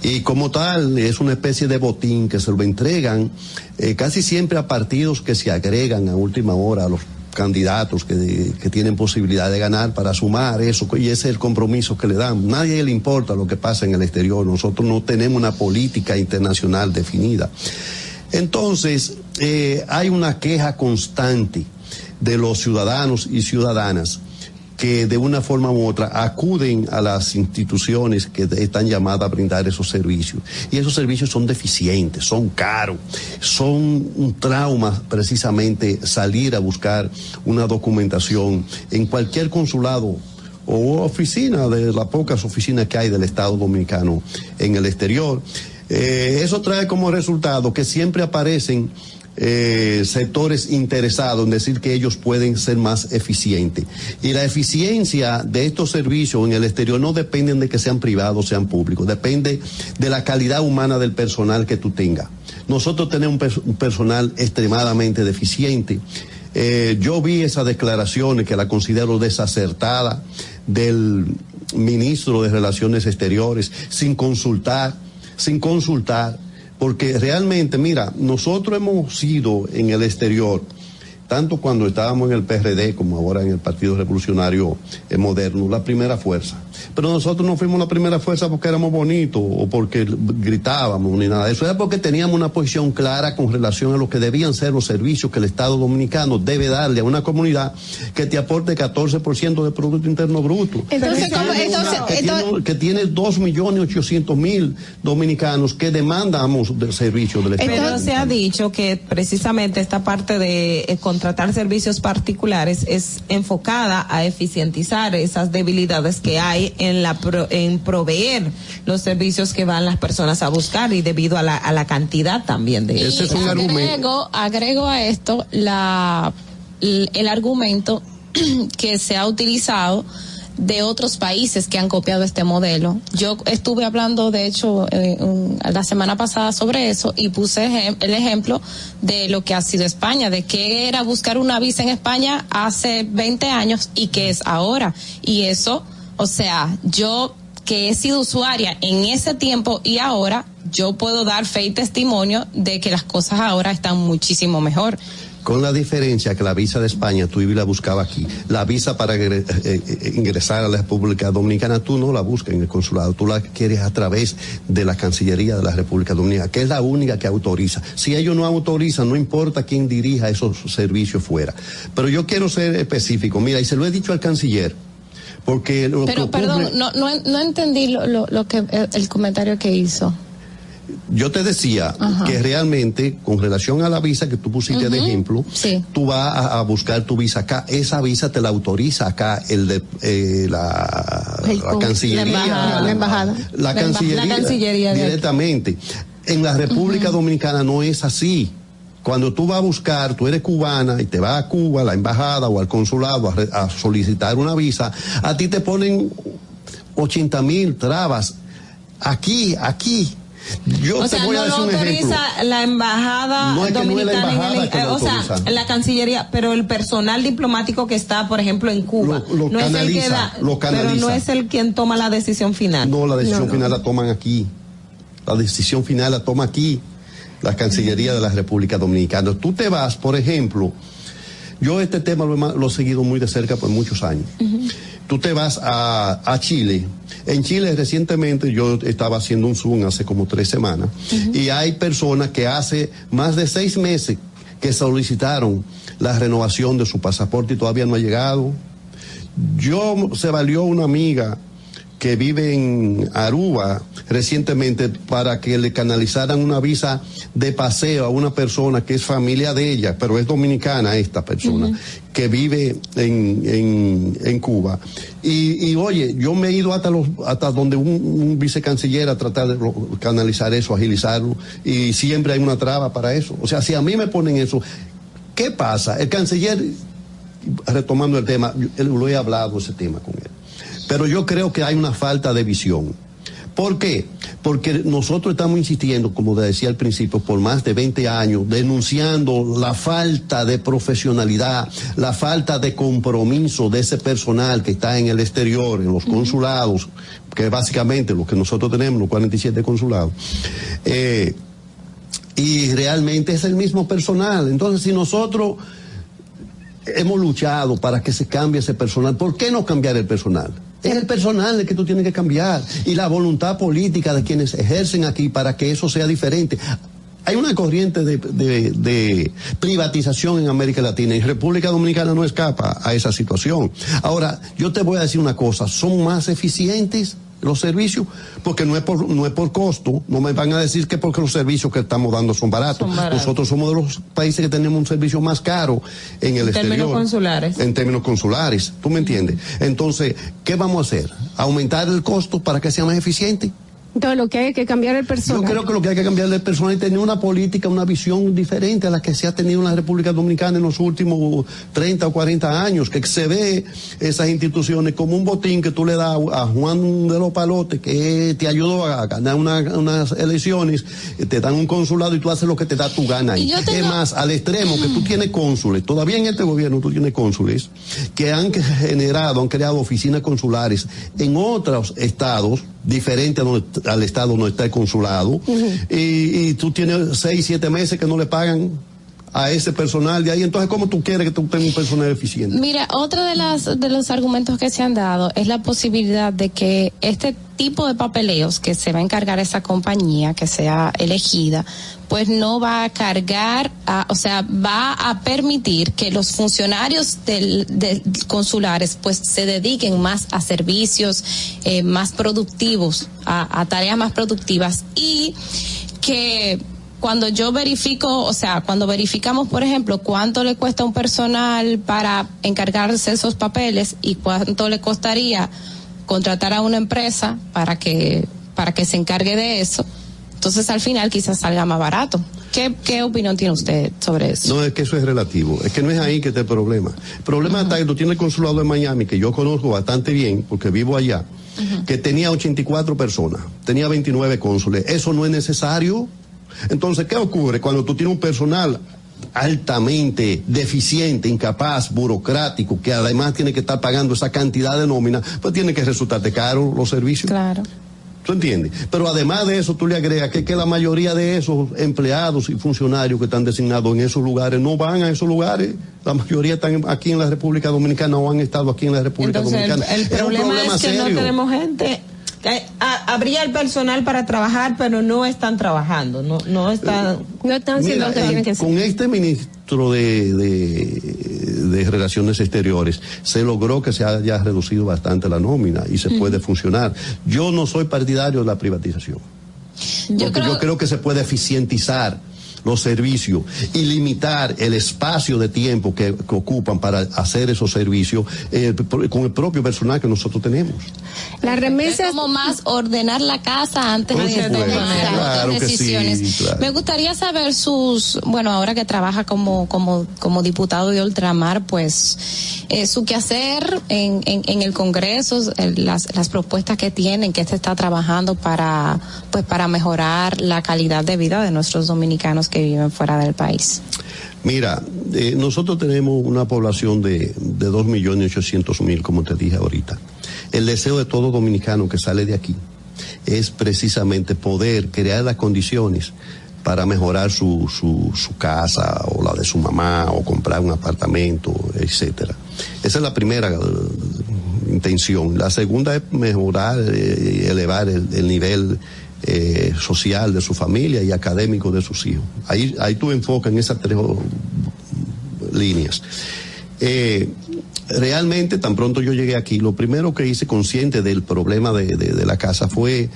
Y como tal, es una especie de botín que se lo entregan eh, casi siempre a partidos que se agregan a última hora a los candidatos que, que tienen posibilidad de ganar para sumar eso, y ese es el compromiso que le dan. Nadie le importa lo que pasa en el exterior, nosotros no tenemos una política internacional definida. Entonces, eh, hay una queja constante de los ciudadanos y ciudadanas que de una forma u otra acuden a las instituciones que están llamadas a brindar esos servicios. Y esos servicios son deficientes, son caros, son un trauma precisamente salir a buscar una documentación en cualquier consulado o oficina de las pocas oficinas que hay del Estado Dominicano en el exterior. Eh, eso trae como resultado que siempre aparecen eh, sectores interesados en decir que ellos pueden ser más eficientes. Y la eficiencia de estos servicios en el exterior no dependen de que sean privados o sean públicos, depende de la calidad humana del personal que tú tengas. Nosotros tenemos un, pers- un personal extremadamente deficiente. Eh, yo vi esas declaraciones que la considero desacertada del ministro de Relaciones Exteriores sin consultar, sin consultar, porque realmente, mira, nosotros hemos sido en el exterior, tanto cuando estábamos en el PRD como ahora en el Partido Revolucionario Moderno, la primera fuerza. Pero nosotros no fuimos la primera fuerza porque éramos bonitos o porque gritábamos ni nada de eso. Era porque teníamos una posición clara con relación a lo que debían ser los servicios que el Estado Dominicano debe darle a una comunidad que te aporte 14% de Producto Interno Bruto. Entonces, que, ¿cómo- tiene entonces- una- que, entonces- tiene, que tiene 2 millones 800 mil dominicanos que demandamos del servicio del Estado. Pero se ha dicho que precisamente esta parte de eh, contratar servicios particulares es enfocada a eficientizar esas debilidades que hay en la pro- en proveer los servicios que van las personas a buscar y debido a la, a la cantidad también de Ese es un Y argumento. agrego, a esto la, el argumento [CLEARS THROAT] que se ha utilizado de otros países que han copiado este modelo. Yo estuve hablando, de hecho, eh, un- la semana pasada sobre eso y puse ejem- el ejemplo de lo que ha sido España, de que era buscar una visa en España hace 20 años y que es ahora. Y eso, o sea, yo que he sido usuaria en ese tiempo y ahora, yo puedo dar fe y testimonio de que las cosas ahora están muchísimo mejor. Con la diferencia que la visa de España tú la buscabas aquí. La visa para ingre- eh, eh, ingresar a la República Dominicana tú no la buscas en el consulado, tú la quieres a través de la Cancillería de la República Dominicana, que es la única que autoriza. Si ellos no autorizan, no importa quién dirija esos servicios fuera. Pero yo quiero ser específico, mira, y se lo he dicho al canciller, porque lo que Pero, ocurre- perdón, no, no, no entendí lo, lo, lo que el, el comentario que hizo. Yo te decía Ajá. que realmente, con relación a la visa que tú pusiste de ejemplo, sí. tú vas a, a buscar tu visa acá. Esa visa te la autoriza acá el de eh, la, El- la Cancillería. la embajada. La embajada. La La emba- Cancillería. directamente. En la República Dominicana no es así. Cuando tú vas a buscar, tú eres cubana y te vas a Cuba, a la embajada o al consulado a, re- a solicitar una visa, a ti te ponen 80 mil trabas. Aquí, aquí. Yo o te sea, voy no a lo decir un ejemplo. autoriza la embajada No es que no es la dominicana embajada en el, que lo eh, o sea, la cancillería, pero el personal diplomático que está, por ejemplo, en Cuba, Lo- lo no es el que canaliza, da, lo pero no canaliza. es el quien toma la decisión final. No, la decisión No, no. final la toman aquí. La decisión final la toma aquí, la Cancillería de la República Dominicana. Tú te vas, por ejemplo, yo este tema lo lo he seguido muy de cerca por muchos años. Tú te vas a, a Chile. En Chile recientemente yo estaba haciendo un Zoom hace como tres semanas y hay personas que hace más de seis meses que solicitaron la renovación de su pasaporte y todavía no ha llegado. Yo se valió una amiga que vive en Aruba recientemente para que le canalizaran una visa de paseo a una persona que es familia de ella, pero es dominicana esta persona, que vive en, en, en Cuba. Y, y, oye, yo me he ido hasta, los, hasta donde un, un vicecanciller a tratar de canalizar eso, agilizarlo, y siempre hay una traba para eso. O sea, si a mí me ponen eso, ¿qué pasa? El canciller retomando el tema, yo lo he hablado ese tema con él. Pero yo creo que hay una falta de visión. ¿Por qué? Porque nosotros estamos insistiendo, como decía al principio, por más de 20 años, denunciando la falta de profesionalidad, la falta de compromiso de ese personal que está en el exterior, en los consulados, que es básicamente lo que nosotros tenemos, los 47 consulados. Eh, y realmente es el mismo personal. Entonces, si nosotros hemos luchado para que se cambie ese personal, ¿por qué no cambiar el personal? Es el personal el que tú tienes que cambiar y la voluntad política de quienes ejercen aquí para que eso sea diferente. Hay una corriente de, de- de privatización en América Latina y República Dominicana no escapa a esa situación. Ahora, yo te voy a decir una cosa, son más eficientes los servicios porque no es por no es por costo, no me van a decir que porque los servicios que estamos dando son baratos. Son baratos. Nosotros somos de los países que tenemos un servicio más caro en el En exterior términos consulares. en términos consulares. ¿Tú me entiendes? Entonces, ¿qué vamos a hacer? ¿Aumentar el costo para que sea más eficiente? Entonces lo que hay que cambiar el personal. Yo creo que lo que hay que cambiar de personal es tener una política, una visión diferente a la que se ha tenido en la República Dominicana en los últimos 30 o 40 años, que se ve esas instituciones como un botín que tú le das a Juan de los Palotes, que te ayudó a ganar una- unas elecciones, te dan un consulado y tú haces lo que te da tu gana ahí. Y yo tengo- Es más, al extremo que tú tienes cónsules, todavía en este gobierno tú tienes cónsules que han generado, han creado oficinas consulares en otros estados donde- al estado donde está el consulado. Y, y tú tienes seis, siete meses que no le pagan a ese personal de ahí. Entonces, ¿cómo tú quieres que tú tengas un personal eficiente? Mira, otro de, las, de los argumentos que se han dado es la posibilidad de que este tipo de papeleos que se va a encargar esa compañía que sea elegida, pues no va a cargar, a- o sea, va a permitir que los funcionarios del, del consulares pues se dediquen más a servicios eh, más productivos, a, a tareas más productivas y que cuando yo verifico, o sea, cuando verificamos, por ejemplo, cuánto le cuesta a un personal para encargarse esos papeles y cuánto le costaría contratar a una empresa para que para que se encargue de eso, entonces al final quizás salga más barato. ¿Qué, qué opinión tiene usted sobre eso? No, es que eso es relativo. Es que no es ahí que está el problema. El problema está que tú tienes el consulado de Miami, que yo conozco bastante bien, porque vivo allá, que tenía 84 personas, tenía 29 cónsules. Eso no es necesario. Entonces, ¿qué ocurre cuando tú tienes un personal altamente deficiente, incapaz, burocrático, que además tiene que estar pagando esa cantidad de nómina, pues tiene que resultarte caro los servicios? Claro. ¿Tú entiendes? Pero además de eso, tú le agregas que, que la mayoría de esos empleados y funcionarios que están designados en esos lugares no van a esos lugares. La mayoría están aquí en la República Dominicana o han estado aquí en la República Entonces, el, Dominicana. el un problema es, que no tenemos gente. Que, a- habría el personal para trabajar, pero no están trabajando, no, no están. No están Mira, eh, con este ministro de, de, de Relaciones Exteriores se logró que se haya reducido bastante la nómina y se puede funcionar. Yo no soy partidario de la privatización. Porque yo creo que se puede eficientizar los servicios y limitar el espacio de tiempo que, que ocupan para hacer esos servicios eh, con el propio personal que nosotros tenemos. Las remesas. Es como más ordenar la casa antes de supuesto, tomar claro otras que sí, decisiones. claro. Me gustaría saber sus, bueno, ahora que trabaja como, como, como diputado de ultramar, pues, eh, su quehacer en, en, en el Congreso, las, las propuestas que tienen, que se está trabajando para, pues, para mejorar la calidad de vida de nuestros dominicanos que viven fuera del país. Mira, eh, nosotros tenemos una población de, de 2.800.000, como te dije ahorita. El deseo de todo dominicano que sale de aquí es precisamente poder crear las condiciones para mejorar su, su, casa o la de su mamá o comprar un apartamento, etcétera. Esa es la primera eh, intención. La segunda es mejorar y elevar el, el nivel eh, social de su familia y académico de sus hijos. Ahí, ahí tú enfocas en esas tres oh, líneas. Eh, realmente, tan pronto yo llegué aquí, lo primero que hice consciente del problema de, la casa fue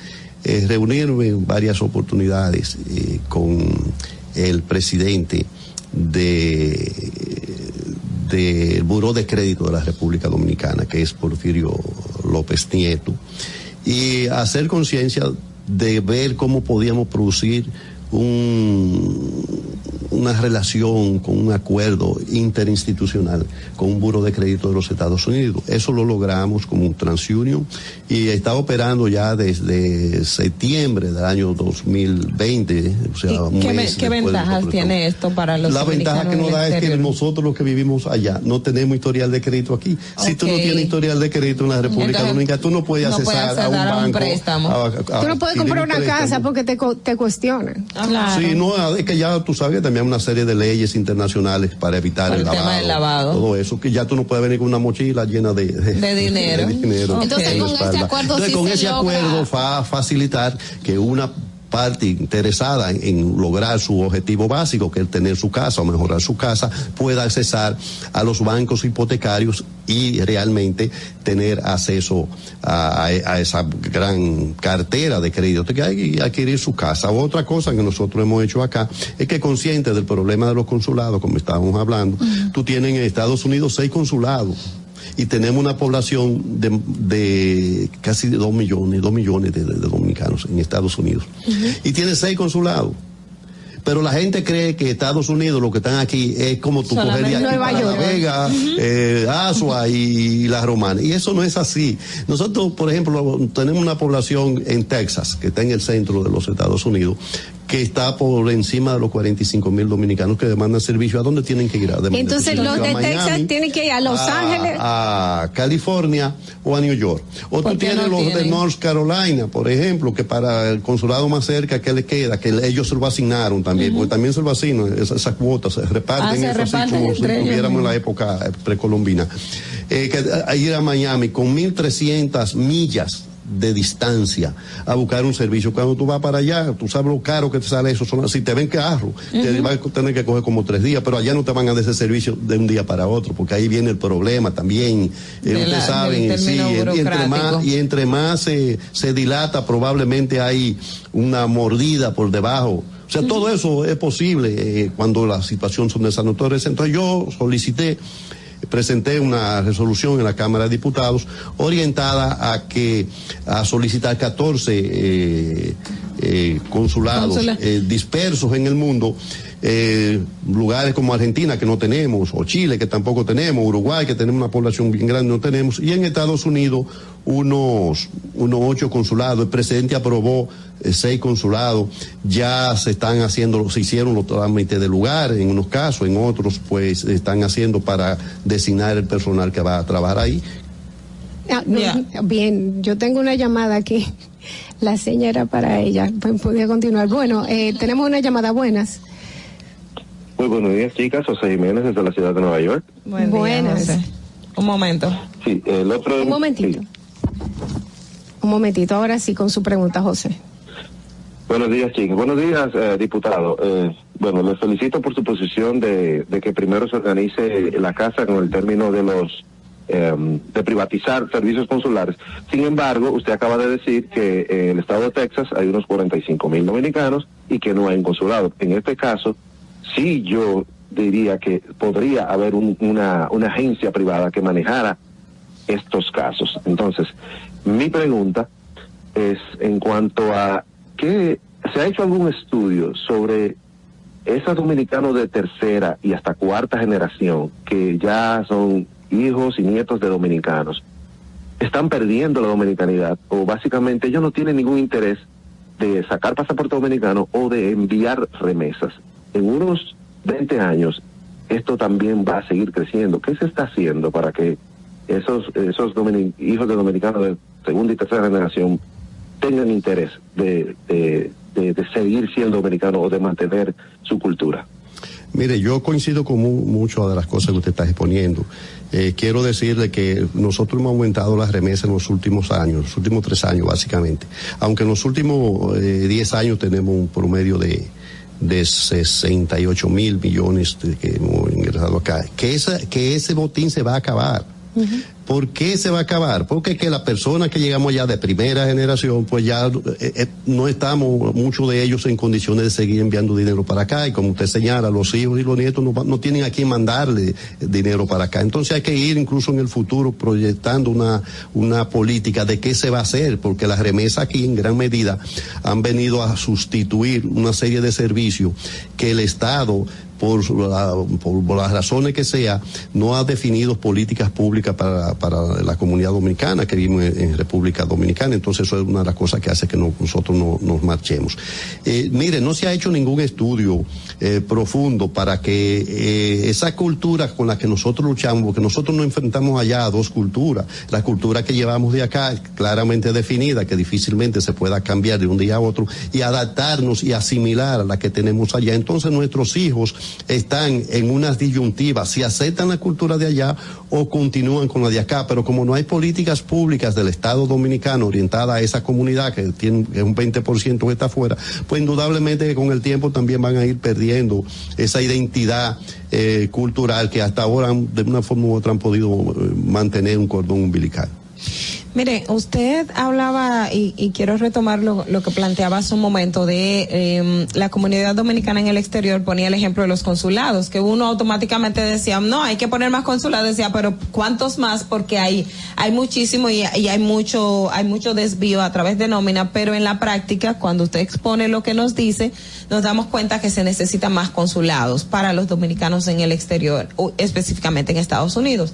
eh, reunirme en varias oportunidades con el presidente de del Buró de Crédito de la República Dominicana, que es Porfirio López Nieto, y hacer conciencia de ver cómo podíamos producir un, una relación con un acuerdo interinstitucional con un buro de crédito de los Estados Unidos. Eso lo logramos como un TransUnion y está operando ya desde septiembre del año 2020. O sea, un ¿Qué, mes ventajas tiene esto para los la ventaja que nos da es que nosotros los que vivimos allá no tenemos historial de crédito aquí. Si tú no tienes historial de crédito en la República Entonces, Dominicana, tú no puedes no puedes accesar a un acceder a un banco. préstamo. a- a- Tú no puedes comprar un una préstamo. casa porque te, co- te cuestionan. Sí, no, es que ya tú sabes que también hay una serie de leyes internacionales para evitar Por el, el tema lavado, del lavado. Todo eso, que ya tú no puedes venir con una mochila llena de, De dinero. de dinero. [LAUGHS] Entonces, en la con este acuerdo Entonces, sí con se ese logra- acuerdo va a facilitar que una parte interesada en, en lograr su objetivo básico, que es tener su casa o mejorar su casa, pueda accesar a los bancos hipotecarios y realmente tener acceso a, a- a esa gran cartera de crédito que hay y adquirir su casa. Otra cosa que nosotros hemos hecho acá es que consciente del problema de los consulados, como estábamos hablando, tú tienes en Estados Unidos seis consulados y tenemos una población de, de casi dos millones, dos millones de, de- de dominicanos en Estados Unidos. Y tiene seis consulados. Pero la gente cree que Estados Unidos, lo que están aquí, es como tú cogerías aquí para La. Vega, eh, Asua y la Romana. Y eso no es así. Nosotros, por ejemplo, tenemos una población en Texas, que está en el centro de los Estados Unidos, que está por encima de los 45 mil dominicanos que demandan servicio. ¿A dónde tienen que ir? A Entonces los de Miami, Texas tienen que ir a Los a- Ángeles. a California o a New York. O tú tienes no los de? North Carolina, por ejemplo, que para el consulado más cerca, ¿qué le queda? Que ellos se lo asignaron también, porque también se lo asignan, esas, esas cuotas se reparten, Ah, se eso así reparten como si estuviéramos en la época eh, precolombina. Eh, que a ir a Miami con 1.300 millas de distancia a buscar un servicio. Cuando tú vas para allá, tú sabes lo caro que te sale eso. Son, si te ven carro, te Ujú. vas a tener que coger como tres días, pero allá no te van a dar ese servicio de un día para otro, porque ahí viene el problema también. Eh, ustedes saben, sí, y entre más, y entre más se, se dilata, probablemente hay una mordida por debajo. O sea, todo eso es posible eh, cuando la situación son de esa naturaleza. Entonces yo solicité presenté una resolución en la Cámara de Diputados orientada a que a solicitar 14 eh, eh, consulados eh, dispersos en el mundo eh, lugares como Argentina que no tenemos, o Chile que tampoco tenemos, Uruguay que tenemos una población bien grande no tenemos, y en Estados Unidos unos, unos ocho consulados. El presidente aprobó eh, seis consulados, ya se están haciendo, se hicieron los trámites de lugar en unos casos, en otros pues están haciendo para designar el personal que va a trabajar ahí. Ah, no, Bien, yo tengo una llamada aquí. [LAUGHS] La seña era para ella. Pues, Podía continuar. Bueno, eh, tenemos una llamada. Buenas. Muy buenos días, chicas. José Jiménez desde la ciudad de Nueva York. Buen Buenas. Un momento. Sí, el otro. Un momentito. Un momentito. Ahora sí, con su pregunta, José. Buenos días, chicas. Buenos días, eh, diputado. Eh, bueno, les felicito por su posición de, de que primero se organice la casa con el término de los eh, de privatizar servicios consulares. Sin embargo, usted acaba de decir que en el estado de Texas hay unos 45 mil dominicanos y que no hay un consulado. En este caso, sí yo diría que podría haber un- una, agencia privada que manejara estos casos. Entonces, mi pregunta es en cuanto a que se ha hecho algún estudio sobre esos dominicanos de tercera y hasta cuarta generación que ya son hijos y nietos de dominicanos están perdiendo la dominicanidad o básicamente ellos no tienen ningún interés de sacar pasaporte dominicano o de enviar remesas. En unos 20 años esto también va a seguir creciendo. ¿Qué se está haciendo para que esos hijos de dominicanos de segunda y tercera generación tengan interés de seguir siendo dominicanos o de mantener su cultura? Mire, yo coincido con mu- muchas de las cosas que usted está exponiendo. Eh, quiero decirle que nosotros hemos aumentado las remesas en los últimos años, los últimos tres años básicamente. Aunque en los últimos eh, diez años tenemos un promedio de, de 68 mil millones que hemos ingresado acá. Que, esa, que ese botín se va a acabar. ¿Por qué se va a acabar? Porque que las personas que llegamos ya de primera generación, pues ya eh, eh, no estamos, muchos de ellos en condiciones de seguir enviando dinero para acá. Y como usted señala, los hijos y los nietos no, no tienen a quién mandarle dinero para acá. Entonces hay que ir incluso en el futuro proyectando una, una política de qué se va a hacer, porque las remesas aquí en gran medida han venido a sustituir una serie de servicios que el Estado por, la- por- las razones que sea, no ha definido políticas públicas para, para la comunidad dominicana que vivimos en, en República Dominicana. Entonces eso es una de las cosas que hace que no- nosotros no, nos marchemos. Eh, mire, no se ha hecho ningún estudio eh, profundo para que eh, esa cultura con la que nosotros luchamos, porque nosotros nos enfrentamos allá a dos culturas. La cultura que llevamos de acá, claramente definida, que difícilmente se pueda cambiar de un día a otro, y adaptarnos y asimilar a la que tenemos allá. Entonces nuestros hijos están en unas disyuntivas, si aceptan la cultura de allá o continúan con la de acá. Pero como no hay políticas públicas del Estado Dominicano orientada a esa comunidad que tiene que un 20% que está afuera, pues indudablemente que con el tiempo también van a ir perdiendo esa identidad eh, cultural que hasta ahora de una forma u otra han podido eh, mantener un cordón umbilical. Mire, usted hablaba, y, y quiero retomar lo, lo que planteaba hace un momento, de eh, la comunidad dominicana en el exterior, ponía el ejemplo de los consulados, que uno automáticamente decía, no, hay que poner más consulados, decía, pero ¿cuántos más? Porque hay, hay muchísimo y, y hay mucho, hay mucho desvío a través de nómina, pero en la práctica, cuando usted expone lo que nos dice, nos damos cuenta que se necesitan más consulados para los dominicanos en el exterior, o específicamente en Estados Unidos.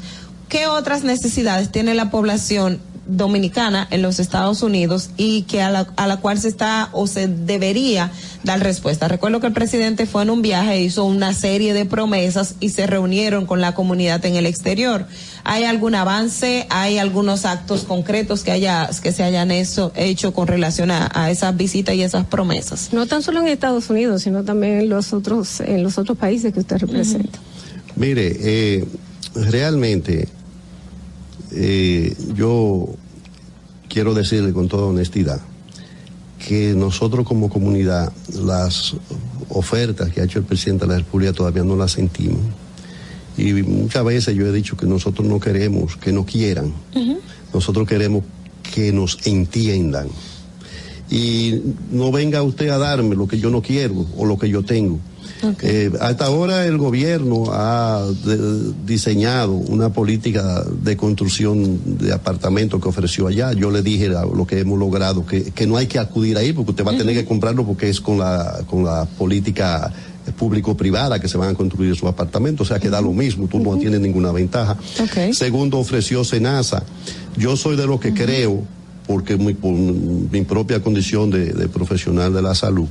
¿Qué otras necesidades tiene la población dominicana en los Estados Unidos y que a la, a la cual se está o se debería dar respuesta? Recuerdo que el presidente fue en un viaje, hizo una serie de promesas y se reunieron con la comunidad en el exterior. ¿Hay algún avance? ¿Hay algunos actos concretos que haya que se hayan eso, hecho con relación a, a esas visitas y esas promesas? No tan solo en Estados Unidos, sino también en los otros, en los otros países que usted representa. Mire, eh, realmente eh, yo quiero decirle con toda honestidad que nosotros como comunidad las ofertas que ha hecho el presidente de la República todavía no las sentimos. Y muchas veces yo he dicho que nosotros no queremos que nos quieran, nosotros queremos que nos entiendan. Y no venga usted a darme lo que yo no quiero o lo que yo tengo. Eh, hasta ahora el gobierno ha de- diseñado una política de construcción de apartamentos que ofreció allá. Yo le dije lo que hemos logrado, que, que no hay que acudir ahí porque usted va a tener que comprarlo porque es con la, con la política público-privada que se van a construir esos apartamentos, o sea que da lo mismo, tú no tienes ninguna ventaja. Segundo, ofreció Senasa. Yo soy de los que creo, porque mi, por mi propia condición de, de profesional de la salud,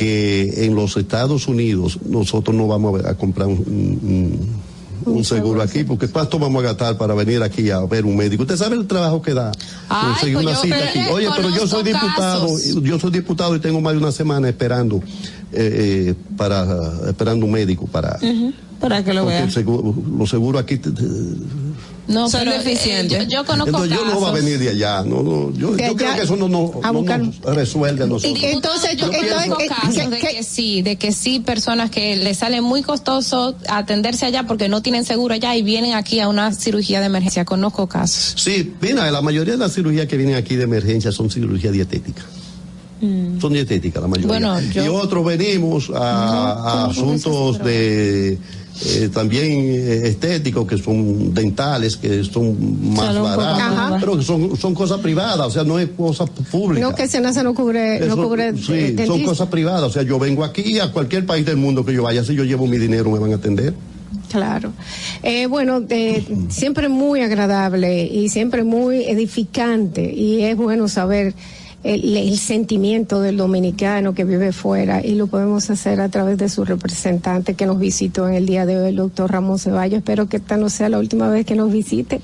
que en los Estados Unidos nosotros no vamos a, comprar un, un- un seguro aquí, porque ¿cuánto vamos a gastar para venir aquí a ver un médico? ¿Usted sabe el trabajo que da? Ay, conseguir pues una cita aquí. Oye, pero yo soy diputado, casos. yo soy diputado y tengo más de una semana esperando eh, eh, para esperando un médico para Para que lo el seguro- los seguros aquí te- te- No, Son pero, eh, deficientes. yo, yo conozco entonces yo no va a casos. venir de allá no no yo, creo que eso no, no, a no nos resuelve a nosotros Y- entonces, yo entonces, conozco eh, casos ¿qué- de que sí, de que sí, personas que les sale muy costoso atenderse allá porque no tienen seguro allá y vienen aquí a una cirugía de emergencia. Conozco casos. Sí, mira, la mayoría de las cirugías que vienen aquí de emergencia son cirugías dietéticas. Son dietéticas la mayoría. Bueno, yo- Y otros venimos a, a asuntos de eh, también eh, estéticos que son dentales, que son más baratos, pero que son, son cosas privadas, o sea, no es cosa pública. No que Senasa no cubre, no cubre sí, eh, son dentista. cosas privadas. O sea, yo vengo aquí a cualquier país del mundo que yo vaya, si yo llevo mi dinero, me van a atender. Claro. Eh, bueno, eh, siempre muy agradable y siempre muy edificante y es bueno saber el, el sentimiento del dominicano que vive fuera y lo podemos hacer a través de su representante que nos visitó en el día de hoy, el doctor Ramón Ceballos. Espero que esta no sea la última vez que nos visite,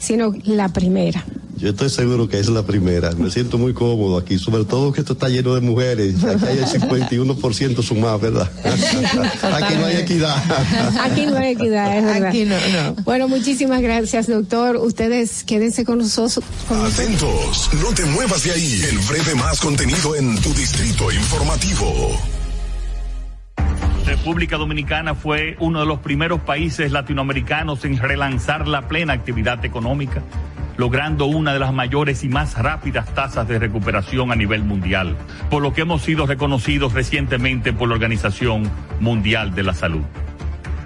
sino la primera. Yo estoy seguro que es la primera. Me siento muy cómodo aquí, sobre todo que esto está lleno de mujeres. Aquí hay el 51% sumado, ¿verdad? aquí no hay equidad. Aquí no hay equidad, es verdad. Aquí no, no. Bueno, muchísimas gracias, doctor. Ustedes quédense con nosotros. con nosotros. Atentos, no te muevas de ahí. El breve más contenido en tu distrito informativo. República Dominicana fue uno de los primeros países latinoamericanos en relanzar la plena actividad económica, logrando una de las mayores y más rápidas tasas de recuperación a nivel mundial, por lo que hemos sido reconocidos recientemente por la Organización Mundial de la Salud.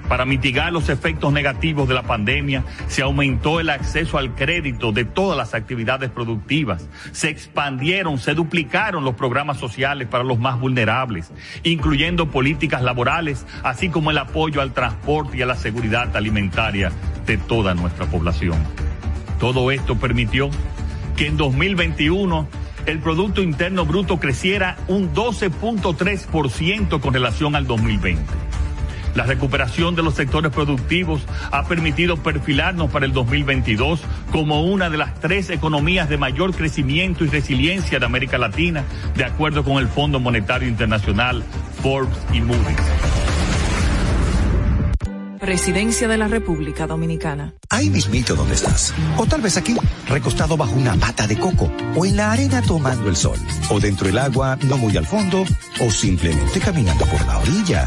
Para mitigar los efectos negativos de la pandemia, se aumentó el acceso al crédito de todas las actividades productivas, se expandieron, se duplicaron los programas sociales para los más vulnerables, incluyendo políticas laborales, así como el apoyo al transporte y a la seguridad alimentaria de toda nuestra población. Todo esto permitió que en 2021 el Producto Interno Bruto creciera un 12.3% con relación al 2020. La recuperación de los sectores productivos ha permitido perfilarnos para el 2022 como una de las tres economías de mayor crecimiento y resiliencia de América Latina, de acuerdo con el Fondo Monetario Internacional, Forbes y Moody's. Presidencia de la República Dominicana. Ahí mismito donde estás. O tal vez aquí, recostado bajo una mata de coco. O en la arena tomando el sol. O dentro del agua, no muy al fondo. O simplemente caminando por la orilla.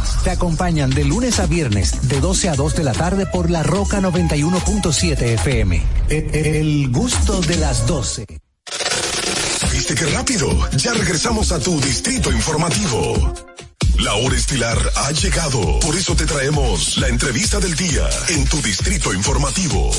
Te acompañan de lunes a viernes, de 12 a 2 de la tarde por La Roca 91.7 FM. El, el gusto de las 12. ¿Viste qué rápido? Ya regresamos a tu Distrito Informativo. La hora estilar ha llegado. Por eso te traemos la entrevista del día en tu Distrito Informativo.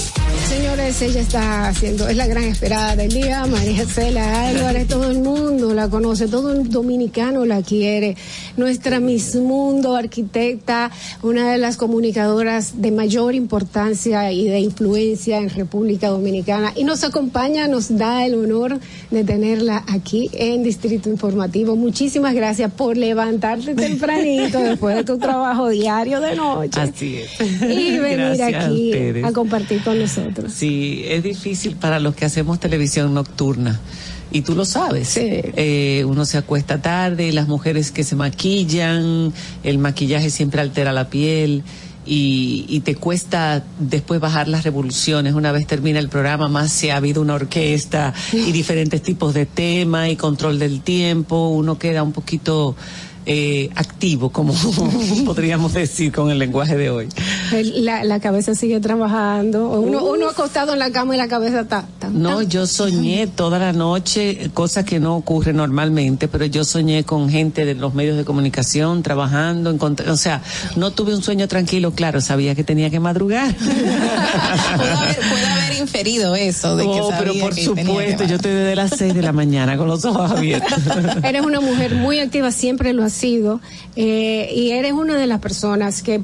Señores, ella está haciendo, es la gran esperada del día, María Cela Álvarez, todo el mundo la conoce, todo el dominicano la quiere. Nuestra Miss Mundo, arquitecta, una de las comunicadoras de mayor importancia y de influencia en República Dominicana. Y nos acompaña, nos da el honor de tenerla aquí en Distrito Informativo. Muchísimas gracias por levantarte tempranito después de tu trabajo diario de noche. Así es. Y venir [LAUGHS] Gracias aquí a compartir con nosotros. Sí, es difícil para los que hacemos televisión nocturna. Y tú lo sabes. Eh, uno se acuesta tarde, las mujeres que se maquillan, el maquillaje siempre altera la piel. Y, y te cuesta después bajar las revoluciones. Una vez termina el programa, más si ha habido una orquesta y diferentes tipos de tema y control del tiempo, uno queda un poquito eh, activo, como [LAUGHS] podríamos decir con el lenguaje de hoy. La, la cabeza sigue trabajando. Uno, uno acostado en la cama y la cabeza está. No, yo soñé [LAUGHS] toda la noche, cosa que no ocurre normalmente, pero yo soñé con gente de los medios de comunicación trabajando, encontr- o sea, no tuve un sueño tranquilo, claro, sabía que tenía que madrugar. [LAUGHS] Puede haber inferido eso de que Oh, pero por que supuesto, yo estoy desde las 6 de la mañana con los ojos abiertos. Eres una mujer muy activa, siempre lo has sido. eh, y eres una de las personas que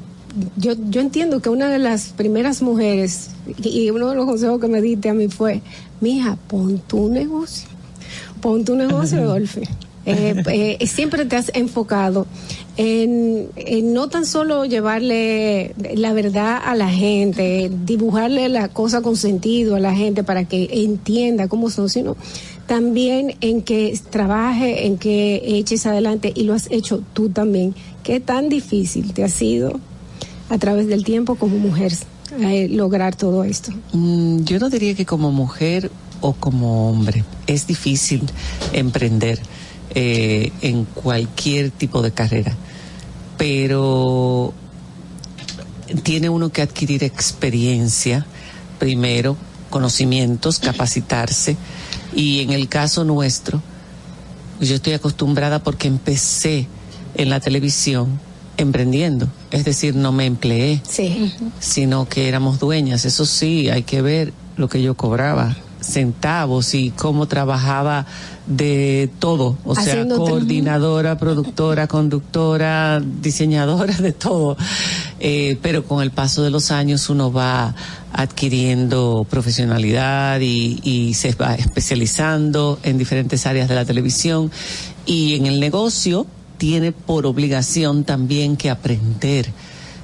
yo, yo entiendo que una de las primeras mujeres, y uno de los consejos que me diste a mí fue, mija, pon tu negocio, pon tu negocio, Dolphy. Eh, eh, siempre te has enfocado en, en no tan solo llevarle la verdad a la gente, dibujarle la cosa con sentido a la gente para que entienda cómo son, sino también en que trabaje, en que eches adelante y lo has hecho tú también. ¿Qué tan difícil te ha sido a través del tiempo como mujer eh, lograr todo esto? Mm, yo no diría que como mujer o como hombre. Es difícil emprender eh, en cualquier tipo de carrera, pero tiene uno que adquirir experiencia primero, conocimientos, capacitarse y en el caso nuestro, yo estoy acostumbrada porque empecé en la televisión emprendiendo, es decir, no me empleé, Sí. sino que éramos dueñas. Eso sí, hay que ver lo que yo cobraba, centavos y cómo trabajaba de todo, o sea, Haciendo coordinadora, productora, [LAUGHS] conductora, diseñadora, de todo. Eh, pero con el paso de los años uno va adquiriendo profesionalidad y, y se va especializando en diferentes áreas de la televisión. Y en el negocio tiene por obligación también que aprender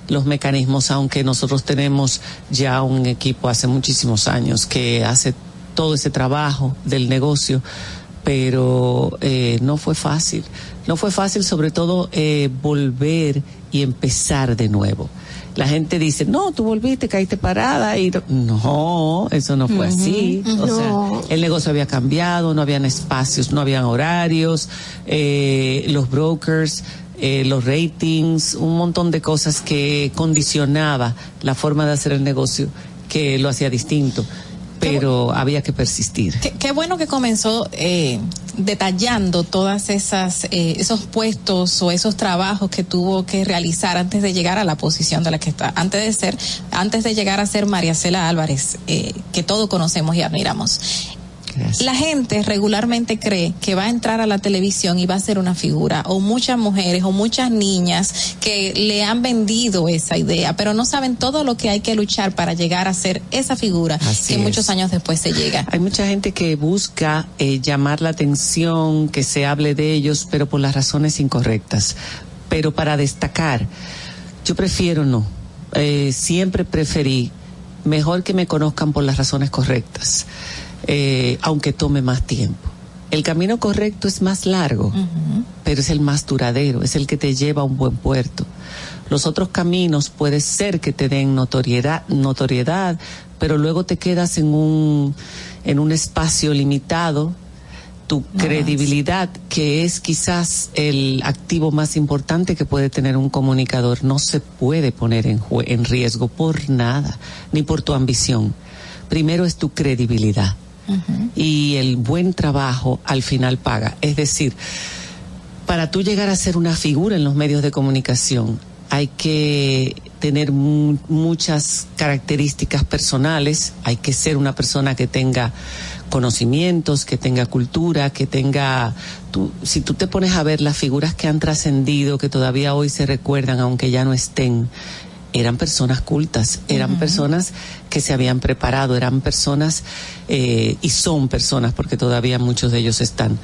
los mecanismos, aunque nosotros tenemos ya un equipo hace muchísimos años que hace todo ese trabajo del negocio, pero eh, no fue fácil. No fue fácil sobre todo eh, volver y empezar de nuevo. La gente dice, no, tú volviste, caíste parada y no, eso no fue así. O No. sea, el negocio había cambiado, no habían espacios, no habían horarios, eh, los brokers, eh, los ratings, un montón de cosas que condicionaba la forma de hacer el negocio que lo hacía distinto, pero había que persistir. Qué, qué bueno que comenzó eh, detallando todas esas eh, esos puestos o esos trabajos que tuvo que realizar antes de llegar a la posición de la que está, antes de ser, antes de llegar a ser María Cela Álvarez, eh, que todos conocemos y admiramos. La gente regularmente cree que va a entrar a la televisión y va a ser una figura, o muchas mujeres o muchas niñas que le han vendido esa idea, pero no saben todo lo que hay que luchar para llegar a ser esa figura Así que es. muchos años después se llega. Hay mucha gente que busca eh, llamar la atención, que se hable de ellos, pero por las razones incorrectas. Pero para destacar, yo prefiero no. Eh, siempre preferí mejor que me conozcan por las razones correctas, eh, aunque tome más tiempo. El camino correcto es más largo, pero es el más duradero, es el que te lleva a un buen puerto. Los otros caminos puede ser que te den notoriedad, notoriedad, pero luego te quedas en un, en un espacio limitado. Tu credibilidad, que es quizás el activo más importante que puede tener un comunicador, no se puede poner en, en riesgo por nada, ni por tu ambición. Primero es tu credibilidad y el buen trabajo al final paga. Es decir, para tú llegar a ser una figura en los medios de comunicación hay que tener mu- muchas características personales, hay que ser una persona que tenga conocimientos, que tenga cultura, que tenga... tú- si tú te pones a ver las figuras que han trascendido, que todavía hoy se recuerdan, aunque ya no estén, eran personas cultas, eran personas que se habían preparado, eran personas eh, y son personas, porque todavía muchos de ellos están,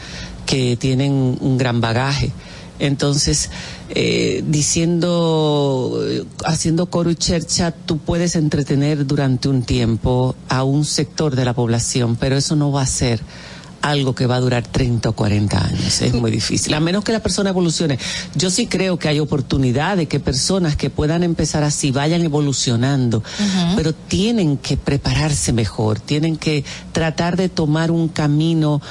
que tienen un gran bagaje. Entonces, eh, diciendo, eh, haciendo coro y chercha, tú puedes entretener durante un tiempo a un sector de la población, pero eso no va a ser algo que va a durar 30 o 40 años. Es muy difícil. A menos que la persona evolucione. Yo sí creo que hay oportunidad de que personas que puedan empezar así vayan evolucionando, pero tienen que prepararse mejor, tienen que tratar de tomar un camino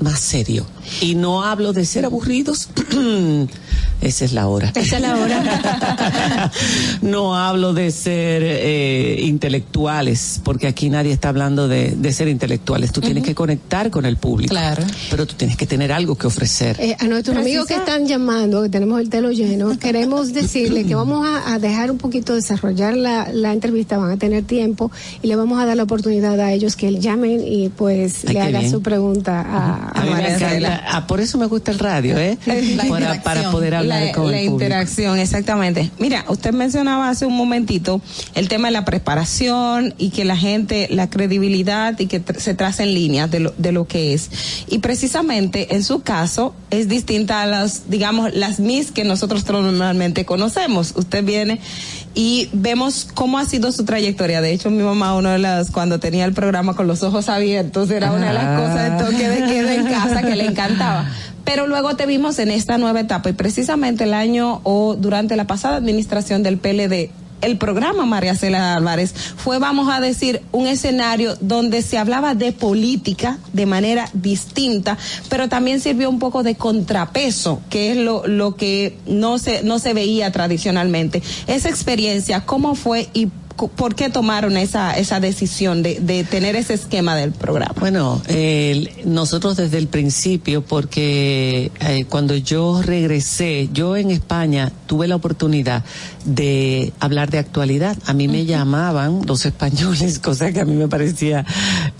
más serio. Y no hablo de ser aburridos. [CLEARS THROAT] Esa es la hora. Esa es la hora. [LAUGHS] no hablo de ser eh, intelectuales, porque aquí nadie está hablando de, de ser intelectuales. Tú tienes que conectar con el público. Claro. Pero tú tienes que tener algo que ofrecer. Eh, a nuestros amigos que están llamando, que tenemos el telo lleno, [LAUGHS] queremos decirle que vamos a, a dejar un poquito desarrollar la, la entrevista, van a tener tiempo y le vamos a dar la oportunidad a ellos que llamen y pues Ay, le hagan bien. su pregunta a, A María. Cela. Ah, por eso me gusta el radio, ¿eh? para, para poder hablar la, con la el público. interacción, exactamente. Mira, usted mencionaba hace un momentito el tema de la preparación y que la gente, la credibilidad y que tr- se tracen líneas de lo, de lo que es. Y precisamente en su caso es distinta a las, digamos, las mis que nosotros normalmente conocemos. Usted viene y vemos cómo ha sido su trayectoria. De hecho, mi mamá, uno de las, cuando tenía el programa con los ojos abiertos, era una de las cosas de toque de queda en casa que le encantaba. Pero luego te vimos en esta nueva etapa y precisamente el año o durante la pasada administración del PLD, el programa María Cela Álvarez fue, vamos a decir, un escenario donde se hablaba de política de manera distinta, pero también sirvió un poco de contrapeso, que es lo, lo que no se, no se veía tradicionalmente. Esa experiencia, ¿cómo fue y por qué tomaron esa, esa decisión de, de tener ese esquema del programa? Bueno, nosotros desde el principio, porque eh, cuando yo regresé, yo en España tuve la oportunidad de hablar de actualidad. A mí me llamaban los españoles, [LAUGHS] cosa que a mí me parecía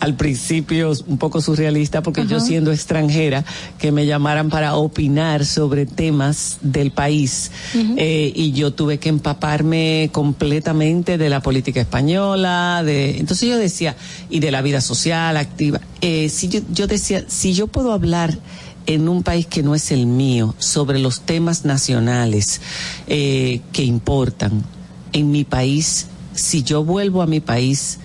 al principio un poco surrealista, porque yo siendo extranjera, que me llamaran para opinar sobre temas del país. Eh, y yo tuve que empaparme completamente de la política española, de entonces yo decía y de la vida social activa. Eh, si yo, yo decía si yo puedo hablar en un país que no es el mío sobre los temas nacionales eh, que importan en mi país, si yo vuelvo a mi país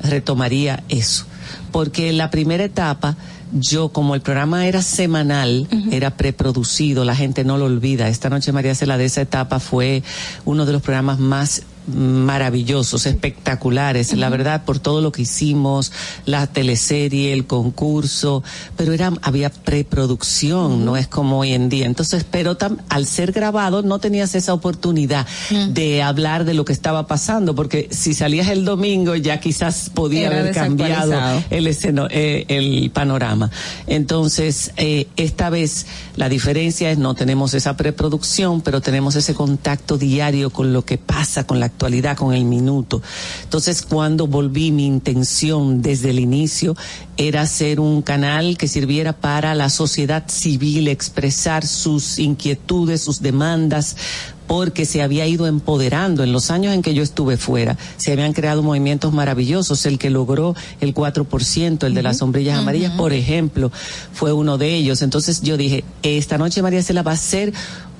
retomaría eso, porque en la primera etapa yo como el programa era semanal, era preproducido, la gente no lo olvida. Esta noche María Cela de esa etapa fue uno de los programas más maravillosos, espectaculares, la verdad, por todo lo que hicimos, la teleserie, el concurso, pero era, había preproducción, no es como hoy en día. Entonces, pero tam- al ser grabado no tenías esa oportunidad de hablar de lo que estaba pasando, porque si salías el domingo ya quizás podía Era haber cambiado el esceno, eh, el panorama. Entonces, eh, esta vez la diferencia es no tenemos esa preproducción, pero tenemos ese contacto diario con lo que pasa, con la actualidad, con el minuto. Entonces, cuando volví, mi intención desde el inicio era ser un canal que sirviera para la sociedad civil expresar sus inquietudes, sus demandas, porque se había ido empoderando en los años en que yo estuve fuera. Se habían creado movimientos maravillosos. El que logró el 4%, el de las sombrillas amarillas, por ejemplo, fue uno de ellos. Entonces yo dije, esta noche María Cela va a ser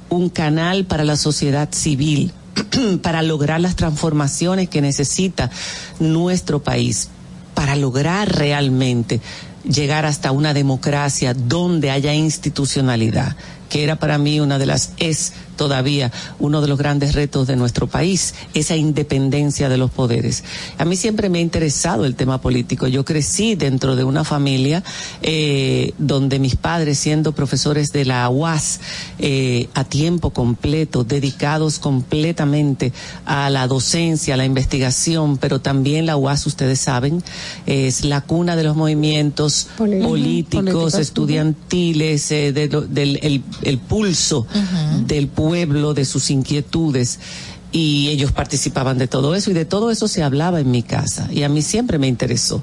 un canal para la sociedad civil [CLEARS THROAT] para lograr las transformaciones que necesita nuestro país, para lograr realmente llegar hasta una democracia donde haya institucionalidad, que era para mí una de las, es todavía uno de los grandes retos de nuestro país, esa independencia de los poderes. A mí siempre me ha interesado el tema político. Yo crecí dentro de una familia eh, donde mis padres, siendo profesores de la UAS eh, a tiempo completo, dedicados completamente a la docencia, a la investigación, pero también la UAS, ustedes saben, es la cuna de los movimientos Políticos. estudiantiles, eh, de del el, el pulso del pueblo, de sus inquietudes. Y ellos participaban de todo eso y de todo eso se hablaba en mi casa y a mí siempre me interesó.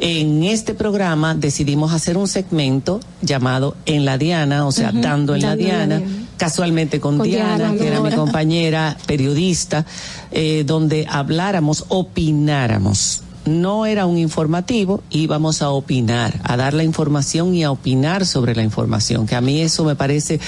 En este programa decidimos hacer un segmento llamado En la Diana, o sea, dando en la Dando en la Diana, Diana. casualmente con, Con Diana, Diana, que era mi compañera periodista, eh, donde habláramos, opináramos. No era un informativo, íbamos a opinar, a dar la información y a opinar sobre la información, que a mí eso me parece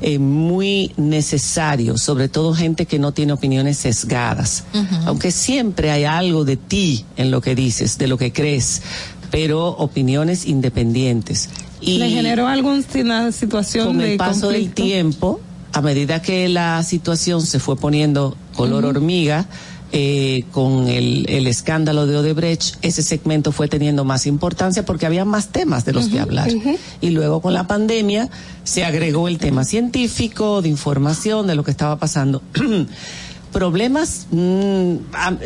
eh, muy necesario, sobre todo gente que no tiene opiniones sesgadas, aunque siempre hay algo de ti en lo que dices, de lo que crees, pero opiniones independientes. Y ¿Le generó alguna situación con de el paso del tiempo, a medida que la situación se fue poniendo color hormiga, eh, con el, el escándalo de Odebrecht, ese segmento fue teniendo más importancia porque había más temas de los que hablar. Y luego con la pandemia se agregó el tema científico, de información, de lo que estaba pasando. [CLEARS THROAT] Problemas, mm,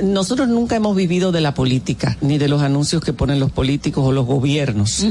nosotros nunca hemos vivido de la política, ni de los anuncios que ponen los políticos o los gobiernos.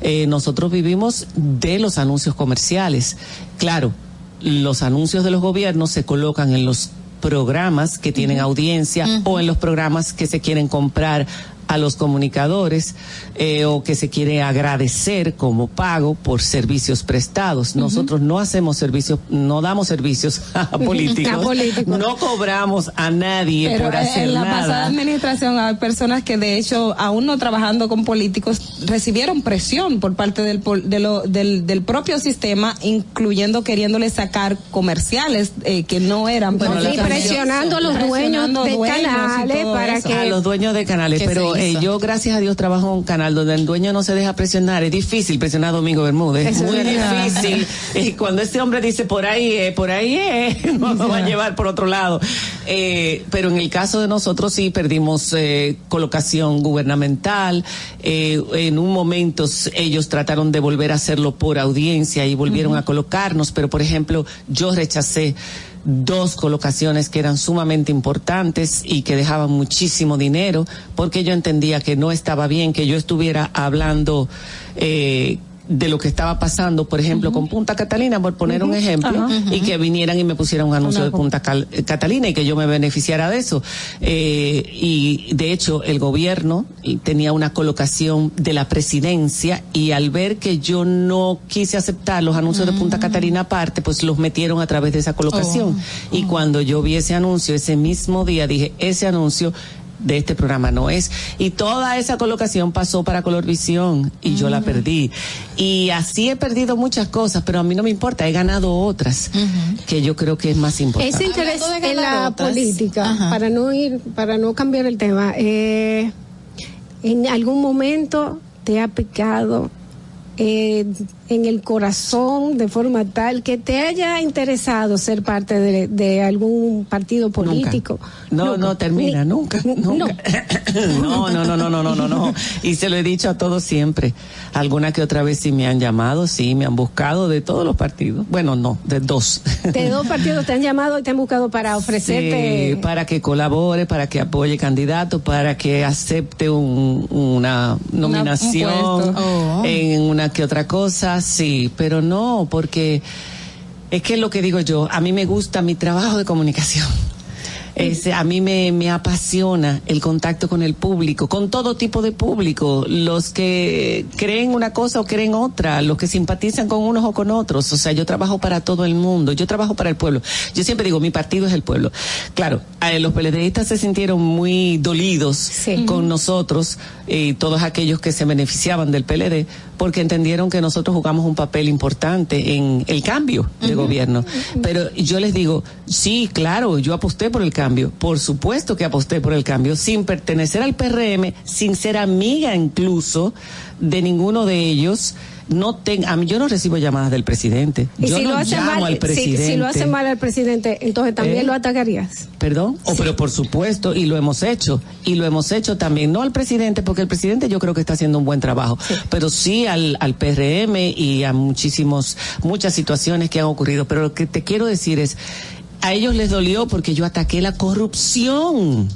Eh, nosotros vivimos de los anuncios comerciales. Claro, los anuncios de los gobiernos se colocan en los programas que tienen audiencia o en los programas que se quieren comprar a los comunicadores eh, o que se quiere agradecer como pago por servicios prestados. Nosotros no hacemos servicios, no damos servicios [LAUGHS] a políticos, A políticos. no cobramos a nadie Pero por hacer en la nada. pasada administración hay personas que de hecho, aún no trabajando con políticos, recibieron presión por parte del, de lo- del, del propio sistema, incluyendo queriéndole sacar comerciales eh, que no eran Bueno, y presionando a los dueños de dueños canales para eso. que- a los dueños de canales, ¿Qué pero eh, yo gracias a Dios trabajo en un donde el dueño no se deja presionar, es difícil presionar a Domingo Bermúdez, es muy verdad. difícil. Y cuando ese hombre dice por ahí es, por ahí es, [LAUGHS] no nos va a llevar por otro lado. Eh, pero en el caso de nosotros sí perdimos eh, colocación gubernamental, eh, en un momento ellos trataron de volver a hacerlo por audiencia y volvieron a colocarnos, pero por ejemplo yo rechacé dos colocaciones que eran sumamente importantes y que dejaban muchísimo dinero, porque yo entendía que no estaba bien que yo estuviera hablando eh, de lo que estaba pasando, por ejemplo, con Punta Catalina, por poner un ejemplo, y que vinieran y me pusieran un anuncio de Punta Cal- eh, Catalina y que yo me beneficiara de eso. Eh, y de hecho, el gobierno tenía una colocación de la presidencia y al ver que yo no quise aceptar los anuncios de Punta Catalina aparte, pues los metieron a través de esa colocación. Y cuando yo vi ese anuncio, ese mismo día, dije, ese anuncio de este programa no es. Y toda esa colocación pasó para Colorvisión y yo la perdí. Y así he perdido muchas cosas, pero a mí no me importa, he ganado otras que yo creo que es más importante. Ese interés en la otras. política, Ajá. para no ir, para no cambiar el tema, eh, en algún momento te ha picado eh, en el corazón de forma tal que te haya interesado ser parte de, de algún partido político. No, no termina, nunca, nunca. [COUGHS] No, no, no, no, no, no, no, no. Y se lo he dicho a todos siempre. Alguna que otra vez sí me han llamado, sí, me han buscado de todos los partidos. Bueno, no, de dos. De dos [LAUGHS] partidos te han llamado y te han buscado para ofrecerte. Sí, para que colabore, para que apoye candidato, para que acepte un- una nominación. Oh. en una que otra cosa, sí, pero no, porque es que es lo que digo yo, a mí me gusta mi trabajo de comunicación. Es- a mí me, me apasiona el contacto con el público, con todo tipo de público, los que creen una cosa o creen otra, los que simpatizan con unos o con otros. O sea, yo trabajo para todo el mundo, yo trabajo para el pueblo. Yo siempre digo, mi partido es el pueblo. Claro, eh, los peledeístas se sintieron muy dolidos con nosotros, y todos aquellos que se beneficiaban del PLD, porque entendieron que nosotros jugamos un papel importante en el cambio de gobierno. Pero yo les digo, sí, claro, yo aposté por el cambio, por supuesto que aposté por el cambio, sin pertenecer al PRM, sin ser amiga incluso de ninguno de ellos. No ten, a mí yo no recibo llamadas del presidente. Y yo si no lo hace llamo mal, al si, presidente. si lo hace mal al presidente, entonces también ¿Eh? lo atacarías. Perdón, oh, pero por supuesto, y lo hemos hecho, y lo hemos hecho también, no al presidente, porque el presidente yo creo que está haciendo un buen trabajo, pero sí al, al PRM y a muchísimos, muchas situaciones que han ocurrido. Pero lo que te quiero decir es, a ellos les dolió porque yo ataqué la corrupción.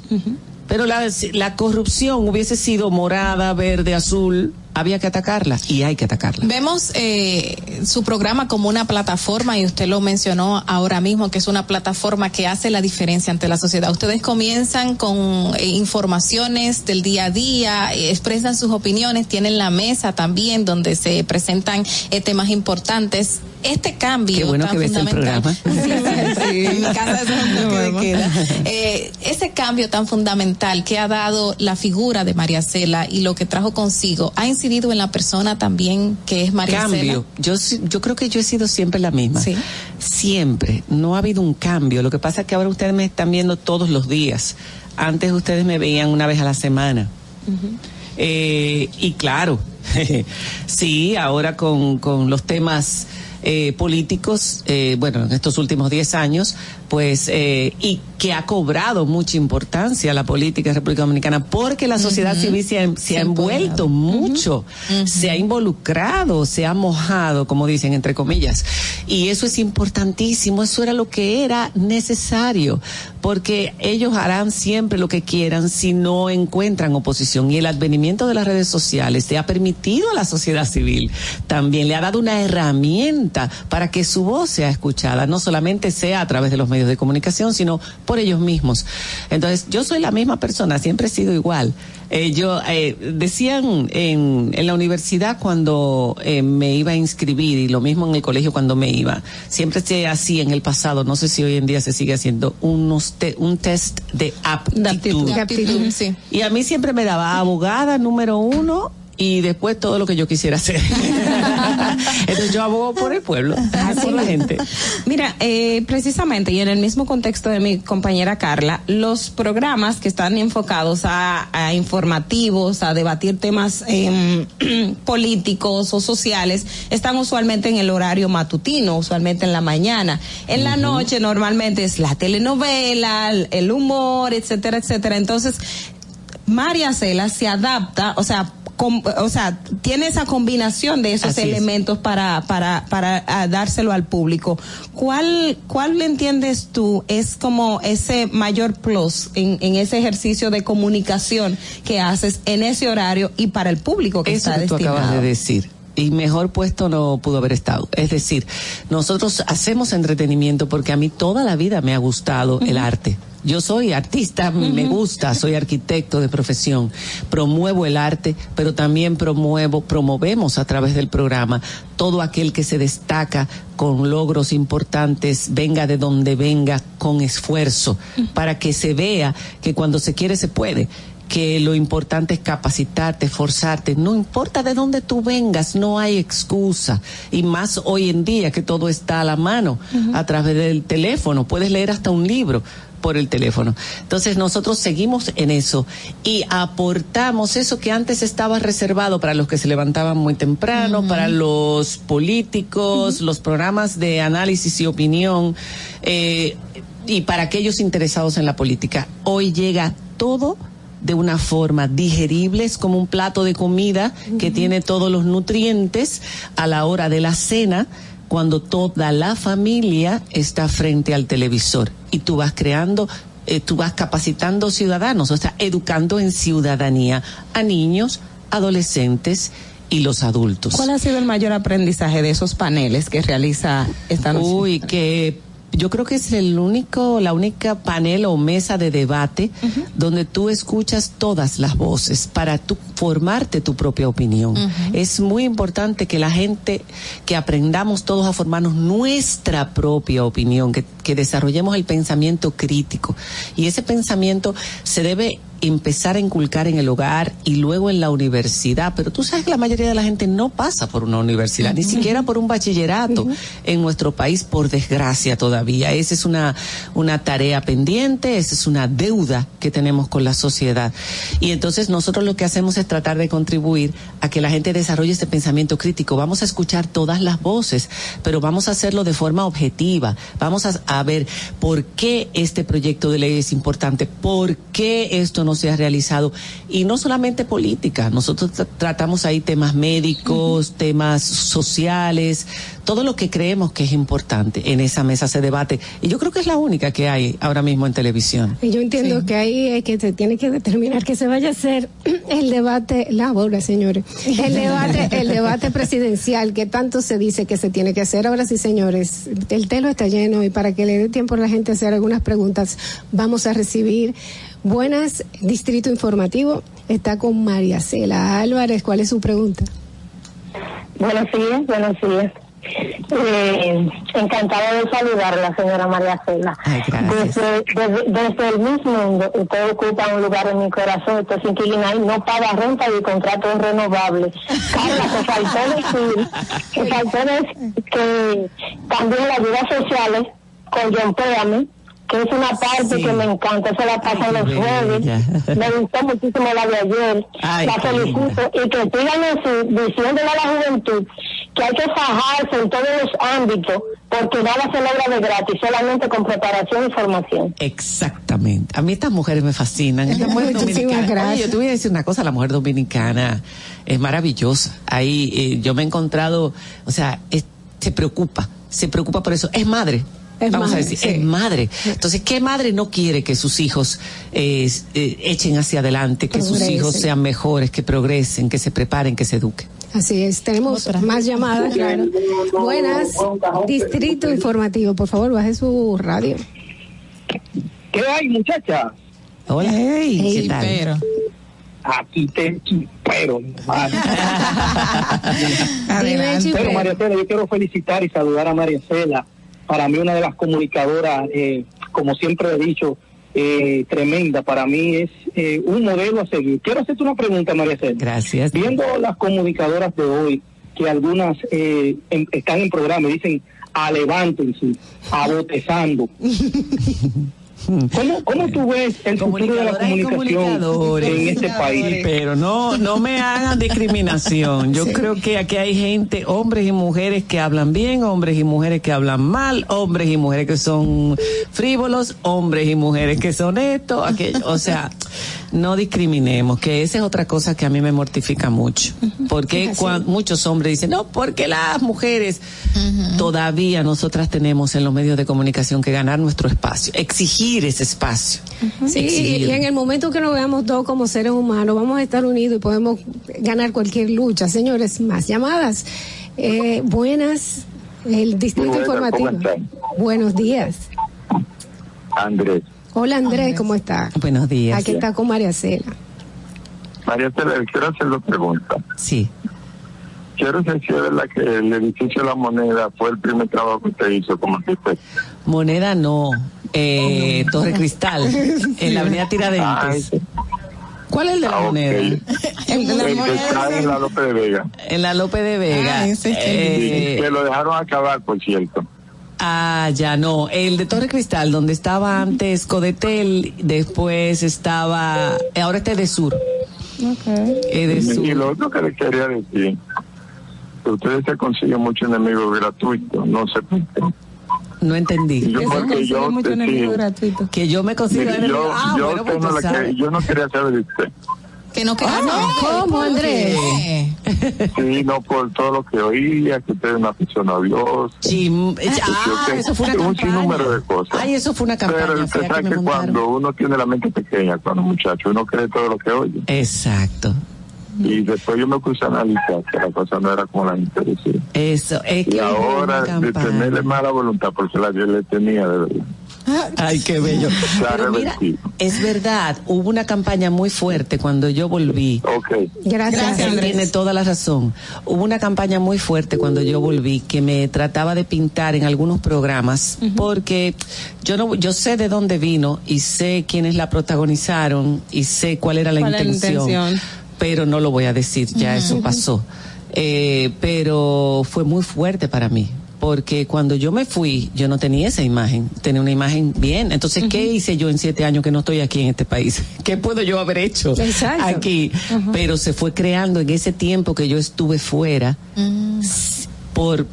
Pero la, la corrupción hubiese sido morada, verde, azul, había que atacarla y hay que atacarla. Vemos eh, su programa como una plataforma y usted lo mencionó ahora mismo que es una plataforma que hace la diferencia ante la sociedad. Ustedes comienzan con eh, informaciones del día a día, eh, expresan sus opiniones, tienen la mesa también donde se presentan eh, temas importantes. Este cambio Qué bueno tan que ves el fundamental. programa. Sí, sí, sí. [LAUGHS] Queda. Eh, ese cambio tan fundamental que ha dado la figura de María Cela y lo que trajo consigo ha incidido en la persona también que es María cambio. Cela. Yo, yo creo que yo he sido siempre la misma. Siempre. No ha habido un cambio. Lo que pasa es que ahora ustedes me están viendo todos los días. Antes ustedes me veían una vez a la semana. Eh, y claro, [LAUGHS] sí, ahora con, con los temas eh, políticos, eh, bueno, en estos últimos 10 años, pues, eh, y que ha cobrado mucha importancia la política en República Dominicana, porque la sociedad civil se ha, se ha envuelto mucho, se ha involucrado, se ha mojado, como dicen, entre comillas. Y eso es importantísimo, eso era lo que era necesario, porque ellos harán siempre lo que quieran si no encuentran oposición. Y el advenimiento de las redes sociales le ha permitido a la sociedad civil también, le ha dado una herramienta para que su voz sea escuchada, no solamente sea a través de los medios de comunicación, sino por ellos mismos. Entonces, yo soy la misma persona, siempre he sido igual. Eh, yo eh, decían en, en la universidad cuando eh, me iba a inscribir y lo mismo en el colegio cuando me iba, siempre se hacía en el pasado, no sé si hoy en día se sigue haciendo unos te- un test de aptitud. De aptitud, sí. Y a mí siempre me daba abogada número uno y después todo lo que yo quisiera hacer. [LAUGHS] Entonces yo abogo por el pueblo, por la gente. Mira, eh, precisamente, y en el mismo contexto de mi compañera Carla, los programas que están enfocados a, a informativos, a debatir temas em, [CLEARS THROAT] políticos o sociales, están usualmente en el horario matutino, usualmente en la mañana. En la noche normalmente es la telenovela, el- el humor, etcétera, etcétera. Entonces, María Cela se adapta, o sea, com- o sea, tiene esa combinación de esos Así es. elementos para para para ah, dárselo al público. ¿Cuál cuál le entiendes tú es como ese mayor plus en, en ese ejercicio de comunicación que haces en ese horario y para el público que Eso está que tú destinado? acabas de decir. Y mejor puesto no pudo haber estado. Es decir, nosotros hacemos entretenimiento porque a mí toda la vida me ha gustado el arte. Yo soy artista, me gusta, soy arquitecto de profesión. Promuevo el arte, pero también promuevo, promovemos a través del programa todo aquel que se destaca con logros importantes, venga de donde venga, con esfuerzo, para que se vea que cuando se quiere se puede que lo importante es capacitarte, esforzarte, no importa de dónde tú vengas, no hay excusa. Y más hoy en día que todo está a la mano, a través del teléfono, puedes leer hasta un libro por el teléfono. Entonces nosotros seguimos en eso y aportamos eso que antes estaba reservado para los que se levantaban muy temprano, para los políticos, los programas de análisis y opinión eh, y para aquellos interesados en la política. Hoy llega todo de una forma digerible, es como un plato de comida que tiene todos los nutrientes a la hora de la cena, cuando toda la familia está frente al televisor y tú vas creando, eh, tú vas capacitando ciudadanos, o sea, educando en ciudadanía a niños, adolescentes y los adultos. ¿Cuál ha sido el mayor aprendizaje de esos paneles que realiza esta noche? Uy, que yo creo que es el único, la única panel o mesa de debate donde tú escuchas todas las voces para tú formarte tu propia opinión. Es muy importante que la gente, que aprendamos todos a formarnos nuestra propia opinión, que, que desarrollemos el pensamiento crítico. Y ese pensamiento se debe empezar a inculcar en el hogar y luego en la universidad, pero tú sabes que la mayoría de la gente no pasa por una universidad, ni siquiera por un bachillerato en nuestro país, por desgracia todavía. Esa es una, una tarea pendiente, esa es una deuda que tenemos con la sociedad. Y entonces nosotros lo que hacemos es tratar de contribuir a que la gente desarrolle este pensamiento crítico. Vamos a escuchar todas las voces, pero vamos a hacerlo de forma objetiva. Vamos a, a ver por qué este proyecto de ley es importante, por qué esto no se ha realizado. Y no solamente política, nosotros tra- tratamos ahí temas médicos, temas sociales, todo lo que creemos que es importante. En esa mesa se debate. Y yo creo que es la única que hay ahora mismo en televisión. Y yo entiendo que ahí es que se tiene que determinar que se vaya a hacer [CLEARS THROAT] el debate, la bola, señores, el debate, el debate [LAUGHS] presidencial que tanto se dice que se tiene que hacer. Ahora sí, señores, el telo está lleno y para que le dé tiempo a la gente a hacer algunas preguntas, vamos a recibir buenas Distrito Informativo. Está con María Cela Álvarez. ¿Cuál es su pregunta? Buenos días, buenos días. Eh, encantada de saludarla, señora María Cela. Desde, desde, desde el mismo mundo, usted ocupa un lugar en mi corazón, usted es inquilina y no paga renta y contrato es renovable. [LAUGHS] Carla, te faltó decir, te faltó decir que también las ayudas sociales con John Péame, que es una parte que me encanta, se la pasa los jueves. Me gustó muchísimo la de ayer. Ay, la felicito y que sigan así, diciéndole a la juventud que hay que fajarse en todos los ámbitos porque nada se logra de gratis, solamente con preparación y formación. Exactamente. A mí estas mujeres me fascinan. Esta mujer dominicana. gracias. Oye, yo te voy a decir una cosa, la mujer dominicana es maravillosa. Ahí eh, yo me he encontrado, o sea, es- se preocupa, se preocupa por eso. Es madre. Es Vamos madre, a decir, sí. es madre. Entonces, ¿qué madre no quiere que sus hijos eh, eh, echen hacia adelante, que sus hijos sean mejores, que progresen, que se preparen, que se eduquen? Así es, tenemos más llamadas, claro. Buenas, Distrito Informativo, por favor, baje su radio. ¿Qué hay, muchacha? Hola, hey, ¿qué tal? aquí te pero [LAUGHS] Adelante. Pero María Cela, yo quiero felicitar y saludar a María Cela. Para mí una de las comunicadoras, eh, como siempre he dicho, eh, tremenda. Para mí es eh, un modelo a seguir. Quiero hacerte una pregunta, María Cela. Gracias. Viendo las comunicadoras de hoy, que algunas eh, en- están en programa y dicen, a levántense, a botezando. [LAUGHS] ¿Cómo, ¿Cómo tú ves el futuro de la comunicación en este país? Pero no, no me hagan discriminación. Yo creo que aquí hay gente, hombres y mujeres que hablan bien, hombres y mujeres que hablan mal, hombres y mujeres que son frívolos, hombres y mujeres que son esto, aquello. O sea, no discriminemos, que esa es otra cosa que a mí me mortifica mucho. Porque Es así. cuan- muchos hombres dicen, no, porque las mujeres todavía nosotras tenemos en los medios de comunicación que ganar nuestro espacio, exigir ese espacio. Sí, y, en el momento que nos veamos todos como seres humanos, vamos a estar unidos y podemos ganar cualquier lucha. Señores, más llamadas. Eh, buenas, el Distrito Buenas, ¿cómo Informativo. Buenos días. Andrés. Hola Andrés, ¿cómo está? Buenos días. Aquí está con María Cela. María Cela, quiero hacer dos preguntas. Sí. Quiero saber si es verdad que el edificio de la moneda fue el primer trabajo que usted hizo como arquitecto. Moneda no, eh, Torre Cristal, [LAUGHS] en la avenida Ah, Tiradentes. ¿Cuál es el de la moneda? El que está en la López de Vega. En la Lope de Vega. Eh, Y que lo dejaron acabar, por cierto. ah, ya no. El de Torre Cristal, donde estaba antes Codetel, después estaba. Ahora este de Sur. Eh, de Sur. Y lo otro que le quería decir, que ustedes se consiguen muchos enemigos gratuitos, no sé por qué. No entendí. Yo, porque yo, sí, Que yo me consigo mire, yo, Ah, yo, bueno, usted pues no la que- yo no quería saber de usted. Que no queda. ¿Cómo, Andrés? Sí, no por todo lo que oía, que usted es una persona odiosa. Chim- que ah, eso fue una un campaña. sinnúmero de cosas. Ay, eso fue una campaña Pero usted que sabe que montaron. cuando uno tiene la mente pequeña, cuando muchacho, uno cree todo lo que oye. Exacto. Y después yo me puse a analizar que la cosa no era como la gente decía. Eso, es que Y ahora, de tenerle mala voluntad, porque la yo le tenía de verdad. Ay, qué bello. Se [LAUGHS] ha Pero mira, revertido. es verdad, hubo una campaña muy fuerte cuando yo volví. Gracias, Él Andrés. tiene toda la razón. Hubo una campaña muy fuerte cuando yo volví que me trataba de pintar en algunos programas porque yo no yo sé de dónde vino y sé quiénes la protagonizaron y sé cuál era la ¿Cuál era la intención, intención? Pero no lo voy a decir, ya eso pasó. Eh, pero fue muy fuerte para mí. Porque cuando yo me fui, yo no tenía esa imagen, tenía una imagen bien. Entonces, ¿qué hice yo en siete años que no estoy aquí en este país? [LAUGHS] ¿Qué puedo yo haber hecho Exacto. aquí? Pero se fue creando en ese tiempo que yo estuve fuera, s- por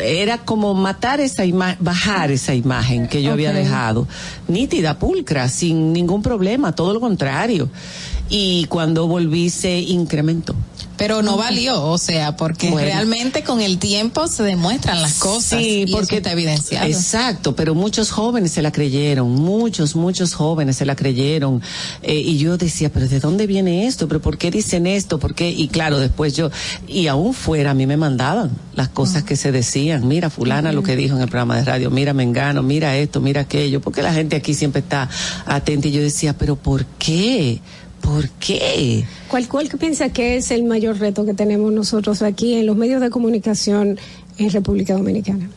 era como matar esa imagen, bajar esa imagen que yo había dejado, nítida, pulcra, sin ningún problema, todo lo contrario. Y cuando volví se incrementó. Pero no valió, o sea, porque Bueno. realmente con el tiempo se demuestran las cosas. Sí, y porque eso está evidenciado. Exacto, pero muchos jóvenes se la creyeron, muchos, muchos jóvenes se la creyeron. Eh, y yo decía, pero ¿de dónde viene esto? ¿Pero por qué dicen esto? ¿Por qué? Y claro, después yo, y aún fuera, a mí me mandaban las cosas que se decían. Mira, fulana lo que dijo en el programa de radio, mira, Mengano, mira esto, mira aquello. Porque la gente aquí siempre está atenta y yo decía, pero ¿por qué? ¿Por qué? ¿Cuál, ¿Cuál que piensa que es el mayor reto que tenemos nosotros aquí en los medios de comunicación en República Dominicana?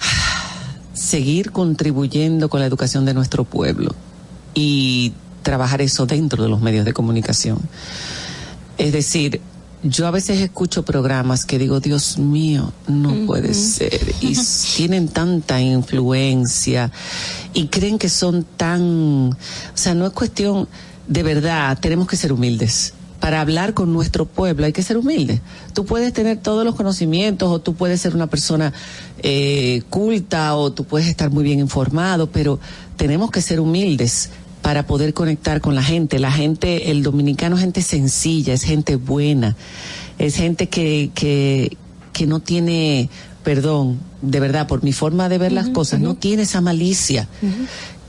[SIGHS] seguir contribuyendo con la educación de nuestro pueblo y trabajar eso dentro de los medios de comunicación. Es decir, yo a veces escucho programas que digo, Dios mío, no puede ser. Y [LAUGHS] tienen tanta influencia y creen que son tan... O sea, no es cuestión, de verdad, tenemos que ser humildes. Para hablar con nuestro pueblo hay que ser humilde. Tú puedes tener todos los conocimientos o tú puedes ser una persona eh, culta o tú puedes estar muy bien informado, pero tenemos que ser humildes para poder conectar con la gente. La gente, el dominicano es gente sencilla, es gente buena, es gente que, que, que no tiene, perdón, de verdad, por mi forma de ver las cosas, no tiene esa malicia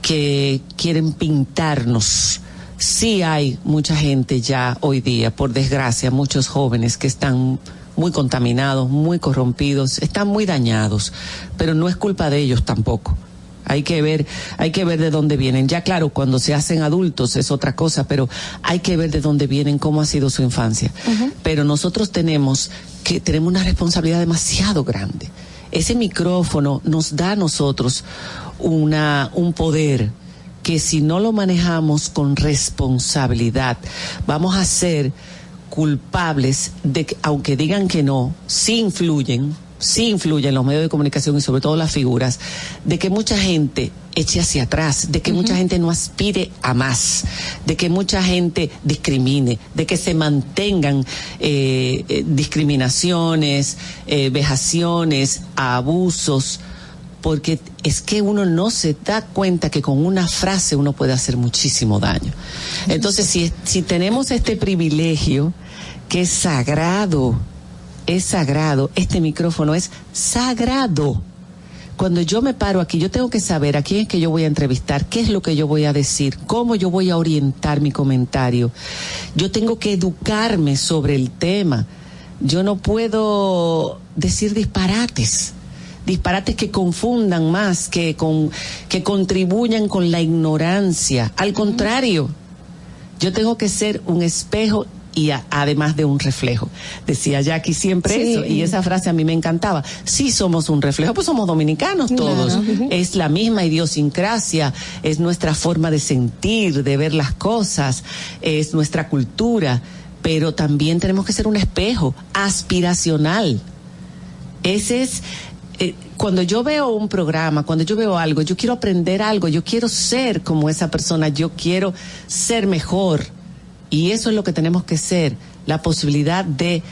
que quieren pintarnos. Sí hay mucha gente ya hoy día, por desgracia, muchos jóvenes que están muy contaminados, muy corrompidos, están muy dañados, pero no es culpa de ellos tampoco. Hay que ver, hay que ver de dónde vienen. Ya claro, cuando se hacen adultos es otra cosa, pero hay que ver de dónde vienen, cómo ha sido su infancia. Pero nosotros tenemos que tenemos una responsabilidad demasiado grande. Ese micrófono nos da a nosotros una un poder que si no lo manejamos con responsabilidad, vamos a ser culpables de que, aunque digan que no, sí influyen, sí influyen los medios de comunicación y sobre todo las figuras, de que mucha gente eche hacia atrás, de que mucha gente no aspire a más, de que mucha gente discrimine, de que se mantengan eh, eh, discriminaciones, eh, vejaciones, abusos, porque es que uno no se da cuenta que con una frase uno puede hacer muchísimo daño. Entonces, si, si tenemos este privilegio, que es sagrado, es sagrado, este micrófono es sagrado. Cuando yo me paro aquí, yo tengo que saber a quién es que yo voy a entrevistar, qué es lo que yo voy a decir, cómo yo voy a orientar mi comentario. Yo tengo que educarme sobre el tema. Yo no puedo decir disparates disparates que confundan más, que, con, que contribuyan con la ignorancia. Al contrario, yo tengo que ser un espejo y a- además de un reflejo. Decía Jackie siempre Sí. eso y esa frase a mí me encantaba. Sí somos un reflejo, pues somos dominicanos todos. Claro. Es la misma idiosincrasia, es nuestra forma de sentir, de ver las cosas, es nuestra cultura, pero también tenemos que ser un espejo aspiracional. Ese es, eh, cuando yo veo un programa, cuando yo veo algo, yo quiero aprender algo, yo quiero ser como esa persona, yo quiero ser mejor. Y eso es lo que tenemos que ser, la posibilidad de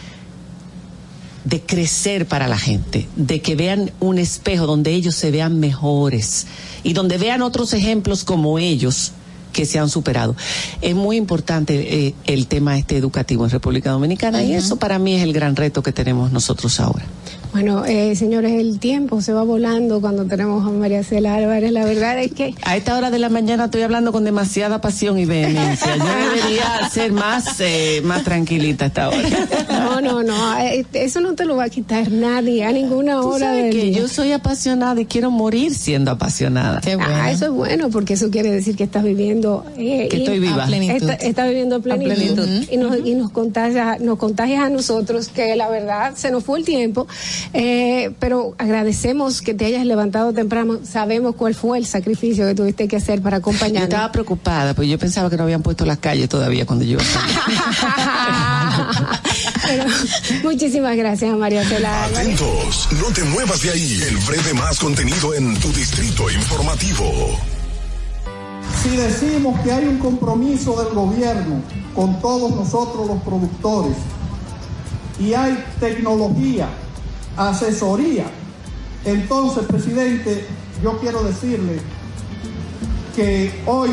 de crecer para la gente, de que vean un espejo donde ellos se vean mejores y donde vean otros ejemplos como ellos que se han superado. Es muy importante eh, el tema este educativo en República Dominicana y eso para mí es el gran reto que tenemos nosotros ahora. Bueno, eh, señores, el tiempo se va volando cuando tenemos a María Cela Álvarez. La verdad es que A esta hora de la mañana estoy hablando con demasiada pasión y vehemencia. Yo debería ser más, eh, más tranquilita a esta hora. [LAUGHS] no, no, no, eh, eso no te lo va a quitar nadie a ninguna Tú hora sabes del que día. yo soy apasionada y quiero morir siendo apasionada. Ah, eso es bueno porque eso quiere decir que estás viviendo eh, Que estoy viva. A plenitud. Está- Estás viviendo a plenitud, plenitud. y nos y nos contagias nos contagias a nosotros que la verdad se nos fue el tiempo, eh, pero agradecemos que te hayas levantado temprano. Sabemos cuál fue el sacrificio que tuviste que hacer para Yo acompañarnos. estaba preocupada, pues yo pensaba que no habían puesto las calles todavía cuando yo iba a salir. [LAUGHS] Pero muchísimas gracias a María Cela. Atentos, no te muevas de ahí. El breve más contenido en tu distrito informativo. Si decimos que hay un compromiso del gobierno con todos nosotros los productores y hay tecnología, asesoría, entonces, presidente, yo quiero decirle que hoy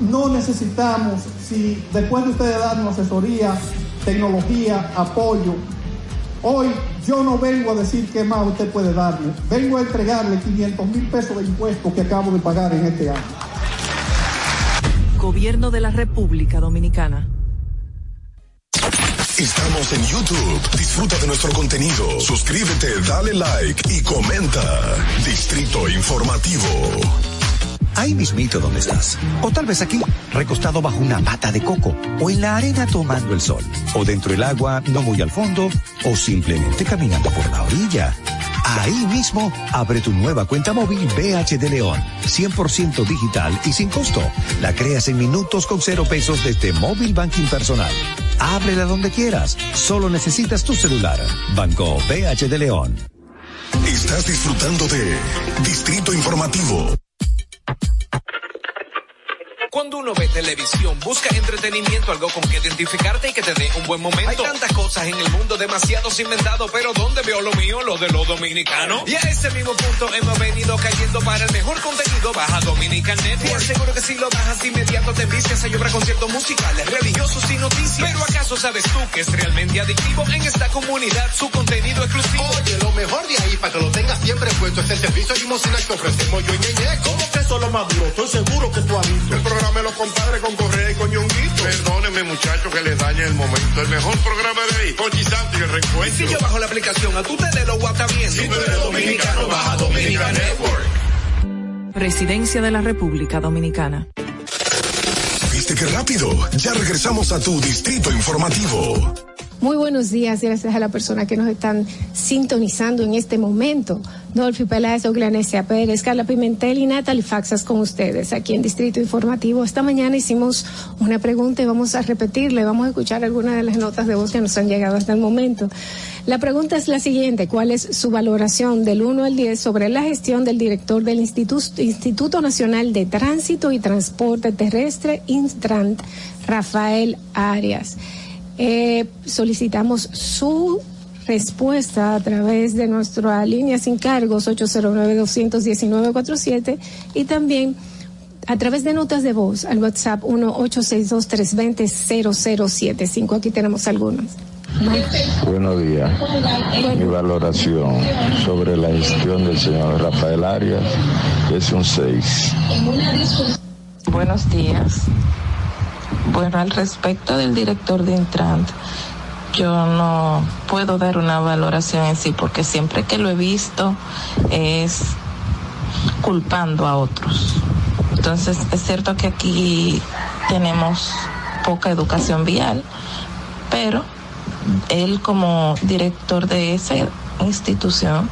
no necesitamos, si después de ustedes darnos asesoría, tecnología, apoyo, hoy yo no vengo a decir qué más usted puede darle, vengo a entregarle 500 mil pesos de impuestos que acabo de pagar en este año. Gobierno de la República Dominicana. Estamos en YouTube. Disfruta de nuestro contenido. Suscríbete, dale like y comenta. Distrito Informativo. Ahí mismito donde estás. O tal vez aquí, recostado bajo una mata de coco. O en la arena tomando el sol. O dentro del agua, no muy al fondo. O simplemente caminando por la orilla. Ahí mismo, abre tu nueva cuenta móvil BH de León. 100% digital y sin costo. La creas en minutos con cero pesos desde Móvil Banking Personal. Ábrela donde quieras. Solo necesitas tu celular. Banco BH de León. Estás disfrutando de Distrito Informativo. Cuando uno ve televisión, busca entretenimiento, algo con que identificarte y que te dé un buen momento. Hay tantas cosas en el mundo, demasiados inventados, pero ¿dónde veo lo mío? Lo de los dominicanos. Y a ese mismo punto hemos venido cayendo para el mejor contenido. Baja Dominican Network. Te aseguro que si lo bajas de inmediato te envicias a llorar conciertos musicales, religiosos y noticias. Pero ¿acaso sabes tú que es realmente adictivo en esta comunidad su contenido exclusivo? Oye, lo mejor de ahí para que lo tengas siempre puesto es el servicio limosina que ofrecemos yo y Ñeñe. ¿Cómo que eso es lo más duro? Estoy seguro que tú has visto. El programa de los compadres con Correa y con Ñonguito. Perdónenme, muchachos, que les dañe el momento. El mejor programa de ahí, Santo y el Y reencuentro. si yo bajo la aplicación, a tú te de lo guata viendo. Si tú eres dominicano, baja Dominica Network. Presidencia de la República Dominicana. ¿Viste qué rápido? Ya regresamos a tu distrito informativo. Muy buenos días, gracias a la persona que nos están sintonizando en este momento. Dolphy Peláez, Oglanesia Pérez, Carla Pimentel y Natalie Faxas con ustedes aquí en Distrito Informativo. Esta mañana hicimos una pregunta y vamos a repetirle, vamos a escuchar algunas de las notas de voz que nos han llegado hasta el momento. La pregunta es la siguiente, ¿cuál es su valoración del 1 al 10 sobre la gestión del director del Instituto, Instituto Nacional de Tránsito y Transporte Terrestre, Intrant, Rafael Arias? Eh, solicitamos su respuesta a través de nuestra línea sin cargos 809-219-47 y también a través de notas de voz al WhatsApp 1-862-320-0075. Aquí tenemos algunos. Buenos días. Mi valoración sobre la gestión del señor Rafael Arias es un 6. Buenos días. Bueno, al respecto del director de Intrant, yo no puedo dar una valoración en sí porque siempre que lo he visto es culpando a otros. Entonces, es cierto que aquí tenemos poca educación vial, pero él como director de esa institución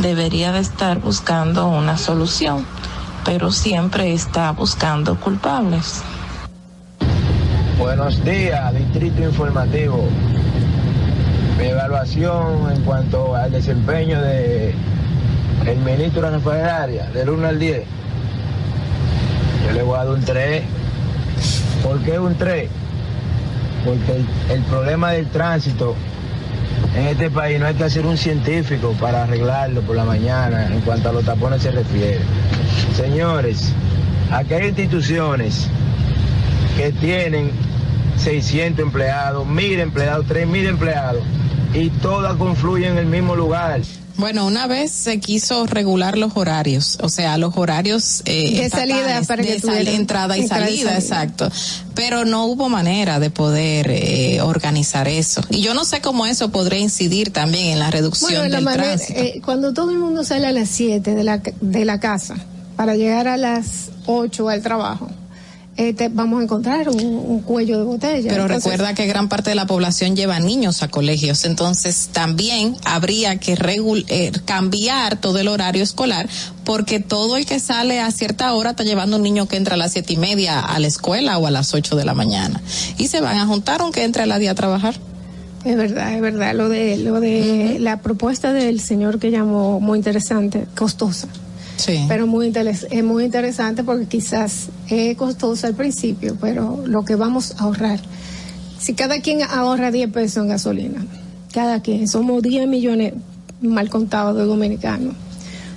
debería de estar buscando una solución, pero siempre está buscando culpables. Buenos días, Distrito Informativo. Mi evaluación en cuanto al desempeño de el ministro Rafael Arias, del 1 al 10, yo le voy a dar un 3. ¿Por qué un 3? Porque el, problema del tránsito en este país no hay que ser un científico para arreglarlo por la mañana en cuanto a los tapones se refiere. Señores, aquí hay instituciones que tienen 600 empleados, 1000 empleados, 3000 empleados y todas confluyen en el mismo lugar. Bueno, una vez se quiso regular los horarios, o sea, los horarios eh, De salida que sal- entrada y entrada y salida, exacto. Pero no hubo manera de poder eh, organizar eso. Y yo no sé cómo eso podría incidir también en la reducción Bueno, la del manera, tránsito. eh, cuando todo el mundo sale a las 7 de la, de la casa para llegar a las 8 al trabajo, eh, te- vamos a encontrar un, un cuello de botella. Pero Entonces, recuerda que gran parte de la población lleva niños a colegios, entonces también habría que regul- eh, cambiar todo el horario escolar, porque todo el que sale a cierta hora está llevando un niño que entra a las siete y media a la escuela o a las ocho de la mañana, y se van a juntar aunque entre a las 10 a trabajar. Es verdad, es verdad. Lo de, lo de la propuesta del señor que llamó muy interesante, costosa. Sí. Pero muy interes- es muy interesante porque quizás es costosa al principio, pero lo que vamos a ahorrar. Si cada quien ahorra 10 pesos en gasolina, cada quien, somos 10 millones mal contados de dominicanos,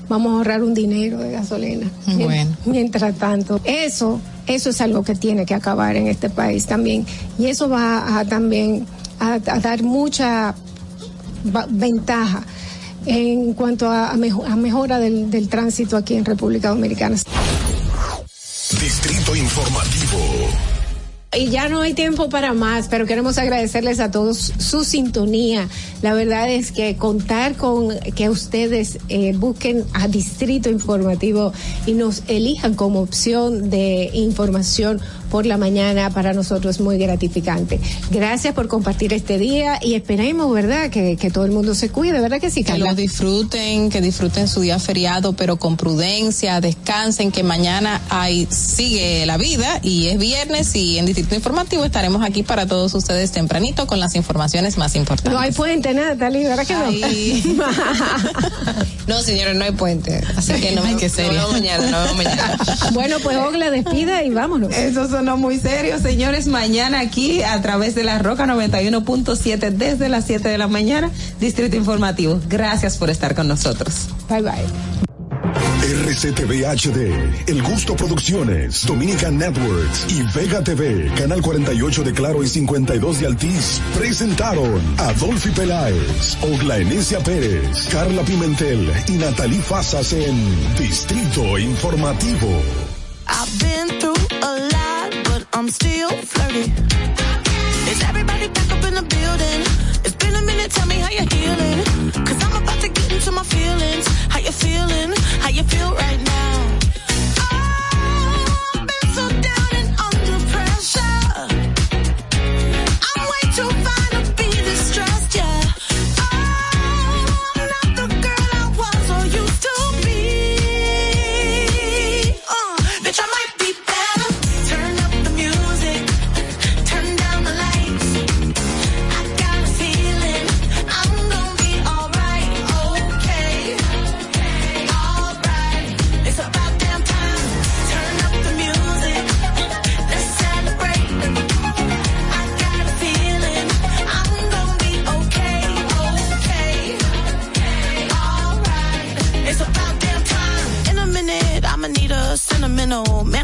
vamos a ahorrar un dinero de gasolina. Bueno. Mientras tanto, eso, eso es algo que tiene que acabar en este país también. Y eso va a también a, a dar mucha ventaja en cuanto a, a mejo- a mejora del, del tránsito aquí en República Dominicana. Y ya no hay tiempo para más, pero queremos agradecerles a todos su sintonía. La verdad es que contar con que ustedes eh, busquen a Distrito Informativo y nos elijan como opción de información por la mañana para nosotros es muy gratificante. Gracias por compartir este día y esperemos, ¿verdad?, que, que todo el mundo se cuide, ¿verdad que sí, Que Carla? lo disfruten, que disfruten su día feriado, pero con prudencia, descansen, que mañana hay, sigue la vida y es viernes y en Distrito Informativo estaremos aquí para todos ustedes tempranito con las informaciones más importantes. No hay puente, Natalie, ¿verdad que no? [LAUGHS] No, señores, no hay puente. Así que no, Ay, nos serio. vemos mañana, nos vemos mañana. [LAUGHS] bueno, pues Ogla despida y vámonos. Eso sonó muy serio, señores. Mañana aquí a través de la Roca 91.7 desde las 7 de la mañana, Distrito Informativo. Gracias por estar con nosotros. Bye bye. RCTV HD, El Gusto Producciones, Dominican Networks y Vega TV, Canal 48 de Claro y 52 de Altiz, presentaron a Dolphy Peláez, Ogla Enesia Pérez, Carla Pimentel y Natalie Fasas en Distrito Informativo. I've been through a lot, but I'm still? Been a minute, tell me how you're healing. Cause I'm about to get into my feelings. How you feeling? How you feel right now?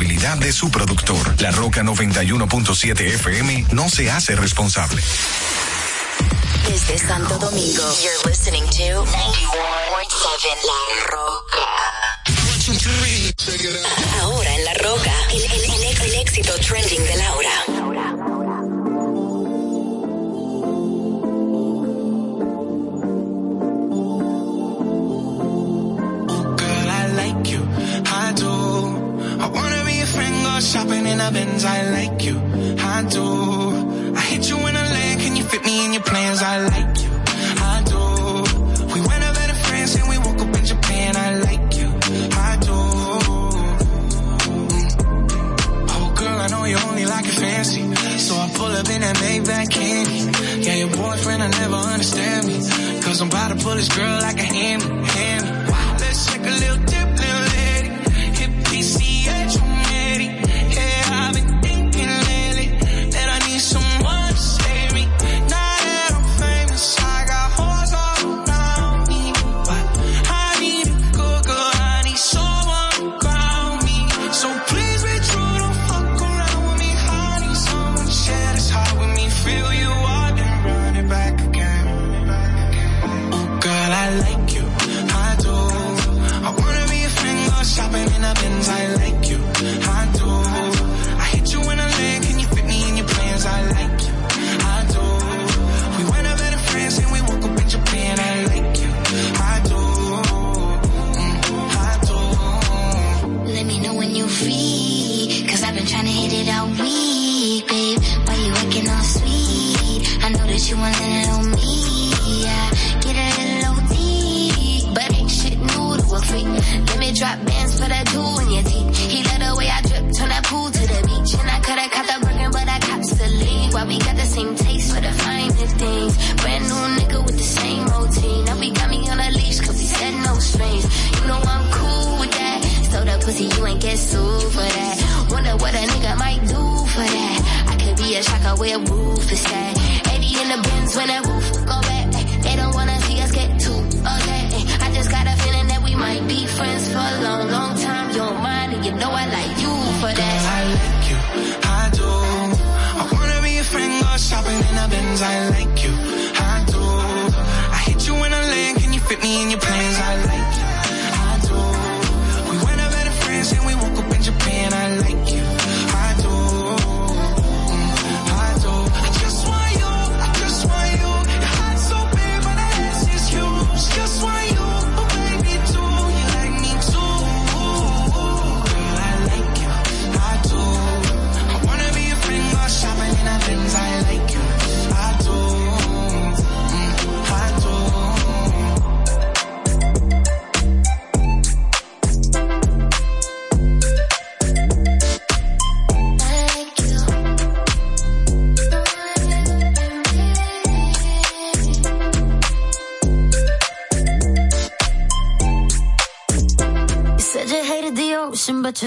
de su productor. La Roca 91.7 FM no se hace responsable. Desde Santo Domingo, you're listening to 91.7 La Roca. Ahora en La Roca, el, el éxito trending de Laura. Shopping in ovens. I like you, I do. I hit you in a leg, can you fit me in your plans? I like you, I do. We went over to France and we woke up in Japan, I like you, I do. Oh girl, I know you only like it fancy, so I pull up in that Maybach candy. Yeah, your boyfriend, I never understand me, cause I'm about to pull this girl like a him.